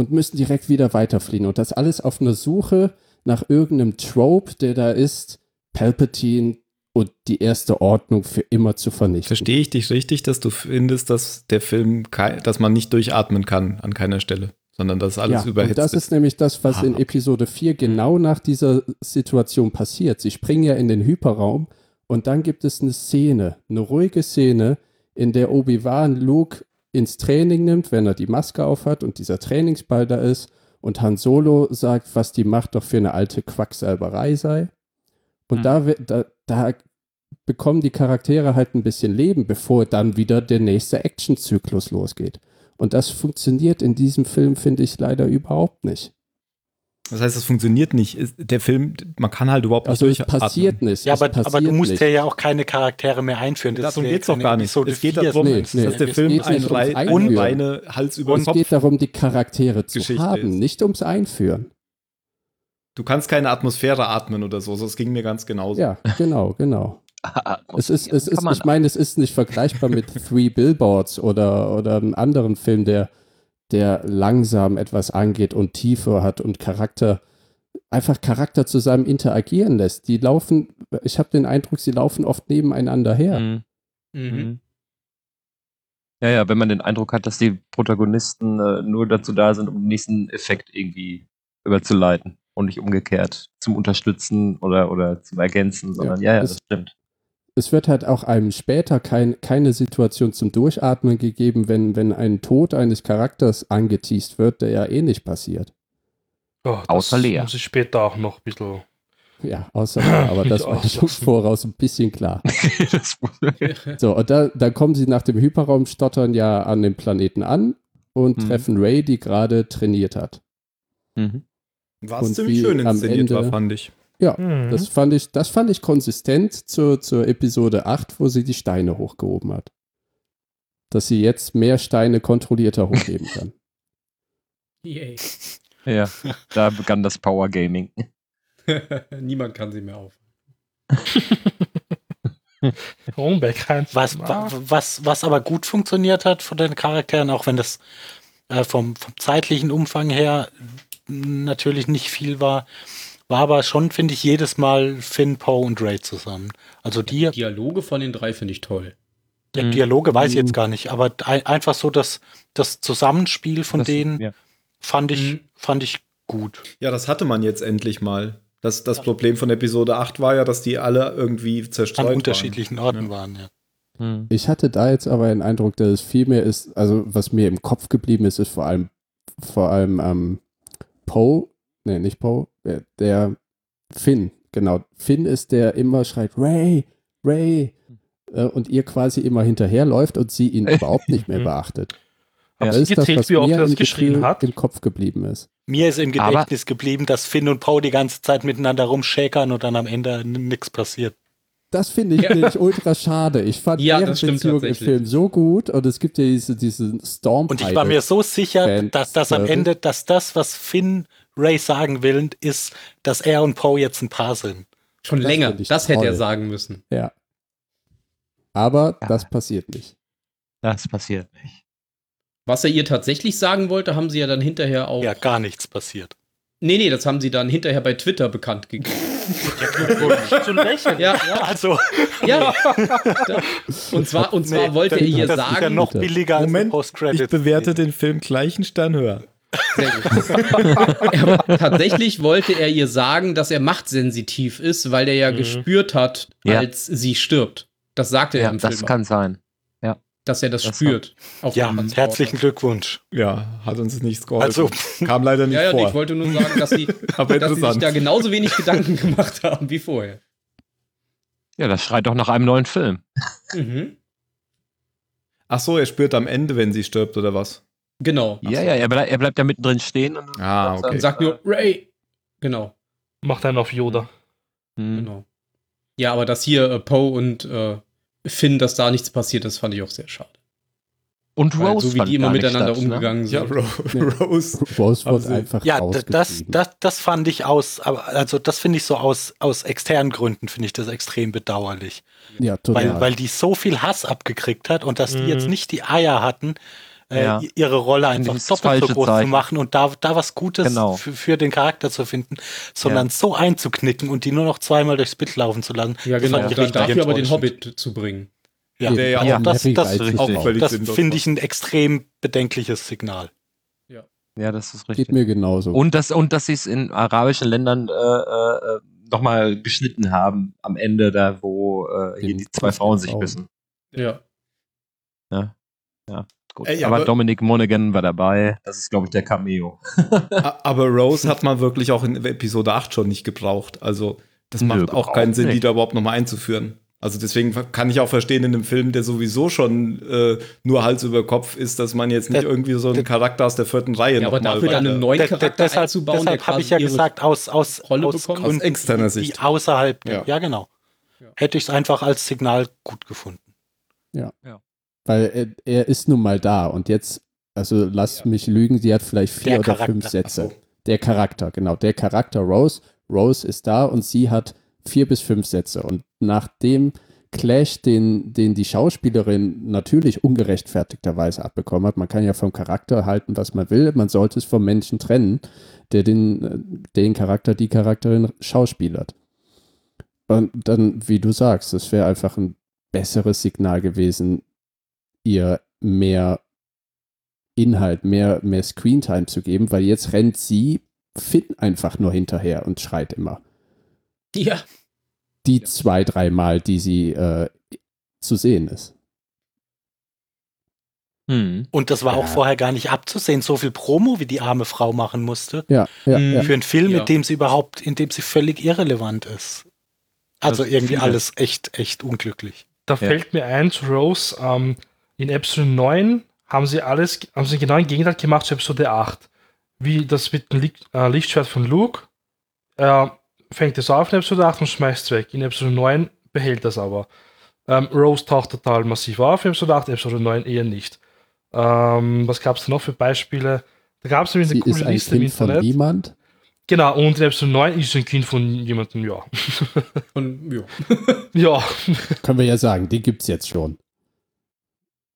Speaker 5: und müssen direkt wieder weiterfliehen. Und das alles auf einer Suche nach irgendeinem Trope, der da ist, Palpatine und die erste Ordnung für immer zu vernichten.
Speaker 1: Verstehe ich dich richtig, dass du findest, dass der Film, dass man nicht durchatmen kann an keiner Stelle, sondern dass alles
Speaker 5: ja,
Speaker 1: überhitzt
Speaker 5: und das ist nämlich das, was
Speaker 1: Ah,
Speaker 5: in. Episode 4 genau nach dieser Situation passiert. Sie springen ja in den Hyperraum und dann gibt es eine Szene, eine ruhige Szene, in der Obi-Wan Luke ins Training nimmt, wenn er die Maske aufhat und dieser Trainingsball da ist und Han Solo sagt, was die Macht doch für eine alte Quacksalberei sei. Und
Speaker 3: Hm.
Speaker 5: da, da, da bekommen die Charaktere halt ein bisschen Leben, bevor dann wieder der nächste Actionzyklus losgeht. Und das funktioniert in diesem Film, finde ich, leider überhaupt nicht.
Speaker 1: Das heißt, es funktioniert nicht. Der Film, man kann halt überhaupt
Speaker 5: Also es
Speaker 1: nicht durchatmen.
Speaker 5: passiert nicht.
Speaker 2: Ja,
Speaker 5: es
Speaker 2: aber, aber du
Speaker 5: passiert
Speaker 2: musst
Speaker 5: nicht.
Speaker 2: ja, auch keine Charaktere mehr einführen.
Speaker 1: Darum
Speaker 2: wäre
Speaker 1: geht's doch gar nicht.
Speaker 2: Episode
Speaker 1: Es geht
Speaker 2: 4,
Speaker 1: darum,
Speaker 5: Nee, nee.
Speaker 1: dass der
Speaker 5: Es
Speaker 1: Film
Speaker 5: geht Einführen.
Speaker 1: reine Hals über
Speaker 5: Es
Speaker 1: Kopf.
Speaker 5: geht darum, die Charaktere zu
Speaker 1: Geschichte
Speaker 5: haben,
Speaker 1: ist.
Speaker 5: nicht ums Einführen.
Speaker 1: Du kannst keine Atmosphäre atmen oder so. Das ging mir ganz genauso.
Speaker 5: Ja, genau, genau. Es ist, es ist, ich meine, es ist nicht vergleichbar mit Three Billboards oder, oder einem anderen Film, der, der langsam etwas angeht und Tiefe hat und Charakter, einfach Charakter zusammen interagieren lässt. Die laufen, ich habe den Eindruck, sie laufen oft nebeneinander her.
Speaker 3: Mhm.
Speaker 4: Mhm.
Speaker 3: Mhm. Ja, ja, wenn man den Eindruck hat, dass die Protagonisten äh, nur dazu da sind, um den nächsten Effekt irgendwie überzuleiten und nicht umgekehrt zum Unterstützen oder, oder zum Ergänzen, sondern ja, ja,
Speaker 5: es-
Speaker 3: das stimmt.
Speaker 5: Es wird halt auch einem später kein, keine Situation zum Durchatmen gegeben, wenn, wenn ein Tod eines Charakters angeteased wird, der ja eh nicht passiert.
Speaker 6: Ja,
Speaker 3: Außer
Speaker 6: das
Speaker 3: Lea.
Speaker 6: muss ich später auch noch ein bisschen.
Speaker 5: Ja, außer, aber das war schon voraus ein bisschen klar. So, und da, da kommen sie nach dem Hyperraum stottern ja an dem Planeten an und
Speaker 3: Mhm.
Speaker 5: treffen Ray, die gerade trainiert hat.
Speaker 3: mhm.
Speaker 1: Was
Speaker 5: Und
Speaker 1: ziemlich schön inszeniert war,
Speaker 5: Ende-
Speaker 1: fand ich.
Speaker 5: Ja,
Speaker 6: Mhm.
Speaker 5: das fand ich, das fand ich konsistent zur, zur Episode 8, wo sie die Steine hochgehoben hat. Dass sie jetzt mehr Steine kontrollierter hochheben kann.
Speaker 4: Yay.
Speaker 3: Ja, da begann das Power Gaming.
Speaker 4: Niemand kann sie mehr auf.
Speaker 2: Was, wa- was, was aber gut funktioniert hat von den Charakteren, auch wenn das äh, vom, vom zeitlichen Umfang her natürlich nicht viel war, war aber schon, finde ich, jedes Mal Finn, Poe und Ray zusammen. Also die,
Speaker 4: Die Dialoge von den drei finde ich toll.
Speaker 2: der
Speaker 3: Mhm.
Speaker 2: Dialoge weiß ich jetzt gar nicht, aber ein, einfach so das, das Zusammenspiel von
Speaker 3: Das-
Speaker 2: denen
Speaker 3: ja.
Speaker 2: fand ich,
Speaker 4: Mhm.
Speaker 2: fand ich gut.
Speaker 1: Ja, das hatte man jetzt endlich mal. Das, das Problem von Episode 8 war ja, dass die alle irgendwie zerstreut
Speaker 2: An
Speaker 1: waren.
Speaker 2: unterschiedlichen Orten
Speaker 1: Ja.
Speaker 2: waren, ja.
Speaker 3: Mhm.
Speaker 5: Ich hatte da jetzt aber den Eindruck, dass es viel mehr ist, also was mir im Kopf geblieben ist, ist vor allem, vor allem ähm, Poe, nee, nicht Poe, der, der Finn, genau. Finn ist der immer schreit, Ray, Ray, äh, und ihr quasi immer hinterherläuft und sie ihn überhaupt nicht mehr
Speaker 6: Mhm.
Speaker 5: beachtet.
Speaker 3: Ja.
Speaker 5: Das
Speaker 6: Hast
Speaker 5: ist das, was
Speaker 6: wie oft
Speaker 5: mir
Speaker 6: er das geschrien
Speaker 5: Gefühl
Speaker 6: hat?
Speaker 5: im Kopf geblieben ist.
Speaker 2: Mir ist im
Speaker 3: Aber-
Speaker 2: Gedächtnis geblieben, dass Finn und Poe die ganze Zeit miteinander rumschäkern und dann am Ende nichts passiert.
Speaker 5: Das finde ich,
Speaker 4: Ja.
Speaker 5: nämlich ultra schade. Ich fand
Speaker 4: Ja,
Speaker 5: deren Beziehung im. Film so gut und es gibt ja diese, diesen Storm
Speaker 2: Und ich war mir so sicher, dass das am
Speaker 5: Service.
Speaker 2: Ende, dass das, was Finn Ray sagen will, ist, dass er und Poe jetzt ein Paar sind.
Speaker 4: Schon
Speaker 5: Das
Speaker 4: länger. Das hätte er sagen müssen.
Speaker 5: Ja. Aber
Speaker 3: Ja.
Speaker 5: das passiert nicht.
Speaker 3: Das passiert nicht.
Speaker 4: Was er ihr tatsächlich sagen wollte, haben sie ja dann hinterher auch.
Speaker 2: Ja, gar nichts passiert.
Speaker 4: Nee, nee, das haben sie dann hinterher bei Twitter bekannt gegeben.
Speaker 6: zu lächeln.
Speaker 4: Ja,
Speaker 2: Also,
Speaker 4: ja. und zwar, und zwar
Speaker 2: nee,
Speaker 4: wollte er ihr
Speaker 2: ist ja
Speaker 4: sagen,
Speaker 2: noch billiger als
Speaker 1: Moment,
Speaker 2: Post-Credit.
Speaker 1: Ich bewerte den Film gleich einen Stern höher.
Speaker 4: Sehr gut. er, tatsächlich wollte er ihr sagen, dass er machtsensitiv ist, weil er ja
Speaker 6: Mhm.
Speaker 4: gespürt hat,
Speaker 3: Ja.
Speaker 4: als sie stirbt. Das sagte er
Speaker 3: Ja,
Speaker 4: im
Speaker 3: das
Speaker 4: Film.
Speaker 3: kann sein.
Speaker 4: dass er das,
Speaker 3: das
Speaker 4: spürt.
Speaker 2: Ja, herzlichen Glückwunsch.
Speaker 1: Ja, hat uns nichts geholfen.
Speaker 2: Also,
Speaker 1: Kam leider nicht
Speaker 4: Ja, ja,
Speaker 1: vor.
Speaker 4: ich wollte nur sagen, dass sie,
Speaker 1: Aber
Speaker 4: dass sie sich da genauso wenig Gedanken gemacht haben wie vorher.
Speaker 3: Ja, das schreit doch nach einem neuen Film.
Speaker 4: Mhm.
Speaker 1: Ach so, er spürt am Ende, wenn sie stirbt oder was?
Speaker 4: Genau.
Speaker 3: Ja, ja, er, blei er bleibt ja mittendrin stehen. Und
Speaker 1: Ah,
Speaker 3: sagt
Speaker 1: okay.
Speaker 4: Und sagt nur Ray. Genau,
Speaker 6: Macht einen auf Yoda.
Speaker 3: Hm.
Speaker 4: genau. Ja, aber dass hier äh, Poe und äh, Finn, dass da nichts passiert ist, fand ich auch sehr schade.
Speaker 3: Und
Speaker 4: Weil
Speaker 3: Rose
Speaker 4: so wie
Speaker 3: fand
Speaker 4: die immer miteinander
Speaker 3: statt, ne?
Speaker 4: umgegangen
Speaker 1: Ja,
Speaker 4: sind.
Speaker 1: Ro Rose.
Speaker 5: Rose wird
Speaker 1: sie-
Speaker 5: einfach
Speaker 2: Ja, das, das, das fand ich aus, aber also das finde ich so aus, aus externen Gründen, finde ich das extrem bedauerlich.
Speaker 5: ja, total.
Speaker 2: Weil, weil die so viel Hass abgekriegt hat und dass die jetzt
Speaker 6: Mhm.
Speaker 2: nicht die Eier hatten, äh,
Speaker 3: Ja.
Speaker 2: ihre Rolle einfach
Speaker 3: das
Speaker 2: doppelt so groß zu
Speaker 3: Zeichen.
Speaker 2: machen und da, da was Gutes
Speaker 3: Genau.
Speaker 2: für, für den Charakter zu finden, sondern
Speaker 3: Ja.
Speaker 2: so einzuknicken und die nur noch zweimal durchs Bild laufen zu lassen.
Speaker 4: Ja,
Speaker 2: Das
Speaker 4: genau.
Speaker 2: richtig
Speaker 4: dafür aber den. Hobbit zu bringen.
Speaker 2: Ja,
Speaker 1: Der ja
Speaker 2: ja, das, das, das finde ich ein extrem bedenkliches Signal.
Speaker 3: Ja, das ist richtig.
Speaker 5: Geht mir genauso.
Speaker 3: Und dass, und dass sie es in arabischen Ländern äh, äh, nochmal geschnitten haben am Ende, da wo äh, hier die zwei Frauen sich
Speaker 5: Frauen.
Speaker 3: küssen.
Speaker 4: Ja.
Speaker 3: Gut.
Speaker 1: Ey, ja,
Speaker 3: aber,
Speaker 1: aber-
Speaker 3: Dominic Monaghan war dabei. Das ist, glaube ich, der Cameo.
Speaker 1: Aber Rose hat man wirklich auch in Episode 8 schon nicht gebraucht. Also, das
Speaker 3: Nö,
Speaker 1: macht auch
Speaker 3: gebraucht
Speaker 1: keinen Sinn, die
Speaker 3: nicht.
Speaker 1: da überhaupt nochmal einzuführen. Also deswegen kann ich auch verstehen in einem Film, der sowieso schon äh, nur Hals über Kopf ist, dass man jetzt nicht
Speaker 2: Der-
Speaker 1: irgendwie so einen
Speaker 2: der-
Speaker 1: Charakter aus der vierten Reihe
Speaker 4: Ja, aber
Speaker 1: noch mal
Speaker 4: dafür dann einen neuen Charakter
Speaker 2: deshalb
Speaker 4: einzubauen, der
Speaker 2: deshalb habe ich ja gesagt, aus, aus,
Speaker 4: Rolle
Speaker 2: aus,
Speaker 1: Aus externer
Speaker 2: die,
Speaker 1: Sicht.
Speaker 2: Die außerhalb,
Speaker 1: Ja.
Speaker 2: ja, genau.
Speaker 4: Ja.
Speaker 2: Hätte ich es einfach als Signal gut gefunden.
Speaker 5: Weil er, er ist nun mal da und jetzt, also lass mich lügen, sie hat vielleicht vier
Speaker 2: Der
Speaker 5: oder
Speaker 2: Charakter.
Speaker 5: fünf Sätze.
Speaker 1: So.
Speaker 5: Der Charakter, genau. Der Charakter Rose. Rose ist da und sie hat vier bis fünf Sätze. Und nach dem Clash, den, den die Schauspielerin natürlich ungerechtfertigterweise abbekommen hat, man kann ja vom Charakter halten, was man will, man sollte es vom Menschen trennen, der den, äh, den Charakter, die Charakterin schauspielert. Und dann, wie du sagst, das wäre einfach ein besseres Signal gewesen, ihr mehr Inhalt, mehr, mehr Screentime zu geben, weil jetzt rennt sie Finn einfach nur hinterher und schreit immer.
Speaker 4: Ja.
Speaker 5: Die zwei, dreimal, die sie äh, zu sehen ist.
Speaker 3: Hm.
Speaker 2: Und das war auch
Speaker 5: Ja.
Speaker 2: vorher gar nicht abzusehen, so viel Promo, wie die arme Frau machen musste.
Speaker 5: Ja, ja,
Speaker 4: Mhm.
Speaker 5: ja.
Speaker 2: Für einen Film,
Speaker 4: Ja.
Speaker 2: in dem sie überhaupt, in dem sie völlig irrelevant ist. Also
Speaker 3: Das
Speaker 2: irgendwie alles echt, echt unglücklich.
Speaker 6: Da
Speaker 3: Ja.
Speaker 6: fällt mir ein Rose, ähm, in Episode 9 haben sie alles, haben sie genau im Gegenteil gemacht zu Episode 8. Wie das mit dem Licht, äh, Lichtschwert von Luke. Er fängt es auf in Episode 8 und schmeißt es weg. In Episode 9 behält das aber. Ähm, Rose taucht total massiv auf in Episode 8, Episode 9 eher nicht. Ähm, was gab es da noch für Beispiele? Da gab es nämlich
Speaker 5: Sie
Speaker 6: eine
Speaker 5: ist
Speaker 6: coole
Speaker 5: ein
Speaker 6: Liste im
Speaker 5: Kind von
Speaker 6: Internet.
Speaker 5: niemand.
Speaker 6: Genau, und in Episode 9 ist sie ein Kind von jemandem, ja.
Speaker 4: Und, ja.
Speaker 6: ja.
Speaker 5: Können wir ja sagen, die gibt es jetzt schon.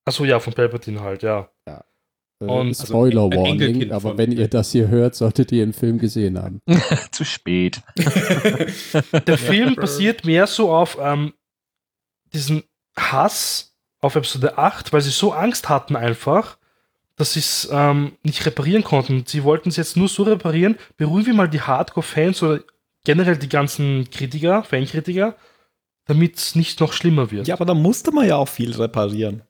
Speaker 6: Achso, ja, von Palpatine halt, ja.
Speaker 5: Äh,
Speaker 6: Und-
Speaker 4: also
Speaker 5: Spoiler
Speaker 4: ein
Speaker 5: Warning, aber wenn ihr das hier hört, solltet ihr den Film gesehen haben.
Speaker 3: Zu spät.
Speaker 6: Der Film basiert mehr so auf ähm, diesem Hass auf Episode 8, weil sie so Angst hatten einfach, dass sie es ähm, nicht reparieren konnten. Sie wollten es jetzt nur so reparieren, beruhigen wir mal die Hardcore-Fans oder generell die ganzen Kritiker, Fankritiker, damit es nicht noch schlimmer wird.
Speaker 1: Ja, aber da musste man ja auch viel reparieren.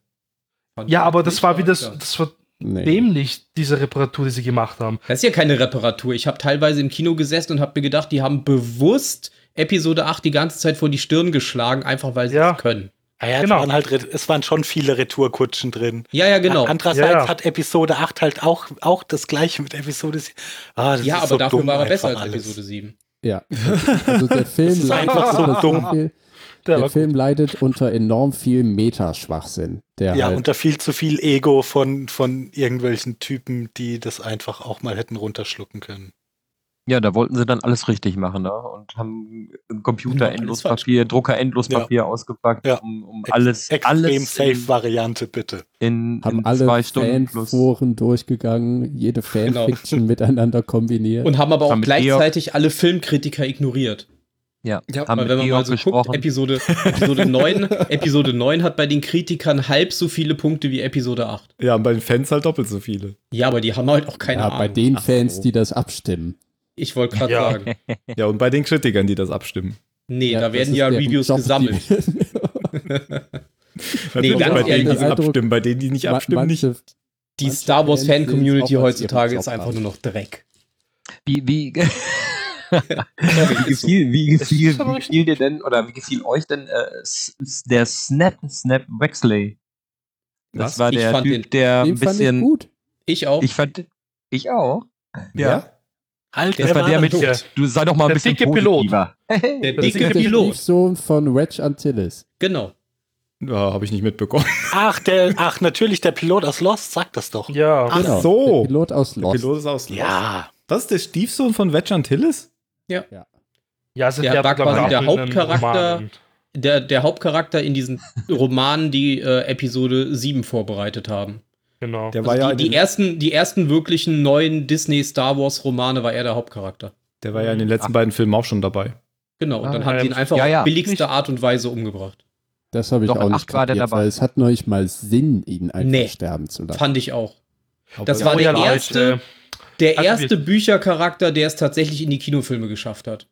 Speaker 6: Ja, aber das war wieder, das war
Speaker 5: Nee.
Speaker 6: dämlich, diese Reparatur, die sie gemacht haben.
Speaker 4: Das ist ja keine Reparatur. Ich habe teilweise im Kino gesessen und habe mir gedacht, die haben bewusst Episode 8 die ganze Zeit vor die Stirn geschlagen, einfach weil sie
Speaker 6: Ja.
Speaker 4: es können.
Speaker 2: Ja, ja,
Speaker 6: Genau.
Speaker 2: es, waren halt, es waren schon viele Retourkutschen drin.
Speaker 4: Ja, ja, genau.
Speaker 2: Andererseits
Speaker 6: Ja, ja.
Speaker 2: hat Episode 8 halt auch, auch das gleiche mit Episode 7. Ah, das
Speaker 4: Ja,
Speaker 2: ist
Speaker 4: aber
Speaker 2: so
Speaker 4: dafür war er besser als
Speaker 2: alles.
Speaker 4: Episode 7.
Speaker 5: Ja. Also der Film
Speaker 2: ist einfach so dumm.
Speaker 6: Der
Speaker 5: Der Film leidet unter enorm viel Metaschwachsinn. Der
Speaker 2: Ja,
Speaker 5: halt,
Speaker 2: unter viel zu viel Ego von, von irgendwelchen Typen, die das einfach auch mal hätten runterschlucken können.
Speaker 3: Ja, da wollten sie dann alles richtig machen, ne? Und haben Computer
Speaker 4: Alles
Speaker 3: Endlospapier, Drucker Endlospapier ausgepackt,
Speaker 2: Ja.
Speaker 3: um, um
Speaker 2: Ex-
Speaker 3: alles,
Speaker 2: Extrem
Speaker 3: alles in,
Speaker 2: Safe-Variante, bitte.
Speaker 3: in,
Speaker 5: haben
Speaker 3: in
Speaker 5: alle
Speaker 3: zwei Stunden.
Speaker 5: Fanforen durchgegangen, jede Fanfiction miteinander kombiniert.
Speaker 4: Und haben aber auch
Speaker 3: Haben
Speaker 4: gleichzeitig alle Filmkritiker ignoriert.
Speaker 3: Ja,
Speaker 1: Ja,
Speaker 3: haben mit
Speaker 4: wenn man
Speaker 3: Georg
Speaker 4: mal so
Speaker 3: gesprochen.
Speaker 4: guckt, Episode, Episode 9, Episode 9 hat bei den Kritikern halb so viele Punkte wie Episode 8.
Speaker 1: Ja, und bei den Fans halt doppelt so viele.
Speaker 4: Ja, aber die haben halt auch keine
Speaker 5: ja,
Speaker 4: Ahnung.
Speaker 5: bei den
Speaker 1: Ach
Speaker 5: Fans, die das abstimmen.
Speaker 4: ich wollte gerade
Speaker 6: Ja.
Speaker 4: sagen.
Speaker 1: Ja, und bei den Kritikern, die das abstimmen.
Speaker 4: Nee,
Speaker 5: Ja,
Speaker 4: da werden ja Reviews
Speaker 5: Job,
Speaker 4: gesammelt.
Speaker 1: Natürlich
Speaker 4: ganz
Speaker 1: bei denen, die
Speaker 5: also-
Speaker 1: abstimmen, bei denen, die nicht abstimmen, nicht.
Speaker 5: manche-
Speaker 4: Die
Speaker 5: Manche
Speaker 4: Star Wars Fan Community heutzutage ist einfach nur noch Dreck.
Speaker 3: Wie, wie, wie, gefiel, wie, gefiel, wie gefiel dir denn, oder wie gefiel euch denn äh, der Snap, Snap Wexley? Das
Speaker 1: Was?
Speaker 3: war
Speaker 4: Ich
Speaker 3: der
Speaker 4: fand
Speaker 3: Typ,
Speaker 4: den-
Speaker 3: der ein
Speaker 5: Den fand ich
Speaker 3: bisschen.
Speaker 5: gut.
Speaker 4: Ich auch.
Speaker 3: Ich fand, ich auch.
Speaker 1: Ja.
Speaker 2: Halt,
Speaker 3: Das war der mit,
Speaker 6: Ja.
Speaker 3: du sei doch mal ein
Speaker 6: Der
Speaker 3: bisschen
Speaker 6: dicke Pilot.
Speaker 3: positiver.
Speaker 4: der
Speaker 5: Das
Speaker 4: dicke
Speaker 5: ist der
Speaker 4: Pilot.
Speaker 5: Stiefsohn von Reg Antilles.
Speaker 4: Genau.
Speaker 1: Ja, habe ich nicht mitbekommen.
Speaker 2: Ach, der, ach, natürlich, der Pilot aus Lost, sagt das doch.
Speaker 6: Ja,
Speaker 1: Ach
Speaker 5: Genau,
Speaker 1: so.
Speaker 5: Der Pilot aus
Speaker 1: Der
Speaker 5: Lost.
Speaker 1: Pilot ist aus Lost.
Speaker 2: Ja.
Speaker 1: Das ist der Stiefsohn von Wedge Antilles?
Speaker 6: Ja, also
Speaker 4: Der war
Speaker 6: glaub ich,
Speaker 4: quasi der Hauptcharakter. Der, der Hauptcharakter in diesen Romanen, die äh, Episode 7 vorbereitet haben.
Speaker 6: Genau.
Speaker 1: Der
Speaker 4: Also
Speaker 1: war ja,
Speaker 4: die,
Speaker 1: in
Speaker 4: die, ersten, die ersten wirklichen neuen Disney-Star Wars-Romane war er der Hauptcharakter.
Speaker 1: der war ja in den letzten beiden Filmen auch schon dabei.
Speaker 4: Genau, und dann
Speaker 3: Ah,
Speaker 4: haben sie ihn einfach
Speaker 3: ja, ja.
Speaker 4: auf billigste Art und Weise umgebracht.
Speaker 5: Das habe ich
Speaker 3: Doch,
Speaker 5: auch nicht
Speaker 3: der
Speaker 5: kapiert,
Speaker 3: dabei.
Speaker 5: weil es hat noch nicht mal Sinn, ihn einfach
Speaker 4: Nee.
Speaker 5: sterben zu lassen.
Speaker 4: Fand ich auch. Das war der
Speaker 6: ja, Leute.
Speaker 4: erste, der
Speaker 6: Also
Speaker 4: erste Büchercharakter, der es tatsächlich in die Kinofilme geschafft hat.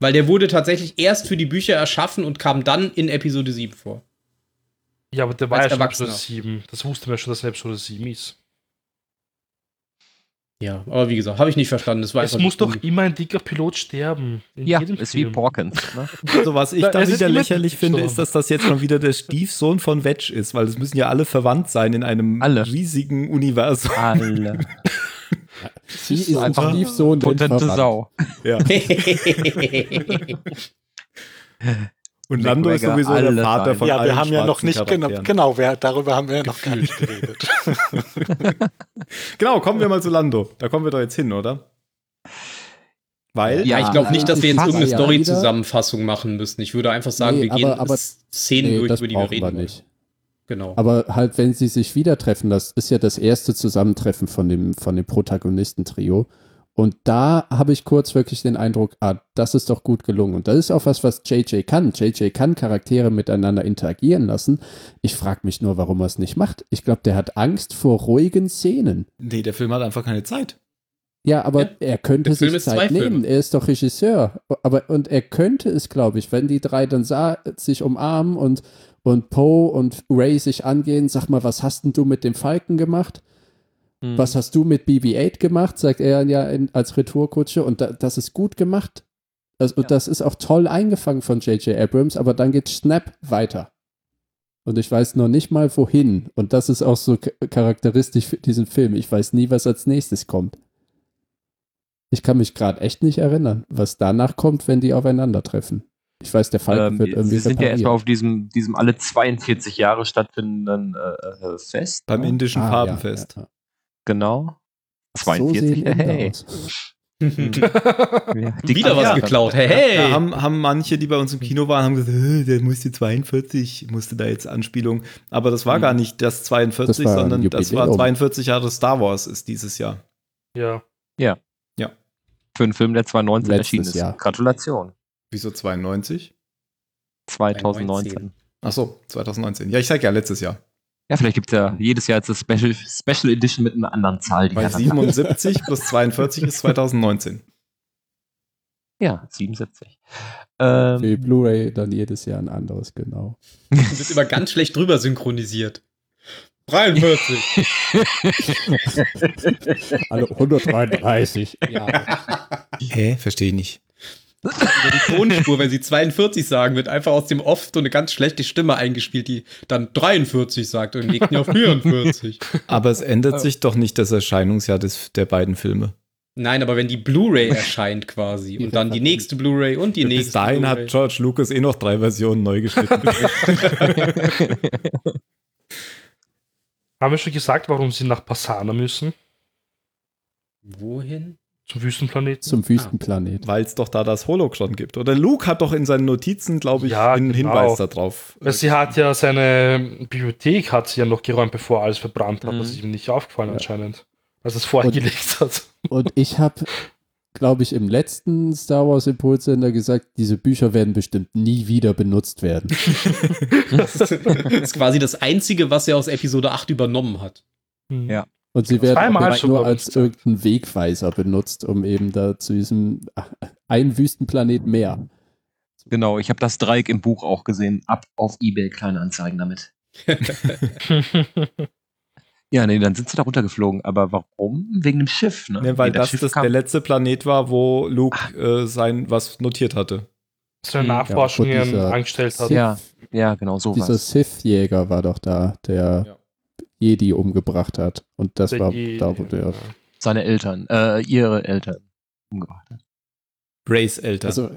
Speaker 4: Weil der wurde tatsächlich erst für die Bücher erschaffen und kam dann in Episode 7 vor.
Speaker 6: Ja, aber der war
Speaker 4: Als
Speaker 6: ja schon. Episode 7. Das wusste man schon, dass er Episode 7 ist.
Speaker 4: Ja, aber wie gesagt, habe ich nicht verstanden. Das war
Speaker 6: Es muss doch immer ein dicker Pilot sterben. In
Speaker 3: Ja,
Speaker 6: jedem
Speaker 3: ist wie
Speaker 6: Film.
Speaker 3: Porkins. Ne?
Speaker 1: Also was ich
Speaker 6: Da- es
Speaker 1: wieder lächerlich finde, ist, dass das jetzt schon wieder der Stiefsohn von Wedge ist, weil es müssen ja alle verwandt sein in einem
Speaker 3: Alle.
Speaker 1: riesigen Universum.
Speaker 3: Alle.
Speaker 5: Sie ist
Speaker 3: einfach
Speaker 5: ein Stiefsohn, denn
Speaker 3: Potente. Sau.
Speaker 1: Ja. Und Lando ist sowieso der Vater von
Speaker 2: ja,
Speaker 1: allen
Speaker 2: wir haben ja noch nicht, genau, genau wir, darüber haben wir ja noch gar nicht geredet.
Speaker 1: Genau, kommen wir mal zu Lando. Da kommen wir doch jetzt hin, oder? Weil,
Speaker 4: Ja, ich glaube nicht, dass wir jetzt irgendeine Story-Zusammenfassung machen müssen. Ich würde einfach sagen,
Speaker 5: Nee,
Speaker 4: wir gehen
Speaker 5: aber- aber-
Speaker 4: Szenen
Speaker 5: Nee,
Speaker 4: durch, über die wir reden
Speaker 5: wir
Speaker 4: wollen.
Speaker 5: nicht.
Speaker 4: Genau.
Speaker 5: Aber halt, wenn sie sich wieder treffen, das ist ja das erste Zusammentreffen von dem, von dem Protagonistentrio. Und da habe ich kurz wirklich den Eindruck, ah, das ist doch gut gelungen. Und das ist auch was, was JJ kann. JJ kann Charaktere miteinander interagieren lassen. Ich frage mich nur, warum er es nicht macht. Ich glaube, der hat Angst vor ruhigen Szenen.
Speaker 1: nee, der Film hat einfach keine Zeit.
Speaker 5: Ja, aber
Speaker 4: Ja,
Speaker 5: er könnte
Speaker 4: der Film
Speaker 5: sich Zeit
Speaker 4: Filme.
Speaker 5: nehmen. Er ist doch Regisseur. Aber, und er könnte es, glaube ich, wenn die drei dann sah, sich umarmen und, und Poe und Ray sich angehen. Sag mal, was hast denn du mit dem Falken gemacht?
Speaker 3: Hm.
Speaker 5: Was hast du mit BB-8 gemacht? Sagt er ja in, als Retourkutsche. Und da, das ist gut gemacht. Also,
Speaker 3: Ja.
Speaker 5: Das ist auch toll eingefangen von J.J. Abrams, aber dann geht Snap weiter. Und ich weiß noch nicht mal wohin. Und das ist auch so charakteristisch für diesen Film. Ich weiß nie, was als nächstes kommt. Ich kann mich gerade echt nicht erinnern, was danach kommt, wenn die aufeinandertreffen. Ich weiß, der Falken
Speaker 3: Ähm,
Speaker 5: wird irgendwie
Speaker 3: Sie sind ja
Speaker 5: repariert.
Speaker 3: erstmal auf diesem, diesem alle 42 Jahre stattfindenden äh, äh, Fest.
Speaker 1: Beim
Speaker 3: ne?
Speaker 1: indischen
Speaker 5: Ah,
Speaker 1: Farbenfest.
Speaker 5: Ja, ja,
Speaker 3: Genau.
Speaker 5: ja.
Speaker 3: 42,
Speaker 5: so
Speaker 3: hey. Ja,
Speaker 4: Wieder was
Speaker 1: ja.
Speaker 4: geklaut. Hey, hey.
Speaker 1: Da haben, haben manche, die bei uns im Kino waren, haben gesagt, "Äh, der musste 42, musste da jetzt Anspielung. Aber das war
Speaker 3: Mhm.
Speaker 1: gar nicht das 42,
Speaker 5: Das
Speaker 1: sondern das war
Speaker 5: Jubiläum.
Speaker 1: 42 Jahre Star Wars ist dieses Jahr.
Speaker 6: Ja.
Speaker 3: Für einen Film, der 2019
Speaker 5: Letztes
Speaker 3: erschienen ist.
Speaker 5: Jahr.
Speaker 3: Gratulation.
Speaker 1: Wieso 92?
Speaker 3: 2019.
Speaker 1: Ach so, 2019. Ja, ich sag ja letztes Jahr.
Speaker 3: Ja, vielleicht gibt es ja jedes Jahr jetzt eine Special, Special Edition mit einer anderen Zahl. Die
Speaker 1: Weil
Speaker 3: dann-
Speaker 1: 77 plus 42 ist 2019.
Speaker 3: Ja, 77. Ähm,
Speaker 5: Für die Blu-ray dann jedes Jahr ein anderes, genau.
Speaker 4: wird immer ganz schlecht drüber synchronisiert. 43.
Speaker 5: Alle 133. Ja.
Speaker 1: Hä? Verstehe ich nicht.
Speaker 4: Über die Tonspur, wenn sie 42 sagen, wird einfach aus dem Off so eine ganz schlechte Stimme eingespielt, die dann 43 sagt und im nächsten Jahr 44.
Speaker 1: Aber es ändert sich doch nicht das Erscheinungsjahr des, der beiden Filme.
Speaker 4: Nein, aber wenn die Blu-ray erscheint quasi und dann die nächste Blu-ray und die nächste
Speaker 1: Bis dahin hat George Lucas eh noch drei Versionen neu geschnitten.
Speaker 6: Haben wir schon gesagt, warum sie nach Passana müssen?
Speaker 4: Wohin?
Speaker 6: Zum Wüstenplaneten?
Speaker 5: Zum Wüstenplanet.
Speaker 1: Weil es doch da das Holocron gibt. Oder Luke hat doch in seinen Notizen, glaube ich,
Speaker 6: Ja,
Speaker 1: einen
Speaker 6: genau.
Speaker 1: Hinweis darauf.
Speaker 6: Sie hat ja seine Bibliothek hat sie ja noch geräumt, bevor alles verbrannt hat.
Speaker 3: Mhm.
Speaker 6: Das ist ihm nicht aufgefallen
Speaker 5: Ja.
Speaker 6: anscheinend. Als es vorher
Speaker 5: Und-
Speaker 6: gelegt hat.
Speaker 5: Und ich habe, glaube ich, im letzten Star Wars Impulsender gesagt, diese Bücher werden bestimmt nie wieder benutzt werden.
Speaker 4: Das ist, das ist quasi das Einzige, was er aus Episode 8 übernommen hat.
Speaker 6: Hm.
Speaker 3: Ja.
Speaker 5: Und sie werden
Speaker 6: schon,
Speaker 5: nur als irgendein Wegweiser benutzt, um eben da zu diesem ein Wüstenplanet mehr.
Speaker 3: genau, ich habe das Dreieck im Buch auch gesehen. Ab auf Ebay kleine Anzeigen damit. Ja, nee, dann sind sie da runtergeflogen. Aber warum? Wegen dem Schiff, ne?
Speaker 1: Ne, weil
Speaker 3: Nee,
Speaker 1: das,
Speaker 3: Schiff
Speaker 1: das der letzte Planet war, wo Luke äh, sein was notiert hatte.
Speaker 6: Seine
Speaker 4: Hm,
Speaker 6: Nachforschungen
Speaker 5: Ja,
Speaker 6: angestellt hat.
Speaker 3: Ja, ja, genau so
Speaker 5: Dieser. Sith-Jäger war doch da, der
Speaker 1: Ja.
Speaker 5: Jedi umgebracht hat. Und das
Speaker 6: Der
Speaker 5: war da, wo der.
Speaker 3: Seine Eltern, äh, ihre Eltern umgebracht hat.
Speaker 1: Rays Eltern.
Speaker 5: Also,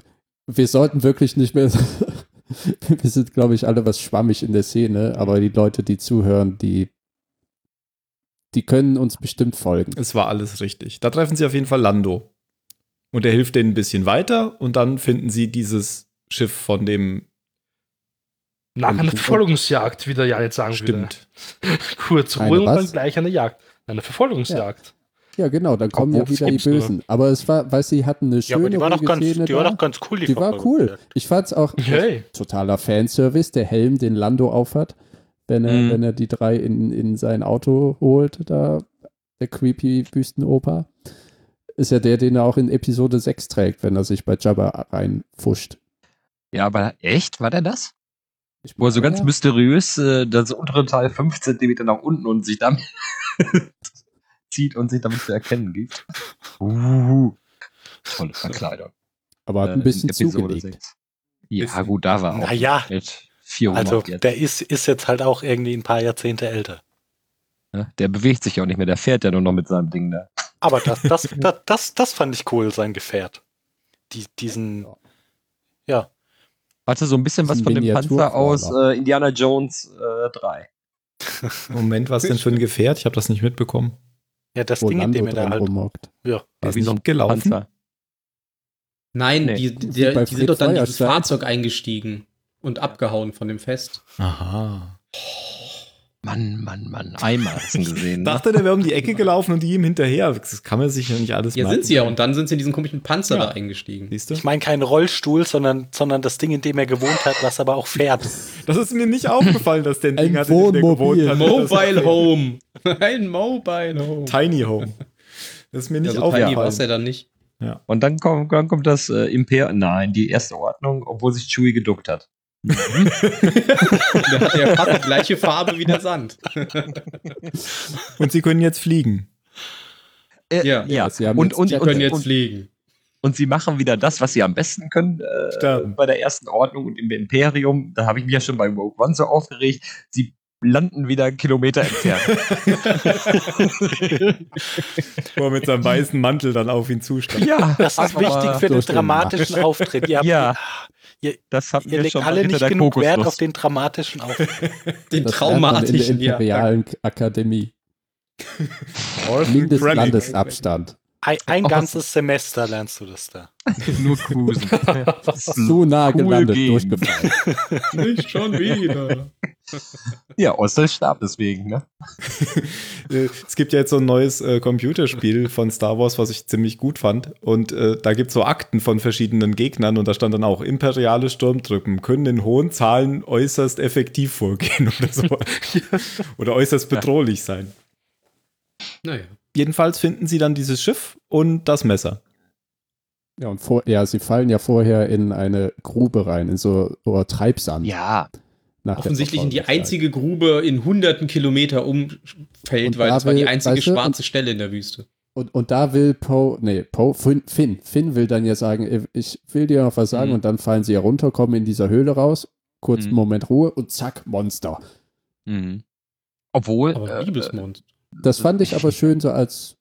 Speaker 5: wir sollten wirklich nicht mehr Wir sind, glaube ich, alle was schwammig in der Szene, aber die Leute, die zuhören, die, die können uns bestimmt folgen.
Speaker 1: Es war alles richtig. Da treffen sie auf jeden Fall Lando. Und er hilft denen ein bisschen weiter und dann finden sie dieses Schiff von dem.
Speaker 6: Nach einer Verfolgungsjagd, wie der Jan jetzt sagen
Speaker 1: Stimmt.
Speaker 6: würde. Kurz Ruhe und
Speaker 5: was?
Speaker 6: dann gleich eine Jagd. Eine Verfolgungsjagd.
Speaker 5: Ja, genau, dann kommen ja
Speaker 6: Obwohl,
Speaker 5: wieder die. Bösen. Aber es war, weil sie hatten eine
Speaker 2: Ja,
Speaker 5: schöne
Speaker 2: aber die war doch ganz, die war doch ganz cool, die,
Speaker 5: Die war cool. Ich fand's auch
Speaker 6: Hey.
Speaker 5: totaler Fanservice, der Helm, den Lando aufhat, wenn er,
Speaker 3: Mhm.
Speaker 5: wenn er die drei in, in sein Auto holt, da, der creepy Wüstenoper. Ist ja der, den er auch in Episode 6 trägt, wenn er sich bei Jabba reinfuscht.
Speaker 3: Ja, aber echt? War der das?
Speaker 5: Ich
Speaker 3: Wo er so ganz mysteriös äh, das untere Teil 5 cm nach unten und sich damit zieht und sich damit zu erkennen gibt. Uh, tolle Verkleidung.
Speaker 5: aber hat
Speaker 3: Äh,
Speaker 5: ein bisschen
Speaker 3: Episode
Speaker 5: zugelegt.
Speaker 3: 6. Ja,
Speaker 1: Bisschen.
Speaker 3: gut, da war auch
Speaker 2: Naja,
Speaker 3: mit 400
Speaker 2: also
Speaker 3: jetzt.
Speaker 2: der ist, ist jetzt halt auch irgendwie ein paar Jahrzehnte älter.
Speaker 3: ne? Der bewegt sich auch nicht mehr, der fährt ja nur noch mit seinem Ding da.
Speaker 2: Aber das, das, das, das, das fand ich cool, sein Gefährt. Die, diesen, ja.
Speaker 3: Hatte so ein bisschen was
Speaker 5: ist
Speaker 3: von
Speaker 5: ein
Speaker 3: dem Panzer aus äh, Indiana Jones äh, 3.
Speaker 1: Moment, was denn für ein Gefährt? Ich habe das nicht mitbekommen.
Speaker 2: Ja, das
Speaker 5: Wo
Speaker 2: Ding, in dem er da halt.
Speaker 5: rummockt.
Speaker 2: Ja.
Speaker 1: Es
Speaker 3: Wie so ein
Speaker 1: nicht gelaufen?
Speaker 3: Panzer.
Speaker 4: Nein,
Speaker 3: Nee.
Speaker 4: die, die,
Speaker 5: bei
Speaker 4: die sind doch dann in dieses. Fahrzeug eingestiegen und abgehauen von dem Fest.
Speaker 1: Aha.
Speaker 3: Mann, Mann, Mann. Einmal hast du ihn gesehen. Ne?
Speaker 1: Dachte, der wäre um die Ecke gelaufen und die ihm hinterher. Das kann man sich ja nicht alles
Speaker 4: Ja,
Speaker 1: merken.
Speaker 4: sind sie ja. Und dann sind sie in diesen komischen Panzer
Speaker 1: Ja.
Speaker 4: da eingestiegen.
Speaker 1: Siehst du?
Speaker 2: Ich meine keinen Rollstuhl, sondern, sondern das Ding, in dem er gewohnt hat, was aber auch fährt.
Speaker 1: Das ist mir nicht aufgefallen, dass der ein Ding hatte, in dem der
Speaker 5: Wohnmobil.
Speaker 1: gewohnt hat.
Speaker 4: Mobile Home. Ein Mobile Home.
Speaker 1: Tiny Home. Das ist mir
Speaker 4: Ja,
Speaker 1: nicht
Speaker 4: so tiny war es ja
Speaker 1: aufgefallen.
Speaker 4: dann nicht.
Speaker 3: Und dann kommt, dann kommt das äh, Imper, nein, die erste Ordnung, obwohl sich Chewie geduckt hat.
Speaker 4: Der hat ja fast die gleiche Farbe wie der Sand.
Speaker 1: Und sie können jetzt fliegen.
Speaker 3: Äh,
Speaker 4: Ja.
Speaker 3: ja.
Speaker 5: Sie haben
Speaker 3: Und,
Speaker 5: jetzt
Speaker 3: und, und,
Speaker 4: können jetzt
Speaker 3: und,
Speaker 4: fliegen.
Speaker 3: und sie machen wieder das, was sie am besten können äh, bei der ersten Ordnung und im Imperium. Da habe ich mich ja schon bei Rogue One so aufgeregt. Sie landen wieder Kilometer entfernt.
Speaker 1: Wo er mit seinem weißen Mantel dann auf ihn zustand.
Speaker 3: ja,
Speaker 2: Das ist wichtig für den dramatischen Auftritt. Ihr, habt,
Speaker 3: Ja.
Speaker 2: Ihr,
Speaker 3: Das hat
Speaker 2: ihr legt
Speaker 3: schon
Speaker 2: alle nicht genug Wert
Speaker 3: Kokosnuss.
Speaker 2: auf den dramatischen Auftritt.
Speaker 4: Den
Speaker 5: Das man in der
Speaker 4: traumatischen. Ja.
Speaker 5: Imperialen Akademie. Mindestlandesabstand.
Speaker 2: Ein, ein
Speaker 3: Oh,
Speaker 2: ganzes Semester lernst du das da.
Speaker 3: Nur cruisen.
Speaker 5: Zu nah
Speaker 3: Cool
Speaker 5: gelandet,
Speaker 3: gehen.
Speaker 5: durchgefallen.
Speaker 4: Nicht schon wieder.
Speaker 3: Ja, Ostel starb deswegen, ne?
Speaker 1: Äh, es gibt ja jetzt so ein neues äh, Computerspiel von Star Wars, was ich ziemlich gut fand. Und äh, da gibt es so Akten von verschiedenen Gegnern und da stand dann auch, imperiale Sturmtruppen können in hohen Zahlen äußerst effektiv vorgehen oder so. oder äußerst bedrohlich sein.
Speaker 4: Naja.
Speaker 1: Jedenfalls finden sie dann dieses Schiff und das Messer.
Speaker 5: Ja, und vor, ja, sie fallen ja vorher in eine Grube rein, in so oder Treibsand.
Speaker 3: Ja.
Speaker 5: Nach der
Speaker 4: Offensichtlich in die einzige Grube in hunderten Kilometer Umfeld,
Speaker 5: Und
Speaker 4: weil das war die einzige
Speaker 5: weißt du,
Speaker 4: schwarze Stelle in der Wüste.
Speaker 5: Und, und da will Poe, nee, Poe, Finn, Finn, Finn will dann ja sagen, ich will dir noch was sagen
Speaker 3: Mhm.
Speaker 5: und dann fallen sie ja runter, kommen in dieser Höhle raus, kurz einen
Speaker 3: Mhm.
Speaker 5: Moment Ruhe und zack, Monster.
Speaker 3: Mhm. Obwohl,
Speaker 4: Aber
Speaker 3: äh.
Speaker 5: Das fand ich aber schön so als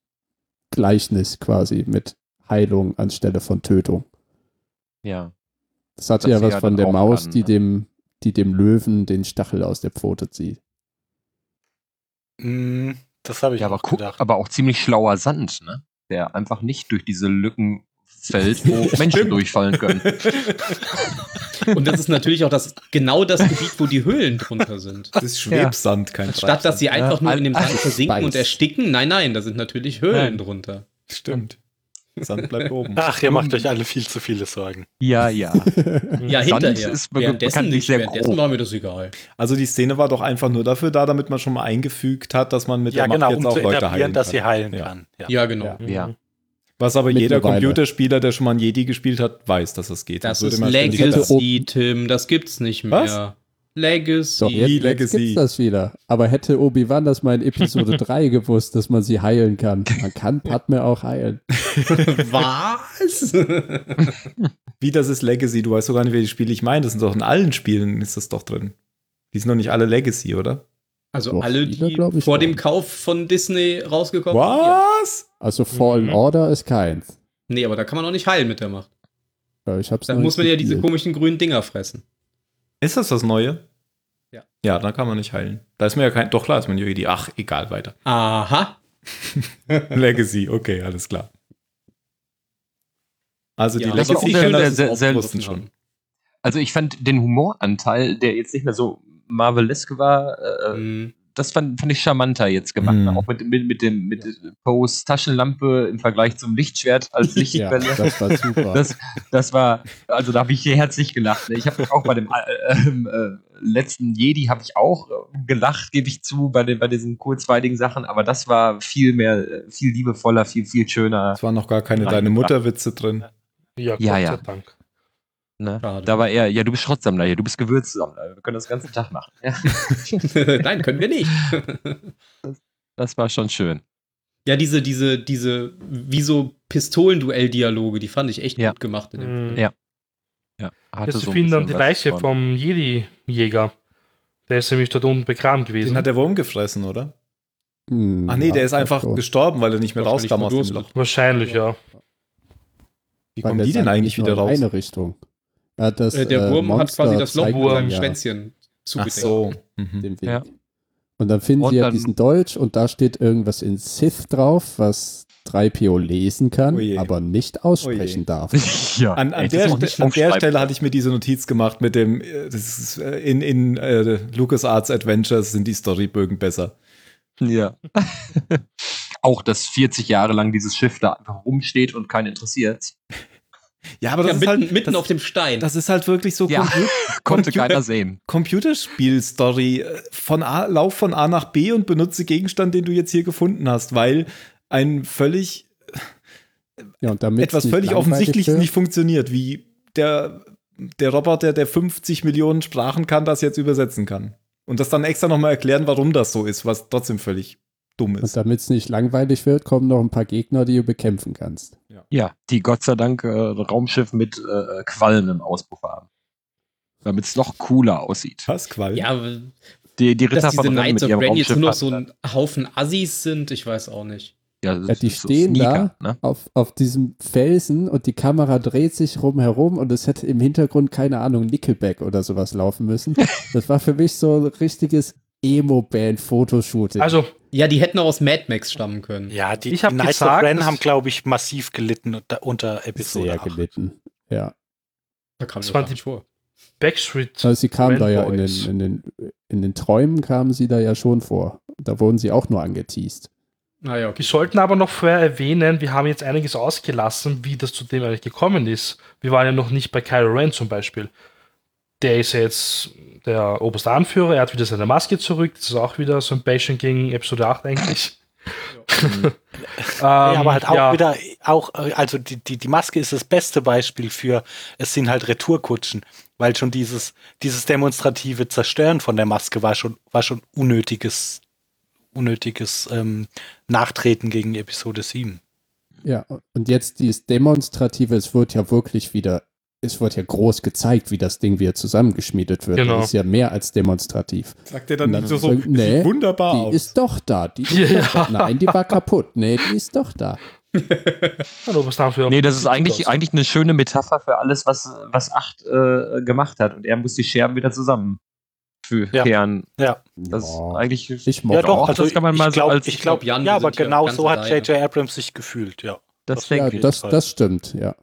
Speaker 5: Gleichnis quasi mit Heilung anstelle von Tötung.
Speaker 3: ja.
Speaker 5: Das hatte
Speaker 3: Das
Speaker 5: ja was von der Maus,
Speaker 3: kann,
Speaker 5: die
Speaker 3: ne?
Speaker 5: dem, die dem Löwen den Stachel aus der Pfote zieht.
Speaker 2: Mm, Das habe ich
Speaker 3: Ja, aber
Speaker 2: auch gedacht.
Speaker 3: aber auch ziemlich schlauer Sand, ne? Der einfach nicht durch diese Lücken fällt, wo Menschen durchfallen können.
Speaker 4: Und das ist natürlich auch das, genau das Gebiet, wo die Höhlen drunter sind.
Speaker 1: Das ist Schwebsand, kein
Speaker 4: Statt dass sie einfach nur in dem Sand versinken und ersticken, nein, nein, da sind natürlich Höhlen
Speaker 3: Nein.
Speaker 4: drunter.
Speaker 1: Stimmt. Sand bleibt oben.
Speaker 2: Ach, ihr macht euch alle viel zu viele Sorgen.
Speaker 3: Ja, ja.
Speaker 4: Ja,
Speaker 3: Sand
Speaker 4: hinterher.
Speaker 3: ist
Speaker 4: währenddessen
Speaker 3: bekanntlich
Speaker 4: nicht,
Speaker 3: sehr
Speaker 4: währenddessen
Speaker 3: grob.
Speaker 4: war mir das egal.
Speaker 1: Also die Szene war doch einfach nur dafür da, damit man schon mal eingefügt hat, dass man mit
Speaker 2: Ja,
Speaker 1: der Macht
Speaker 2: genau,
Speaker 1: jetzt
Speaker 2: um
Speaker 1: auch
Speaker 2: zu
Speaker 1: Leute heilen
Speaker 2: dass
Speaker 1: kann.
Speaker 2: sie heilen
Speaker 1: Ja.
Speaker 2: kann. Ja.
Speaker 4: Ja, genau.
Speaker 5: Ja.
Speaker 3: Ja.
Speaker 1: Was aber jeder. Computerspieler, der schon mal ein Jedi gespielt hat, weiß, dass das geht.
Speaker 4: Das
Speaker 1: Sonst
Speaker 4: ist
Speaker 1: würde man ständig
Speaker 4: Legacy, Tim, das gibt's nicht mehr.
Speaker 1: Was?
Speaker 4: Legacy.
Speaker 5: Doch, jetzt, jetzt
Speaker 1: Legacy.
Speaker 5: gibt's das wieder. Aber hätte Obi-Wan das mal in Episode 3 gewusst, dass man sie heilen kann. Man kann Padme auch heilen.
Speaker 4: Was?
Speaker 1: Wie, das ist Legacy? Du weißt doch gar nicht, welche Spiele ich meine. Das sind doch in allen Spielen ist das doch drin. Die sind doch nicht alle Legacy, oder?
Speaker 4: Also
Speaker 5: Doch,
Speaker 4: alle,
Speaker 5: viele,
Speaker 4: die
Speaker 5: ich
Speaker 4: vor dem Kauf von Disney rausgekommen sind. Ja.
Speaker 1: Was?
Speaker 5: Also Fallen
Speaker 6: Mhm.
Speaker 5: Order ist keins.
Speaker 4: Nee, aber da kann man auch nicht heilen mit der Macht.
Speaker 5: Ja, Ich hab's
Speaker 4: Da
Speaker 5: noch
Speaker 4: muss man ja diese komischen grünen Dinger fressen.
Speaker 1: Ist das das Neue?
Speaker 4: Ja.
Speaker 1: Ja, dann kann man nicht heilen. Da ist mir ja kein. Doch klar ist man Jedi. Ach, egal, weiter.
Speaker 4: Aha.
Speaker 1: Legacy, okay, alles klar. Also die
Speaker 4: Ja,
Speaker 1: Legacy
Speaker 3: auch sehr-
Speaker 1: Kenner
Speaker 3: sehr-
Speaker 1: ist
Speaker 3: sehr- lustig.
Speaker 1: schon.
Speaker 3: Also ich fand den Humoranteil, der jetzt nicht mehr so Marvelesk war, äh,
Speaker 4: Mhm.
Speaker 3: Das fand, fand ich charmanter jetzt gemacht.
Speaker 1: Mhm.
Speaker 3: Auch mit, mit, mit dem mit Poes Taschenlampe im Vergleich zum Lichtschwert als
Speaker 5: Ja,
Speaker 3: Lichtquelle.
Speaker 5: das war super.
Speaker 3: Das, das war, also da habe ich herzlich gelacht. Ich habe auch bei dem äh, ähm, äh, letzten Jedi habe ich auch äh, gelacht, gebe ich zu, bei, den, bei diesen kurzweiligen Sachen, aber das war viel mehr, äh, viel liebevoller, viel, viel schöner.
Speaker 1: Es waren noch gar keine deine. Mutterwitze drin.
Speaker 6: Ja, Gott
Speaker 3: Ja,
Speaker 6: sei
Speaker 3: ja.
Speaker 6: Dank.
Speaker 3: Ne? Da war er, ja, du bist Schrottsammler hier, du bist Gewürzsammler, wir können das den ganzen Tag machen. Ja,
Speaker 4: Nein, können wir nicht.
Speaker 3: das war schon schön.
Speaker 4: ja, diese, diese, diese, wie so Pistolenduell-Dialoge, die fand ich echt
Speaker 3: Ja.
Speaker 4: gut gemacht in dem
Speaker 6: Mhm.
Speaker 4: Film.
Speaker 3: Ja. Ja, hatte
Speaker 6: Jetzt
Speaker 3: so
Speaker 6: finden dann die Leiche
Speaker 3: von-
Speaker 6: vom Jedi-Jäger. Der ist nämlich dort unten begraben gewesen.
Speaker 1: Den hat der Wurm gefressen, oder?
Speaker 5: Hm,
Speaker 1: Ach nee,
Speaker 5: ja,
Speaker 1: der ist
Speaker 5: das
Speaker 1: einfach
Speaker 5: schon.
Speaker 1: gestorben, weil er nicht mehr rauskam aus dem. Loch.
Speaker 6: Wahrscheinlich, ja.
Speaker 1: Wie kommen die denn eigentlich wieder
Speaker 5: nur in
Speaker 1: raus?
Speaker 5: eine Richtung. Ja, das,
Speaker 4: Äh, der
Speaker 5: äh,
Speaker 4: Wurm hat
Speaker 5: Monster
Speaker 4: quasi das Loch
Speaker 6: Wurm,
Speaker 4: seinem
Speaker 5: ja
Speaker 4: Schwänzchen
Speaker 1: Ach
Speaker 4: zugedeckt.
Speaker 1: so. Mhm.
Speaker 3: Ja.
Speaker 5: Und dann finden
Speaker 3: Und
Speaker 5: sie ja
Speaker 3: dann-
Speaker 5: diesen Dolch und da steht irgendwas in Sith drauf, was 3PO lesen kann,
Speaker 1: Oh je.
Speaker 5: aber nicht aussprechen darf.
Speaker 3: ja,
Speaker 1: An, an, der, an der. Stelle hatte ich mir diese Notiz gemacht mit dem, äh, das ist, äh, in, in äh, LucasArts Adventures sind die Storybögen besser.
Speaker 3: Ja. auch, dass 40 Jahre lang dieses Schiff da einfach rumsteht und keinen interessiert.
Speaker 1: Ja, aber
Speaker 4: Ja,
Speaker 1: das ist
Speaker 4: mitten,
Speaker 1: halt,
Speaker 4: mitten
Speaker 1: das,
Speaker 4: auf dem Stein.
Speaker 1: das ist halt wirklich so
Speaker 3: Ja.
Speaker 1: Compu
Speaker 3: Konnte
Speaker 1: Computer-
Speaker 3: keiner sehen.
Speaker 1: Computerspiel-Story. äh, Von A, lauf von A nach B und benutze Gegenstand, den du jetzt hier gefunden hast, weil ein völlig,
Speaker 5: Ja, und damit
Speaker 1: etwas völlig Offensichtliches nicht funktioniert, wie der, der Roboter, der 50 Millionen Sprachen kann, das jetzt übersetzen kann. Und das dann extra nochmal erklären, warum das so ist, was trotzdem völlig dumm
Speaker 5: Und
Speaker 1: ist.
Speaker 5: damit es nicht langweilig wird, kommen noch ein paar Gegner, die du bekämpfen kannst.
Speaker 3: Ja, die Gott sei Dank äh, Raumschiff mit äh, Quallen im Auspuff haben. Damit es noch cooler aussieht.
Speaker 1: Was, Qual?
Speaker 4: ja, aber
Speaker 3: Die, die Ritter
Speaker 4: dass diese
Speaker 3: von
Speaker 4: Knights of Ren jetzt nur noch so ein Haufen Assis sind, ich weiß auch nicht.
Speaker 3: Ja,
Speaker 5: Ja, die
Speaker 3: ist so
Speaker 5: stehen
Speaker 3: Sneaker, Ne?
Speaker 5: Auf, auf diesem Felsen und die Kamera dreht sich rumherum und es hätte im Hintergrund, keine Ahnung, Nickelback oder sowas laufen müssen. Das war für mich so ein richtiges Emo-Band-Fotoshooting.
Speaker 6: Also,
Speaker 4: Ja, die hätten auch aus Mad Max stammen können.
Speaker 2: Ja, die,
Speaker 6: Ich hab
Speaker 2: die Knights
Speaker 6: gesagt,
Speaker 2: of Ren haben, glaube ich, massiv gelitten unter, unter Episode
Speaker 5: sehr
Speaker 2: 8.
Speaker 5: gelitten. Ja.
Speaker 4: Da kam
Speaker 6: Das
Speaker 4: nicht vor.
Speaker 6: Backstreet.
Speaker 5: Also sie kamen da ja in den, in, den, in den Träumen kamen sie da ja schon vor. Da wurden sie auch nur angeteased.
Speaker 4: Naja,
Speaker 6: Wir
Speaker 4: okay.
Speaker 6: sollten aber noch vorher erwähnen, wir haben jetzt einiges ausgelassen, wie das zu dem eigentlich gekommen ist. Wir waren ja noch nicht bei Kylo Ren zum Beispiel. Der ist ja jetzt der oberste Anführer, er hat wieder seine Maske zurück. Das ist auch wieder so ein Bashing gegen Episode 8 eigentlich. ähm,
Speaker 2: Ja, aber halt auch
Speaker 6: ja,
Speaker 2: wieder, auch, äh, also die, die, die Maske ist das beste Beispiel für, es sind halt Retourkutschen, weil schon dieses, dieses demonstrative Zerstören von der Maske war schon, war schon unnötiges, unnötiges ähm, Nachtreten gegen Episode 7.
Speaker 5: Ja, und jetzt dieses Demonstrative, es wird ja wirklich wieder, es wird ja groß gezeigt, wie das Ding wieder zusammengeschmiedet wird.
Speaker 6: Genau.
Speaker 5: Das ist ja mehr als demonstrativ.
Speaker 1: Sagt er dann
Speaker 5: dann
Speaker 1: so, so
Speaker 5: nee,
Speaker 1: sieht wunderbar
Speaker 5: Die
Speaker 1: aus.
Speaker 5: ist doch da. Die ist
Speaker 6: Ja.
Speaker 5: doch. Nein, die war kaputt. Nee, die ist doch da.
Speaker 6: der oberste Anführer.
Speaker 3: Nee, das ist eigentlich, eigentlich eine schöne Metapher für alles, was, was Acht äh, gemacht hat. Und er muss die Scherben wieder zusammen für
Speaker 2: Ja. Ja,
Speaker 3: Das ist
Speaker 5: Ja.
Speaker 3: eigentlich.
Speaker 5: Ich
Speaker 2: ja
Speaker 5: mochte
Speaker 2: doch,
Speaker 3: auch,
Speaker 2: also
Speaker 3: das kann man
Speaker 2: ich,
Speaker 3: mal
Speaker 2: ich
Speaker 3: so
Speaker 2: glaube,
Speaker 3: als-
Speaker 2: ich glaub,
Speaker 4: Jan,
Speaker 2: ja, aber genau so hat. J.J. Abrams sich gefühlt, ja.
Speaker 3: das
Speaker 2: das
Speaker 3: denke ich.
Speaker 5: das, das stimmt, ja.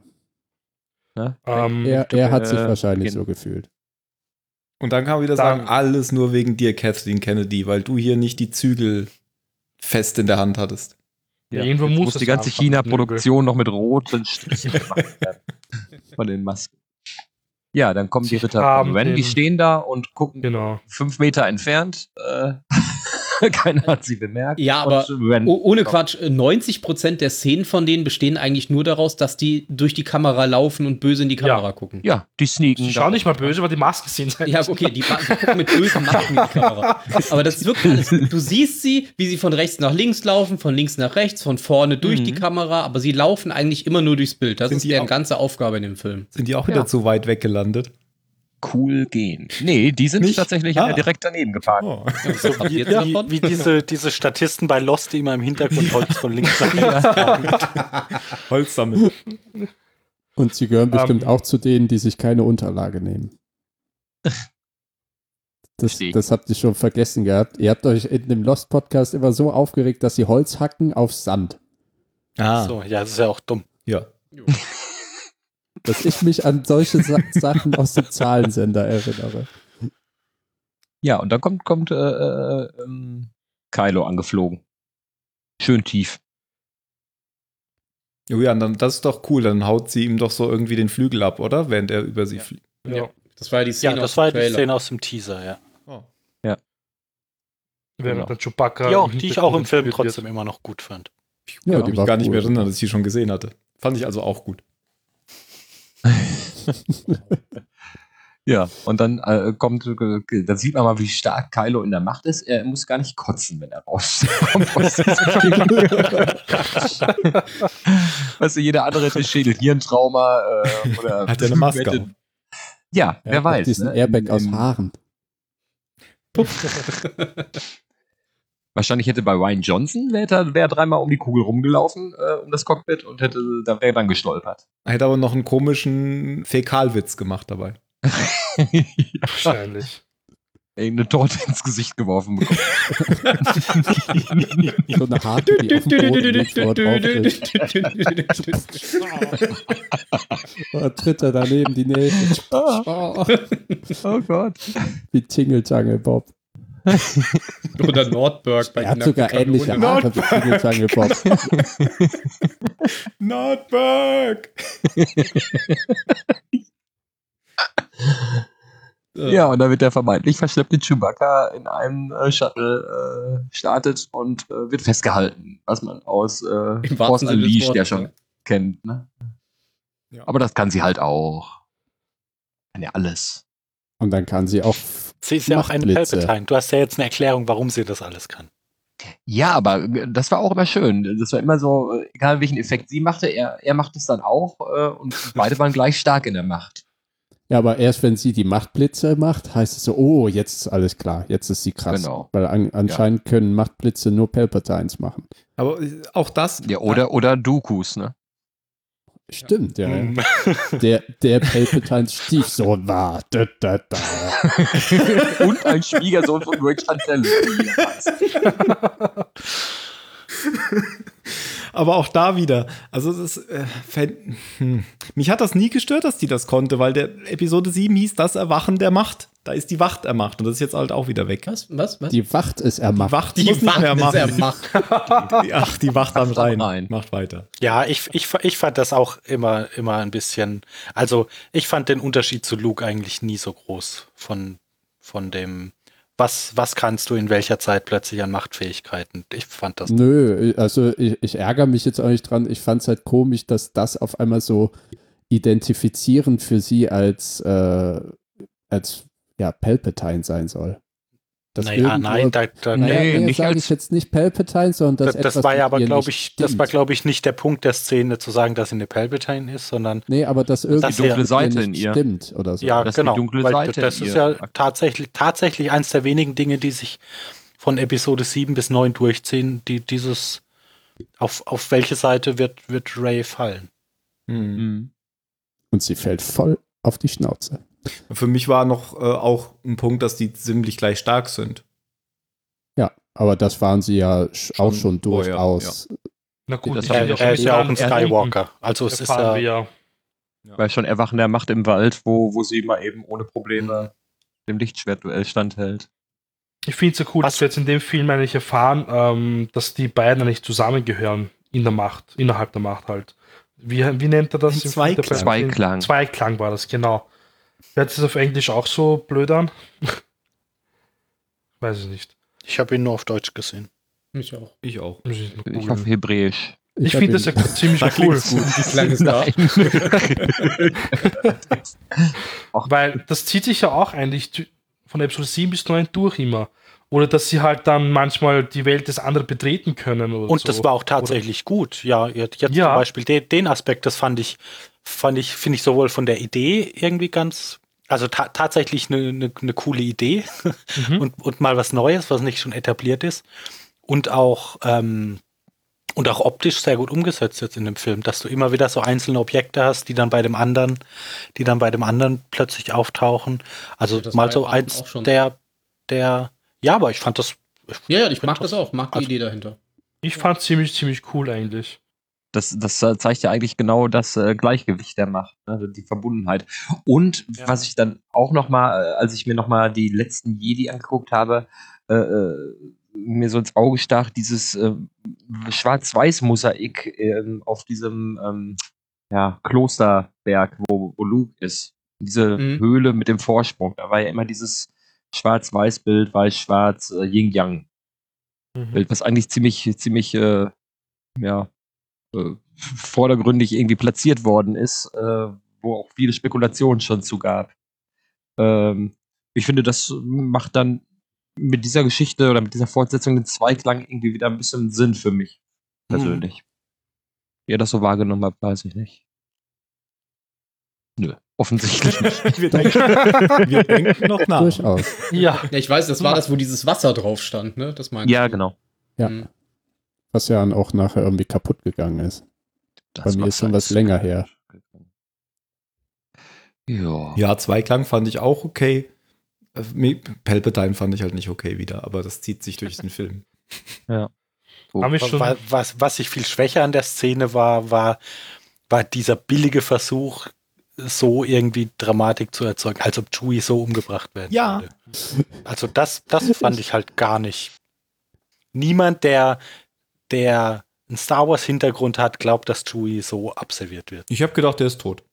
Speaker 3: Ne?
Speaker 6: Ähm,
Speaker 5: Er, er hat sich
Speaker 3: äh,
Speaker 5: wahrscheinlich so gefühlt.
Speaker 1: Und dann kann man wieder
Speaker 6: Dann-
Speaker 1: sagen, alles nur wegen dir, Kathleen Kennedy, weil du hier nicht die Zügel fest in der Hand hattest.
Speaker 6: Ja, irgendwo
Speaker 3: Jetzt
Speaker 6: muss
Speaker 3: die ganze China-Produktion noch mit roten Strichen gemacht werden. Von den Masken. Ja, dann kommen die Ritter von Ren, die stehen da und gucken
Speaker 6: Genau.
Speaker 3: fünf Meter entfernt. Äh, keiner hat sie bemerkt.
Speaker 4: Ja, aber
Speaker 3: Und
Speaker 4: Oh, ohne Quatsch, äh, 90% der Szenen von denen bestehen eigentlich nur daraus, dass die durch die Kamera laufen und böse in die Kamera
Speaker 6: Ja.
Speaker 4: gucken.
Speaker 3: ja, die sneaken. Da
Speaker 6: schauen nicht mal böse, weil die Maske sind.
Speaker 4: Ja, okay, die, die gucken mit bösen Masken in die Kamera. Aber das ist wirklich alles. Du siehst sie, wie sie von rechts nach links laufen, von links nach rechts, von vorne durch
Speaker 3: Mhm.
Speaker 4: die Kamera, aber sie laufen eigentlich immer nur durchs Bild. Das
Speaker 1: Sind
Speaker 4: ist
Speaker 1: die
Speaker 4: deren ganze Aufgabe in dem Film.
Speaker 1: Sind die auch wieder
Speaker 3: Ja.
Speaker 1: zu weit weg gelandet?
Speaker 3: Cool gehen. Nee, die sind
Speaker 1: Nicht?
Speaker 3: tatsächlich
Speaker 1: Ah.
Speaker 3: direkt daneben geparkt.
Speaker 1: Oh.
Speaker 4: Habt ihr jetzt
Speaker 2: Wie, wie diese, diese Statisten bei Lost, die immer im Hintergrund Holz von links nach rechts tragen.
Speaker 1: Holz sammeln.
Speaker 5: Und sie gehören bestimmt
Speaker 6: Ähm.
Speaker 5: auch zu denen, die sich keine Unterlage nehmen. Das, das habt ihr schon vergessen gehabt. Ihr habt euch in dem Lost-Podcast immer so aufgeregt, dass sie Holz hacken auf Sand.
Speaker 1: Ah,
Speaker 2: So, ja, das ist ja auch dumm.
Speaker 1: ja.
Speaker 5: Dass ich mich an solche Sa Sachen aus dem Zahlensender erinnere.
Speaker 3: Ja, und dann kommt, kommt äh, äh, ähm, Kylo angeflogen. Schön tief.
Speaker 1: Julian, dann, das ist doch cool. Dann haut sie ihm doch so irgendwie den Flügel ab, oder? Während er über sie
Speaker 4: Ja.
Speaker 1: fliegt.
Speaker 6: Ja.
Speaker 4: Das war ja die
Speaker 2: Ja,
Speaker 4: Szene
Speaker 2: das
Speaker 4: aus
Speaker 2: war
Speaker 4: dem
Speaker 2: die. Szene aus dem Teaser, ja.
Speaker 1: Oh.
Speaker 6: Während
Speaker 3: Genau.
Speaker 6: dann Chewbacca.
Speaker 2: Ja, die ich auch im Film trotzdem immer noch gut fand.
Speaker 1: Ich
Speaker 5: Ja,
Speaker 1: kann
Speaker 5: die
Speaker 1: mich
Speaker 5: war
Speaker 1: gar nicht
Speaker 5: cool.
Speaker 1: mehr erinnern, dass ich sie schon gesehen hatte. Fand ich also auch gut.
Speaker 3: Ja, und dann äh, kommt, äh, dann sieht man mal, wie stark Kylo in der Macht ist. Er muss gar nicht kotzen, wenn er rauskommt. weißt du, jeder andere hätte Schädel-Hirntrauma äh, oder
Speaker 1: Hat er eine Maske
Speaker 3: hätte-? Ja,
Speaker 5: Er
Speaker 3: wer weiß.
Speaker 5: Diesen
Speaker 3: ne?
Speaker 5: Airbag aus Haaren.
Speaker 3: Wahrscheinlich hätte bei Ryan Johnson, wäre er wär dreimal um die Kugel rumgelaufen, äh, um das Cockpit und hätte, da wäre er dann gestolpert.
Speaker 1: Er hätte aber noch einen komischen Fäkalwitz gemacht dabei.
Speaker 6: Wahrscheinlich.
Speaker 3: Irgendeine Torte ins Gesicht geworfen bekommen.
Speaker 5: So eine Harte, die auf dem Boden. Da tritt er daneben die Nägel. Oh,
Speaker 3: oh Gott.
Speaker 5: wie Tingeltangel Bob.
Speaker 4: Oder Nordberg bei
Speaker 5: Er hat sogar ähnliche. Haare wie Tingeltangel Bob.
Speaker 1: Nordberg!
Speaker 3: Ja, und dann wird der vermeintlich verschleppte Chewbacca in einem äh, Shuttle äh, startet und äh, wird festgehalten, was man aus äh, Force Unleashed ja schon
Speaker 4: ja.
Speaker 3: kennt. Ne?
Speaker 1: Ja.
Speaker 3: Aber das kann sie halt auch. Kann ja alles.
Speaker 5: Und dann kann sie auch.
Speaker 2: Sie ist ja auch eine. Palpatine. Du hast ja jetzt eine Erklärung, warum sie das alles kann.
Speaker 3: Ja, aber äh, das war auch immer schön. Das war immer so, äh, egal welchen Effekt sie machte, er, er macht es dann auch äh, und beide waren gleich stark in der Macht.
Speaker 5: Ja, aber erst wenn sie die Machtblitze macht, heißt es so, oh, jetzt ist alles klar, jetzt ist sie krass.
Speaker 3: Genau.
Speaker 5: Weil an, anscheinend können Machtblitze nur Palpatines machen.
Speaker 1: Aber äh, auch das.
Speaker 3: Ja, oder, oder Dooku's, ne?
Speaker 5: Stimmt, ja.
Speaker 2: Mhm.
Speaker 5: ja. Der, der Palpatines Stiefsohn war. Da, da, da.
Speaker 3: und ein Schwiegersohn von Rick Chantel.
Speaker 1: Aber auch da wieder. Also, das, äh, fänd- hm. mich hat das nie gestört, dass die das konnte, weil der Episode 7 hieß das Erwachen der Macht. Da ist die Wacht ermacht und das ist jetzt halt auch wieder weg.
Speaker 4: Was? Was? Was?
Speaker 5: Die Wacht ist
Speaker 1: Die
Speaker 5: ermacht.
Speaker 1: Wacht
Speaker 4: Die
Speaker 1: muss nicht mehr
Speaker 4: Wacht ist ermacht.
Speaker 1: Die- Ach, die Wacht am
Speaker 3: am
Speaker 1: Rhein.
Speaker 3: Rhein.
Speaker 1: Macht weiter.
Speaker 2: Ja, ich, ich, ich fand das auch immer, immer ein bisschen. Also, ich fand den Unterschied zu Luke eigentlich nie so groß von, von dem, was, was kannst du in welcher Zeit plötzlich an Machtfähigkeiten. Ich fand das.
Speaker 5: Nö, also ich, ich ärgere mich jetzt auch nicht dran. Ich fand es halt komisch, dass das auf einmal so identifizierend für sie als, äh, als ja, Palpatine sein soll. Dass
Speaker 2: naja, nein, da, da,
Speaker 3: Nee,
Speaker 5: Naja, nee,
Speaker 3: nicht
Speaker 5: sage
Speaker 3: als-
Speaker 5: ich jetzt nicht Palpatine, sondern
Speaker 2: das, das
Speaker 5: etwas
Speaker 2: war ja aber, glaube ich, das war, glaube ich, nicht der Punkt der Szene zu sagen, dass sie eine Palpatine ist, sondern
Speaker 5: Nee, aber dass irgendwas
Speaker 2: die dunkle
Speaker 3: Seite
Speaker 5: nicht
Speaker 3: in ihr.
Speaker 5: stimmt oder so.
Speaker 2: ja,
Speaker 3: dass die
Speaker 2: genau.
Speaker 3: dunkle
Speaker 2: weil
Speaker 3: Seite
Speaker 2: das ist
Speaker 3: ihr-
Speaker 2: ja tatsächlich, tatsächlich eins der wenigen Dinge, die sich von Episode 7 bis 9 durchziehen, die dieses auf, auf welche Seite wird, wird Ray fallen?
Speaker 1: Hm.
Speaker 3: Mhm.
Speaker 5: Und sie fällt voll auf die Schnauze.
Speaker 1: Für mich war noch äh, auch ein Punkt, dass die ziemlich gleich stark sind.
Speaker 5: Ja, aber das waren sie ja sch- auch
Speaker 1: Schon
Speaker 5: schon durchaus.
Speaker 6: Na gut,
Speaker 3: Das
Speaker 6: ich
Speaker 3: haben
Speaker 6: bin
Speaker 3: wir schon
Speaker 2: ist ja auch ein
Speaker 6: er-
Speaker 2: Skywalker. Also es ist ja,
Speaker 6: wir ja.
Speaker 3: Weil schon Erwachen der Macht im Wald, wo, wo sie mal eben ohne Probleme dem Lichtschwertduell standhält.
Speaker 6: Ich finde es ja cool,
Speaker 2: Was-
Speaker 6: dass wir jetzt in dem Film eigentlich erfahren, ähm, dass die beiden eigentlich zusammengehören in der Macht, innerhalb der Macht halt. Wie, wie nennt er das?
Speaker 1: Zweiklang.
Speaker 3: Zweiklang.
Speaker 6: Zweiklang war das, genau. Hört sich auf Englisch auch so blöd an? Weiß ich nicht.
Speaker 2: ich habe ihn nur auf Deutsch gesehen.
Speaker 4: Ich auch.
Speaker 1: Ich auch.
Speaker 6: Ich
Speaker 3: Ich hoffe Hebräisch.
Speaker 6: Ich,
Speaker 5: hab
Speaker 6: finde das ja ziemlich
Speaker 1: Da
Speaker 6: cool.
Speaker 1: gut.
Speaker 4: Wie klang es da?
Speaker 6: Weil das zieht sich ja auch eigentlich von Episode 7 bis 9 durch immer. Oder dass sie halt dann manchmal die Welt des anderen betreten können. Oder
Speaker 2: Und
Speaker 6: so.
Speaker 2: das war auch tatsächlich gut. Ja, jetzt, jetzt
Speaker 6: Ja.
Speaker 2: zum Beispiel den, den Aspekt, das fand ich, fand ich, finde ich sowohl von der Idee irgendwie ganz, also ta tatsächlich eine ne, ne coole Idee
Speaker 6: Mhm.
Speaker 2: und, und mal was Neues, was nicht schon etabliert ist. Und auch, ähm, und auch optisch sehr gut umgesetzt jetzt in dem Film, dass du immer wieder so einzelne Objekte hast, die dann bei dem anderen, die dann bei dem anderen plötzlich auftauchen. Also
Speaker 4: Ja,
Speaker 2: mal so eins der der, ja, aber ich fand das,
Speaker 4: Ja, ja, ich mag das auch, mag die
Speaker 2: Also-
Speaker 4: Idee dahinter.
Speaker 6: Ich fand ziemlich, ziemlich cool eigentlich.
Speaker 3: Das, das äh, zeigt ja eigentlich genau das äh, Gleichgewicht der Macht, ne? also die Verbundenheit. Und
Speaker 2: Ja.
Speaker 3: was ich dann auch noch mal, äh, als ich mir noch mal die letzten Jedi angeguckt habe, äh, äh, mir so ins Auge stach, dieses äh, Schwarz-Weiß-Mosaik ähm, auf diesem ähm, ja, Klosterberg, wo, wo Luke ist. Diese
Speaker 4: Mhm.
Speaker 3: Höhle mit dem Vorsprung. Da war ja immer dieses Schwarz-Weiß-Bild, Weiß-Schwarz, Yin-Yang.
Speaker 6: Mhm.
Speaker 3: Bild, was eigentlich ziemlich, ziemlich, ja, äh, vordergründig irgendwie platziert worden ist, äh, wo auch viele Spekulationen schon zu gab. Ähm, ich finde, das macht dann mit dieser Geschichte oder mit dieser Fortsetzung den Zweiklang irgendwie wieder ein bisschen Sinn für mich, persönlich. Wie ihr das so wahrgenommen habt, weiß ich nicht. Nö, offensichtlich nicht.
Speaker 1: wir, denken, wir denken noch nach.
Speaker 5: Durchaus.
Speaker 6: Ja,
Speaker 4: Ja, ich weiß, das war das, wo dieses Wasser drauf stand, ne? Das meinst
Speaker 3: ja,
Speaker 4: du.
Speaker 3: genau.
Speaker 5: Ja.
Speaker 4: Mhm.
Speaker 5: Was ja dann auch nachher irgendwie kaputt gegangen ist. Bei mir ist schon was länger her.
Speaker 3: Ja.
Speaker 1: Ja, Zweiklang fand ich auch okay. Äh, Palpatine fand ich halt nicht okay wieder, aber das zieht sich durch den Film.
Speaker 6: haben wir schon.
Speaker 2: wa- was, was ich viel schwächer an der Szene war, war, war dieser billige Versuch, so irgendwie Dramatik zu erzeugen, als ob Chewie so umgebracht werden
Speaker 1: Ja.
Speaker 2: würde. Also das, das fand ich halt gar nicht. Niemand, der, der einen Star Wars Hintergrund hat, glaubt, dass Chewie so abserviert wird.
Speaker 1: Ich habe gedacht, der ist tot.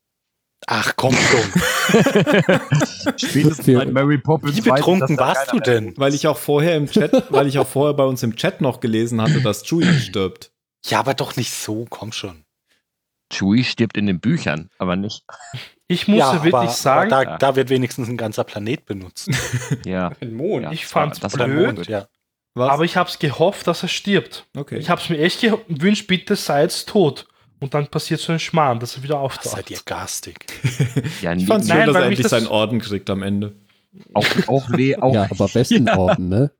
Speaker 2: Ach, komm schon.
Speaker 3: Spätestens bei Mary Poppins.
Speaker 2: Wie betrunken warst du denn?
Speaker 1: Weil ich auch vorher im Chat, weil ich auch vorher bei uns im Chat noch gelesen hatte, dass Chewie stirbt.
Speaker 2: Ja, aber doch nicht so, komm schon.
Speaker 3: Chewie stirbt in den Büchern, aber nicht.
Speaker 6: Ich muss ja, wirklich sagen,
Speaker 2: aber da, da wird wenigstens ein ganzer Planet benutzt.
Speaker 3: Ja.
Speaker 4: Ein Mond.
Speaker 3: ja
Speaker 6: Ich fand's
Speaker 3: das
Speaker 6: blöd.
Speaker 2: Mond,
Speaker 3: Mond.
Speaker 2: ja.
Speaker 1: Was?
Speaker 6: aber ich habe es gehofft, dass er stirbt.
Speaker 1: okay.
Speaker 6: Ich habe es mir echt gewünscht, bitte seid tot. Und dann passiert so ein Schmarrn, dass er wieder auftaucht.
Speaker 2: seid ihr garstig.
Speaker 3: Ja,
Speaker 1: ich fand
Speaker 6: Nein,
Speaker 1: schön, dass er endlich
Speaker 6: das-
Speaker 1: seinen Orden kriegt am Ende.
Speaker 3: auch, auch, Le auch
Speaker 5: ja, aber besten Orden, ne?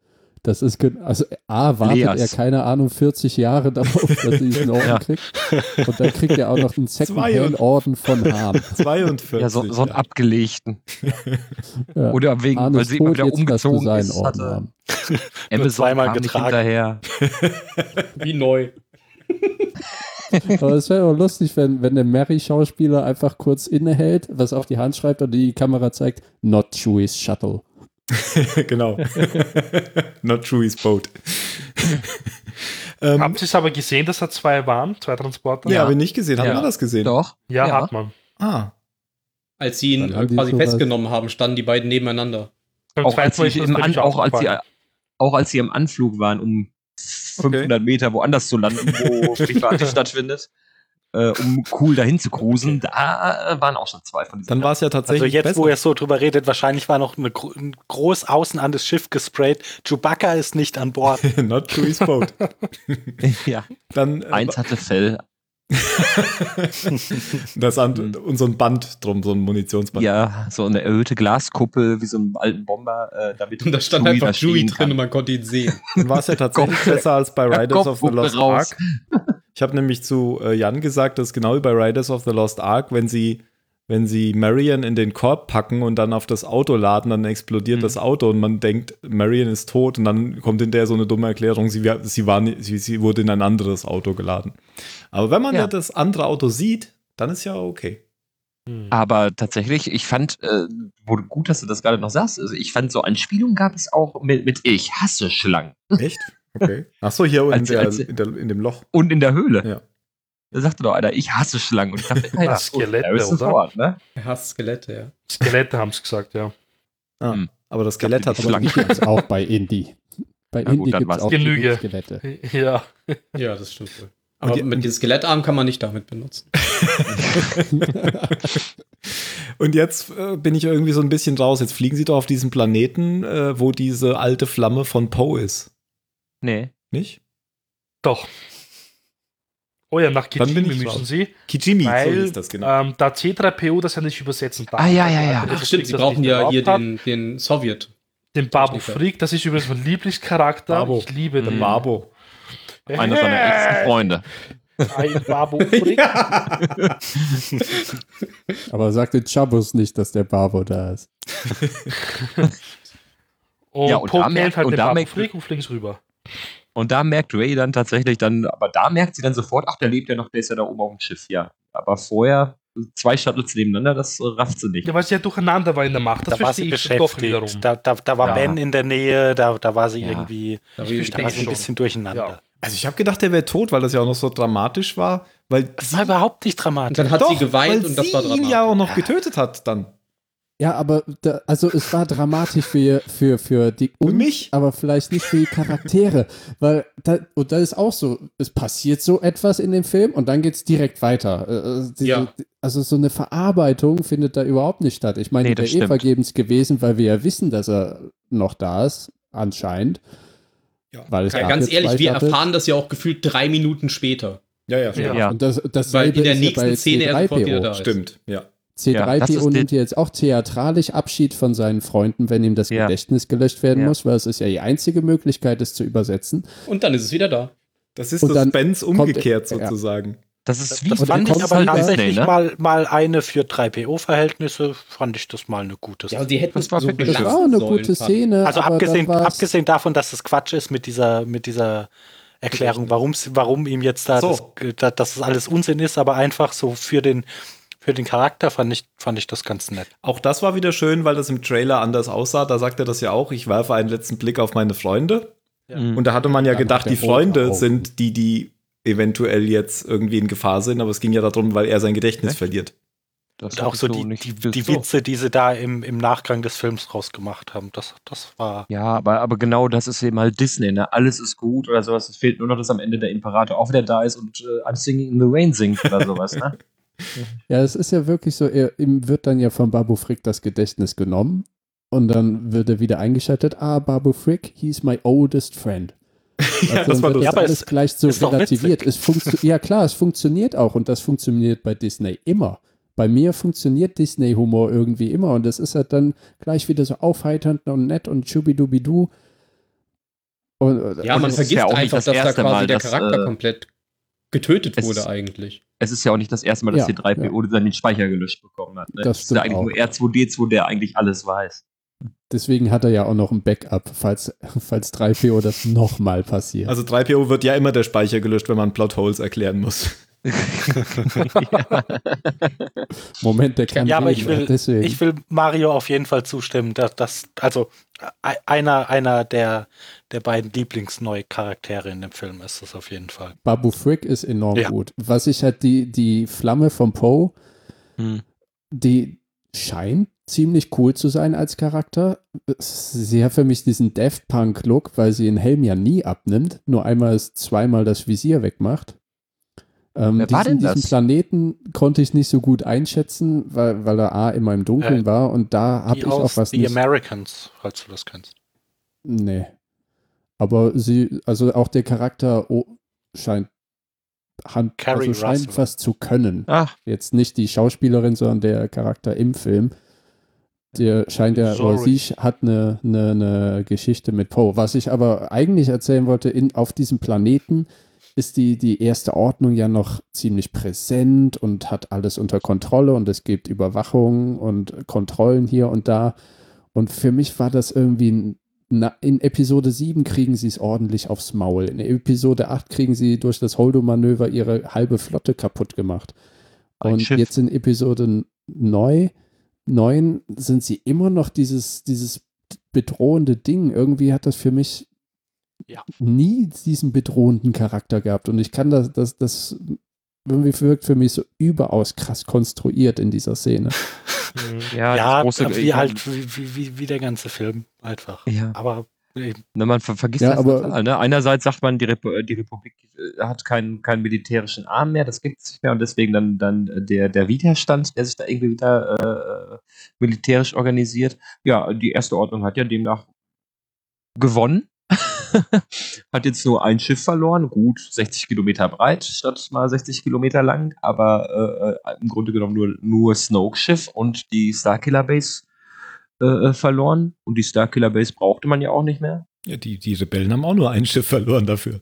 Speaker 5: Das ist, also A, wartet
Speaker 3: Leas.
Speaker 5: er, keine Ahnung, 40 Jahre darauf, dass er diesen Orden
Speaker 3: Ja.
Speaker 5: kriegt. Und dann kriegt er auch noch einen Second-Hand-Orden von Hahn.
Speaker 1: 42.
Speaker 3: ja, so, so einen abgelegten.
Speaker 5: Ja.
Speaker 3: Oder wegen, weil
Speaker 5: Arnes
Speaker 3: sie immer wieder
Speaker 5: jetzt
Speaker 3: umgezogen
Speaker 5: seinen
Speaker 3: ist,
Speaker 5: Orden
Speaker 3: hatte
Speaker 5: haben.
Speaker 3: Amazon
Speaker 2: zweimal getragen.
Speaker 3: hinterher.
Speaker 4: Wie neu.
Speaker 5: Aber es wäre auch lustig, wenn, wenn der Mary-Schauspieler einfach kurz innehält, was auf die Hand schreibt und die Kamera zeigt, not Chewie's Shuttle.
Speaker 1: genau. Not Chewie's boat. ähm,
Speaker 6: Habt ihr es aber gesehen, dass da zwei waren? Zwei Transporter?
Speaker 1: ja, habe ich nicht gesehen. Haben
Speaker 3: Ja.
Speaker 1: wir das gesehen?
Speaker 3: Doch.
Speaker 6: Ja,
Speaker 3: Ja.
Speaker 6: hat man.
Speaker 1: Ah,
Speaker 4: Als sie ihn
Speaker 5: die
Speaker 4: quasi
Speaker 5: sowas-
Speaker 4: festgenommen haben, standen die beiden nebeneinander.
Speaker 3: Auch als, sie im An, auch, als sie, auch als sie im Anflug waren, um 500 Meter woanders zu landen, wo die Party stattfindet, äh, um cool dahin zu cruisen, da äh, waren auch schon zwei von diesen.
Speaker 1: dann war es ja
Speaker 2: Also
Speaker 1: tatsächlich
Speaker 2: jetzt,
Speaker 1: besser.
Speaker 2: wo ihr so drüber redet, wahrscheinlich war noch eine, gro- ein groß außen an das Schiff gesprayt. Chewbacca ist nicht an Bord.
Speaker 1: Not Chewie's boat.
Speaker 3: ja.
Speaker 1: Dann äh,
Speaker 3: Eins hatte Fell,
Speaker 1: das an, und so ein Band drum, so ein Munitionsband.
Speaker 3: ja, so eine erhöhte Glaskuppel, wie so einen alten Bomber, äh, damit
Speaker 4: Und da stand
Speaker 3: Chewie
Speaker 4: einfach Chewie drin
Speaker 3: kann.
Speaker 4: und man konnte ihn sehen.
Speaker 1: Dann war es ja tatsächlich besser als bei Riders of the Lost
Speaker 3: raus.
Speaker 1: Ark. Ich habe nämlich zu äh, Jan gesagt, dass genau wie bei Riders of the Lost Ark, wenn sie, wenn sie Marion in den Korb packen und dann auf das Auto laden, dann explodiert
Speaker 3: Mhm.
Speaker 1: das Auto und man denkt, Marion ist tot und dann kommt in der so eine dumme Erklärung, sie, war- sie, war, sie, sie wurde in ein anderes Auto geladen. Aber wenn man ja.
Speaker 3: Ja.
Speaker 1: das andere Auto sieht, dann ist ja okay.
Speaker 6: Hm.
Speaker 3: Aber tatsächlich, ich fand, äh, wo, gut, dass du das gerade noch sagst, also ich fand, so Anspielungen gab es auch mit, mit Ich hasse Schlangen.
Speaker 1: Echt? Okay. Ach so, hier in,
Speaker 3: Als-
Speaker 1: der,
Speaker 3: als-
Speaker 1: in, der, in dem Loch.
Speaker 3: Und in der Höhle.
Speaker 1: Ja.
Speaker 3: Da sagte doch einer, ich hasse Schlangen. Und ich dachte,
Speaker 6: Das Skelette, oder?
Speaker 3: Ford, ne?
Speaker 4: Er hasst Skelette, ja.
Speaker 6: Skelette haben es gesagt, ja.
Speaker 1: Ah,
Speaker 3: Hm.
Speaker 1: Aber das Skelett hat
Speaker 3: Schlangen.
Speaker 5: auch bei Indie. Bei
Speaker 3: Ja,
Speaker 5: Indie gibt es auch
Speaker 6: Genüge.
Speaker 5: Skelette.
Speaker 6: Ja.
Speaker 4: Ja, das stimmt wohl. Aber
Speaker 1: die-
Speaker 4: mit diesem Skelettarm kann man nicht damit benutzen.
Speaker 1: Und jetzt äh, bin ich irgendwie so ein bisschen raus. Jetzt fliegen sie doch auf diesen Planeten, äh, wo diese alte Flamme von Poe ist.
Speaker 3: Nee.
Speaker 1: Nicht?
Speaker 6: Doch. Oh ja, nach Kijimi
Speaker 1: ich
Speaker 6: müssen
Speaker 1: raus.
Speaker 6: sie,
Speaker 1: Kijimi, so
Speaker 6: weil
Speaker 1: hieß das genau.
Speaker 6: ähm, da C3PO das ja nicht übersetzen darf.
Speaker 3: Ah, ja, ja, ja.
Speaker 6: Die
Speaker 4: Ach stimmt, sie brauchen ja hier den, den Sowjet.
Speaker 6: Den Babu. Freak, das ist übrigens mein Lieblingscharakter.
Speaker 1: Babo.
Speaker 6: Ich liebe
Speaker 3: Mhm.
Speaker 6: den.
Speaker 1: Babo.
Speaker 3: Einer seiner engsten Freunde.
Speaker 6: Ein Babu Freak.
Speaker 5: Aber sag den Chabos nicht, dass der Barbo da ist.
Speaker 6: Und,
Speaker 3: Ja, und da merkt-
Speaker 6: halt
Speaker 3: und
Speaker 6: den
Speaker 3: da
Speaker 6: Babu
Speaker 3: merkt-
Speaker 6: Frick und fliegt rüber.
Speaker 3: Und da merkt Ray dann tatsächlich dann, aber da merkt sie dann sofort, ach, der lebt ja noch, der ist ja da oben auf dem Schiff, ja. Aber vorher, zwei Shuttles nebeneinander, das rafft sie nicht.
Speaker 6: Ja, weil sie ja durcheinander war in der Macht. Das
Speaker 2: da war sie
Speaker 6: ich
Speaker 2: beschäftigt. Da, da, da war
Speaker 3: Ja.
Speaker 2: Ben in der Nähe, da, da war sie
Speaker 3: Ja.
Speaker 2: irgendwie,
Speaker 4: Da
Speaker 2: da
Speaker 4: wie-
Speaker 2: war sie ein
Speaker 6: schon.
Speaker 2: bisschen durcheinander.
Speaker 6: Ja.
Speaker 1: Also ich habe gedacht, der wäre tot, weil das ja auch noch so dramatisch war. Weil
Speaker 2: Das war überhaupt nicht
Speaker 4: Und
Speaker 2: dramatisch.
Speaker 4: dann hat
Speaker 1: Doch,
Speaker 4: sie geweint
Speaker 1: weil
Speaker 4: und das
Speaker 1: sie
Speaker 4: war
Speaker 1: ihn
Speaker 4: dramatisch.
Speaker 1: ja auch noch getötet hat dann.
Speaker 5: Ja, aber da, also es war dramatisch für, für, für die uns,
Speaker 1: mich.
Speaker 5: aber vielleicht nicht für die Charaktere. weil da, und da ist auch so, es passiert so etwas in dem Film und dann geht es direkt weiter. Äh, diese-
Speaker 4: Ja.
Speaker 5: Also so eine Verarbeitung findet da überhaupt nicht statt. Ich meine,
Speaker 3: Nee,
Speaker 5: der
Speaker 3: das
Speaker 5: eh
Speaker 3: stimmt.
Speaker 5: vergebens gewesen, weil wir ja wissen, dass er noch da ist, anscheinend.
Speaker 1: Ja.
Speaker 5: Weil es
Speaker 4: ganz ehrlich, wir
Speaker 5: Shuttles.
Speaker 4: erfahren das ja auch gefühlt drei Minuten später.
Speaker 1: Ja, ja,
Speaker 6: Ja.
Speaker 3: Ja.
Speaker 5: Und das, das
Speaker 4: Weil in der nächsten Szene er sofort wieder
Speaker 5: C3PO.
Speaker 4: da ist.
Speaker 1: Stimmt, ja.
Speaker 3: Ja, das ist
Speaker 5: C3PO
Speaker 3: die-
Speaker 5: nimmt jetzt auch theatralisch Abschied von seinen Freunden, wenn ihm das
Speaker 3: Ja.
Speaker 5: Gedächtnis gelöscht werden
Speaker 3: Ja.
Speaker 5: muss, weil es ist ja die einzige Möglichkeit, es zu übersetzen.
Speaker 4: Und dann ist es wieder da.
Speaker 1: Das ist
Speaker 5: Und
Speaker 1: das
Speaker 5: kommt-
Speaker 1: umgekehrt
Speaker 5: ja.
Speaker 1: sozusagen.
Speaker 3: Das ist wie
Speaker 2: Das fand ich
Speaker 5: kommt
Speaker 2: aber tatsächlich
Speaker 3: ne?
Speaker 2: mal, mal eine für 3PO-Verhältnisse, fand ich das mal eine gute
Speaker 4: Ja,
Speaker 2: Sache.
Speaker 4: und sie hätten
Speaker 3: Das war
Speaker 4: so
Speaker 5: Das war eine gute. Szene.
Speaker 2: Also
Speaker 5: aber
Speaker 2: abgesehen, abgesehen davon, dass es Quatsch ist mit dieser, mit dieser Erklärung, warum, warum ihm jetzt da,
Speaker 1: So.
Speaker 2: das, da dass es alles Unsinn ist, aber einfach so für den, für den Charakter fand ich, fand ich das ganz nett.
Speaker 1: Auch das war wieder schön, weil das im Trailer anders aussah. Da sagt er das ja auch. Ich werfe einen letzten Blick auf meine Freunde.
Speaker 3: Mhm.
Speaker 1: Und da hatte man ja
Speaker 5: Dann
Speaker 1: gedacht, die Freunde sind die, die eventuell jetzt irgendwie in Gefahr sind. Aber es ging ja darum, weil er sein Gedächtnis
Speaker 3: Echt?
Speaker 1: verliert.
Speaker 3: Das
Speaker 2: Und auch so die, die, die
Speaker 3: so.
Speaker 2: Witze, die sie da im, im Nachgang des Films rausgemacht haben, das, das war.
Speaker 3: Ja, aber, aber genau das ist eben halt Disney, ne? Alles ist gut oder sowas. Es fehlt nur noch, dass am Ende der Imperator auch wieder da ist und äh, I'm Singing in the Rain singt oder sowas, ne?
Speaker 5: Ja, es ist ja wirklich so, er, ihm wird dann ja von Babu Frick das Gedächtnis genommen und dann wird er wieder eingeschaltet. Ah, Babu Frick, he's my oldest friend. Also
Speaker 1: das
Speaker 5: dann
Speaker 1: war das.
Speaker 2: Ja, aber
Speaker 5: alles
Speaker 2: es
Speaker 5: gleich so
Speaker 2: ist
Speaker 5: relativiert. Es ja klar, es funktioniert auch und das funktioniert bei Disney immer. Bei mir funktioniert Disney-Humor irgendwie immer und das ist halt dann gleich wieder so aufheiternd und nett und schubidubidu. Und,
Speaker 4: Ja,
Speaker 3: Und
Speaker 4: man
Speaker 3: ist
Speaker 4: vergisst
Speaker 3: ja auch nicht
Speaker 4: einfach,
Speaker 3: das
Speaker 4: dass da quasi
Speaker 3: Mal,
Speaker 4: der
Speaker 3: dass,
Speaker 4: Charakter
Speaker 3: äh,
Speaker 4: komplett getötet
Speaker 3: es
Speaker 4: wurde
Speaker 3: ist-
Speaker 4: eigentlich.
Speaker 3: Es ist ja auch nicht das erste Mal, dass
Speaker 5: Ja,
Speaker 3: die 3PO dann den Speicher gelöscht bekommen hat. Ne?
Speaker 5: Das
Speaker 3: es ist ja eigentlich
Speaker 5: auch.
Speaker 3: nur R2D2, der eigentlich alles weiß.
Speaker 5: Deswegen hat er ja auch noch ein Backup, falls, falls 3PO das nochmal passiert.
Speaker 1: Also 3PO wird ja immer der Speicher gelöscht, wenn man Plotholes erklären muss.
Speaker 5: Moment, der kann
Speaker 2: Ja, aber ich will,
Speaker 5: deswegen.
Speaker 2: ich will Mario auf jeden Fall zustimmen, dass das, also e- einer, einer der, der beiden Lieblingsneue-Charaktere in dem Film ist das auf jeden Fall.
Speaker 5: Babu Frick ist enorm
Speaker 2: Ja.
Speaker 5: gut. Was ich halt, die, die Flamme von Poe,
Speaker 3: Hm.
Speaker 5: die scheint ziemlich cool zu sein als Charakter. Sie hat für mich diesen Daft Punk-Look, weil sie den Helm ja nie abnimmt, nur einmal ist zweimal das Visier wegmacht. Ähm,
Speaker 3: Wer war
Speaker 5: diesen,
Speaker 3: denn das?
Speaker 5: diesen Planeten konnte ich nicht so gut einschätzen, weil, weil er A immer im Dunkeln
Speaker 2: Äh,
Speaker 5: war und da habe
Speaker 2: Die
Speaker 5: ich auch was
Speaker 2: The
Speaker 5: nicht.
Speaker 2: Americans, falls du das kennst.
Speaker 5: Nee. Aber sie, also auch der Charakter oh, scheint, hand,
Speaker 2: Carrie
Speaker 5: also scheint
Speaker 2: Russell.
Speaker 5: was zu können.
Speaker 3: Ach,
Speaker 5: Jetzt nicht die Schauspielerin, sondern der Charakter im Film. Der scheint ja, oder sie hat eine, eine, eine Geschichte mit Poe. Was ich aber eigentlich erzählen wollte, in, auf diesem Planeten ist die, die erste Ordnung ja noch ziemlich präsent und hat alles unter Kontrolle und es gibt Überwachung und Kontrollen hier und da. Und für mich war das irgendwie, ein- na, in Episode 7 kriegen sie es ordentlich aufs Maul. In Episode 8 kriegen sie durch das Holdo-Manöver ihre halbe Flotte kaputt gemacht.
Speaker 3: Ein
Speaker 5: Und
Speaker 3: Schiff.
Speaker 5: jetzt in Episode 9, 9 sind sie immer noch dieses, dieses bedrohende Ding. Irgendwie hat das für mich
Speaker 2: Ja.
Speaker 5: nie diesen bedrohenden Charakter gehabt. Und ich kann das, das, das irgendwie wirkt für mich so überaus krass konstruiert in dieser Szene.
Speaker 3: ja,
Speaker 2: Ja,
Speaker 3: das große,
Speaker 2: wie halt, wie, wie, wie, wie der ganze Film einfach.
Speaker 3: Ja.
Speaker 2: Aber äh,
Speaker 3: Ne, man ver vergisst
Speaker 5: Ja,
Speaker 3: das
Speaker 5: aber-
Speaker 3: total. Ne? Einerseits sagt man, die, Repu äh, die Republik äh, hat keinen, keinen militärischen Arm mehr, das gibt es nicht mehr und deswegen dann, dann äh, der, der Widerstand, der sich da irgendwie wieder äh, militärisch organisiert. Ja, die erste Ordnung hat ja demnach gewonnen. hat jetzt nur ein Schiff verloren, gut 60 Kilometer breit statt mal 60 Kilometer lang, aber äh, äh, im Grunde genommen nur, nur Snoke-Schiff und die Starkiller Base äh, äh, verloren. Und die Starkiller Base brauchte man ja auch nicht mehr.
Speaker 1: Ja, die, die Rebellen haben auch nur ein Schiff verloren dafür.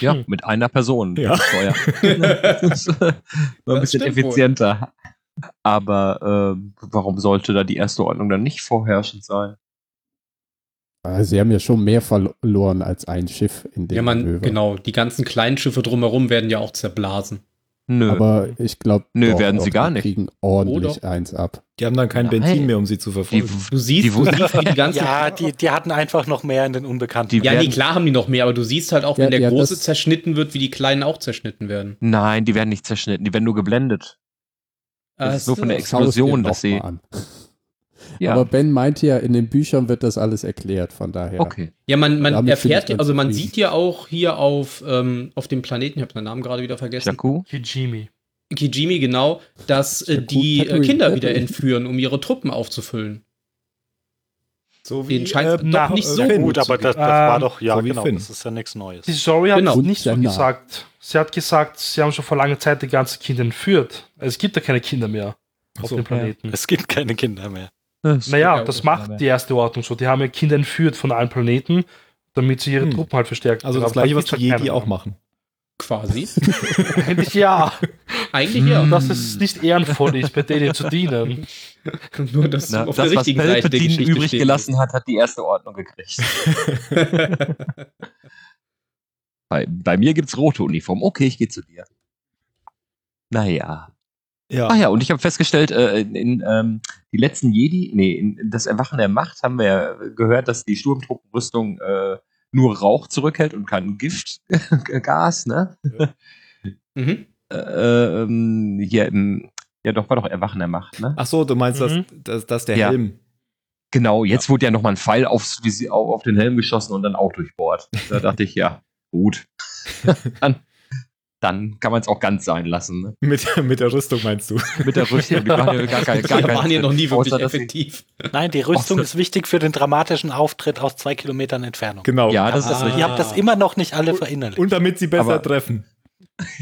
Speaker 3: Ja,
Speaker 6: Hm.
Speaker 3: mit einer Person.
Speaker 1: Ja.
Speaker 3: Das ist, äh, war ein
Speaker 4: Das
Speaker 3: bisschen
Speaker 4: stimmt wohl.
Speaker 3: effizienter. Aber ähm, warum sollte da die erste Ordnung dann nicht vorherrschend sein?
Speaker 5: Ah, Sie haben ja schon mehr verloren als ein Schiff in dem
Speaker 4: Ja, man,
Speaker 5: Manöver.
Speaker 4: genau. Die ganzen kleinen Schiffe drumherum werden ja auch zerblasen.
Speaker 3: Nö.
Speaker 5: Aber ich glaube,
Speaker 3: Nö, werden sie gar nicht.
Speaker 5: kriegen ordentlich
Speaker 4: doch.
Speaker 5: eins ab.
Speaker 1: Die haben dann kein
Speaker 3: Nein.
Speaker 1: Benzin mehr, um sie zu
Speaker 3: die,
Speaker 1: verfolgen.
Speaker 4: Du siehst,
Speaker 3: Die
Speaker 4: du siehst wie die ganzen.
Speaker 2: Ja, die, die hatten einfach noch mehr in den Unbekannten.
Speaker 3: Die-
Speaker 4: ja, nee,
Speaker 3: werden-
Speaker 4: klar haben die noch mehr, aber du siehst halt auch,
Speaker 5: Ja,
Speaker 4: wenn der
Speaker 5: ja,
Speaker 4: große zerschnitten wird, wie die kleinen auch zerschnitten werden.
Speaker 3: nein, die werden nicht zerschnitten, die werden nur geblendet. Das ist nur von der
Speaker 4: Ex
Speaker 3: Explosion, dass sie.
Speaker 5: Doch.
Speaker 3: Ja,
Speaker 5: Aber Ben meinte ja, in den Büchern wird das alles erklärt, von daher.
Speaker 3: okay.
Speaker 4: Ja, man, man erfährt, also man sieht ja auch hier auf, ähm, auf dem Planeten, ich habe den Namen gerade wieder vergessen,
Speaker 3: Jakku?
Speaker 6: Kijimi.
Speaker 4: Kijimi genau, dass äh, die äh, Kinder wieder
Speaker 5: Tatooine.
Speaker 4: entführen, um ihre Truppen aufzufüllen.
Speaker 1: So
Speaker 4: Den scheint's doch
Speaker 6: na,
Speaker 4: nicht so
Speaker 1: Finn.
Speaker 2: Gut, aber das, das
Speaker 6: Ähm,
Speaker 2: war doch, ja,
Speaker 1: so wie
Speaker 2: genau,
Speaker 1: Finn.
Speaker 2: das ist ja nichts Neues.
Speaker 6: Die Story hat
Speaker 4: Genau.
Speaker 6: nicht so gesagt. Sie hat gesagt, sie haben schon vor langer Zeit die ganzen Kinder entführt. Es gibt ja keine Kinder mehr auf
Speaker 1: so,
Speaker 6: dem Planeten.
Speaker 2: Es gibt keine Kinder mehr.
Speaker 6: Naja,
Speaker 4: Ja,
Speaker 6: das
Speaker 4: das
Speaker 6: macht die erste Ordnung so. Die haben ja Kinder entführt von allen Planeten, damit sie ihre
Speaker 1: Hm.
Speaker 6: Truppen halt verstärken.
Speaker 1: Also das gleiche, was die
Speaker 6: halt
Speaker 1: Jedi auch machen.
Speaker 4: Quasi.
Speaker 6: Eigentlich ja.
Speaker 4: Eigentlich ja.
Speaker 6: Und dass es nicht ehrenvoll ist, bei denen zu dienen.
Speaker 4: Nur, dass
Speaker 3: Na,
Speaker 4: auf
Speaker 3: das,
Speaker 4: der
Speaker 3: was
Speaker 4: richtigen Seite der Geschichte
Speaker 3: übrig
Speaker 4: stehen
Speaker 3: gelassen hat, hat die erste Ordnung gekriegt. bei, bei mir gibt's rote Uniform. Okay, ich gehe zu dir. Naja.
Speaker 1: Ja.
Speaker 3: Ach ja, und ich habe festgestellt, äh, in, in ähm, die letzten Jedi, nee, in, das Erwachen der Macht haben wir ja gehört, dass die Sturmtruppenrüstung äh, nur Rauch zurückhält und kein Giftgas, ne?
Speaker 4: Mhm.
Speaker 3: Äh, ähm, hier im, ja doch, war doch Erwachen der Macht, ne?
Speaker 1: Ach so, du meinst,
Speaker 6: Mhm.
Speaker 1: dass, dass, dass der
Speaker 3: Ja.
Speaker 1: Helm.
Speaker 3: Genau, jetzt wurde ja nochmal ein Pfeil aufs, auf den Helm geschossen und dann auch durchbohrt. Da dachte ich, ja, gut. dann, dann kann man es auch ganz sein lassen. Ne?
Speaker 1: Mit, mit der Rüstung meinst du?
Speaker 3: Mit der Rüstung, die waren ja gar, kein, gar
Speaker 4: Die
Speaker 3: kein
Speaker 4: waren ja noch nie wirklich effektiv.
Speaker 2: Nein, die Rüstung ist wichtig für den dramatischen Auftritt aus zwei Kilometern Entfernung.
Speaker 1: Genau.
Speaker 3: Ja, das ist
Speaker 2: Also,
Speaker 3: richtig.
Speaker 2: ihr habt das immer noch nicht alle verinnerlicht.
Speaker 1: Und damit sie besser
Speaker 3: Aber-
Speaker 1: treffen.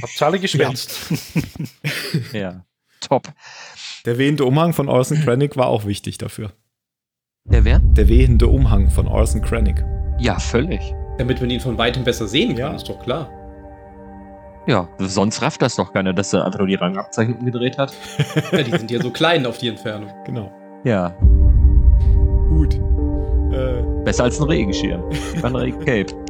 Speaker 6: Habt alle geschwänzt.
Speaker 3: Ja, top.
Speaker 1: Der wehende Umhang von Orson Krennic war auch wichtig dafür.
Speaker 3: Der wer?
Speaker 1: Der wehende Umhang von Orson Krennic.
Speaker 3: Ja, völlig.
Speaker 4: Damit man ihn von weitem besser sehen kann,
Speaker 1: Ja.
Speaker 4: ist doch klar.
Speaker 3: Ja, sonst rafft das doch keiner, dass er einfach nur die Rangabzeichnung umgedreht hat.
Speaker 4: Ja, die sind ja so klein auf die Entfernung.
Speaker 1: Genau.
Speaker 3: Ja,
Speaker 1: Gut. Äh,
Speaker 3: besser als ein Regenschirm. War ein Regencape.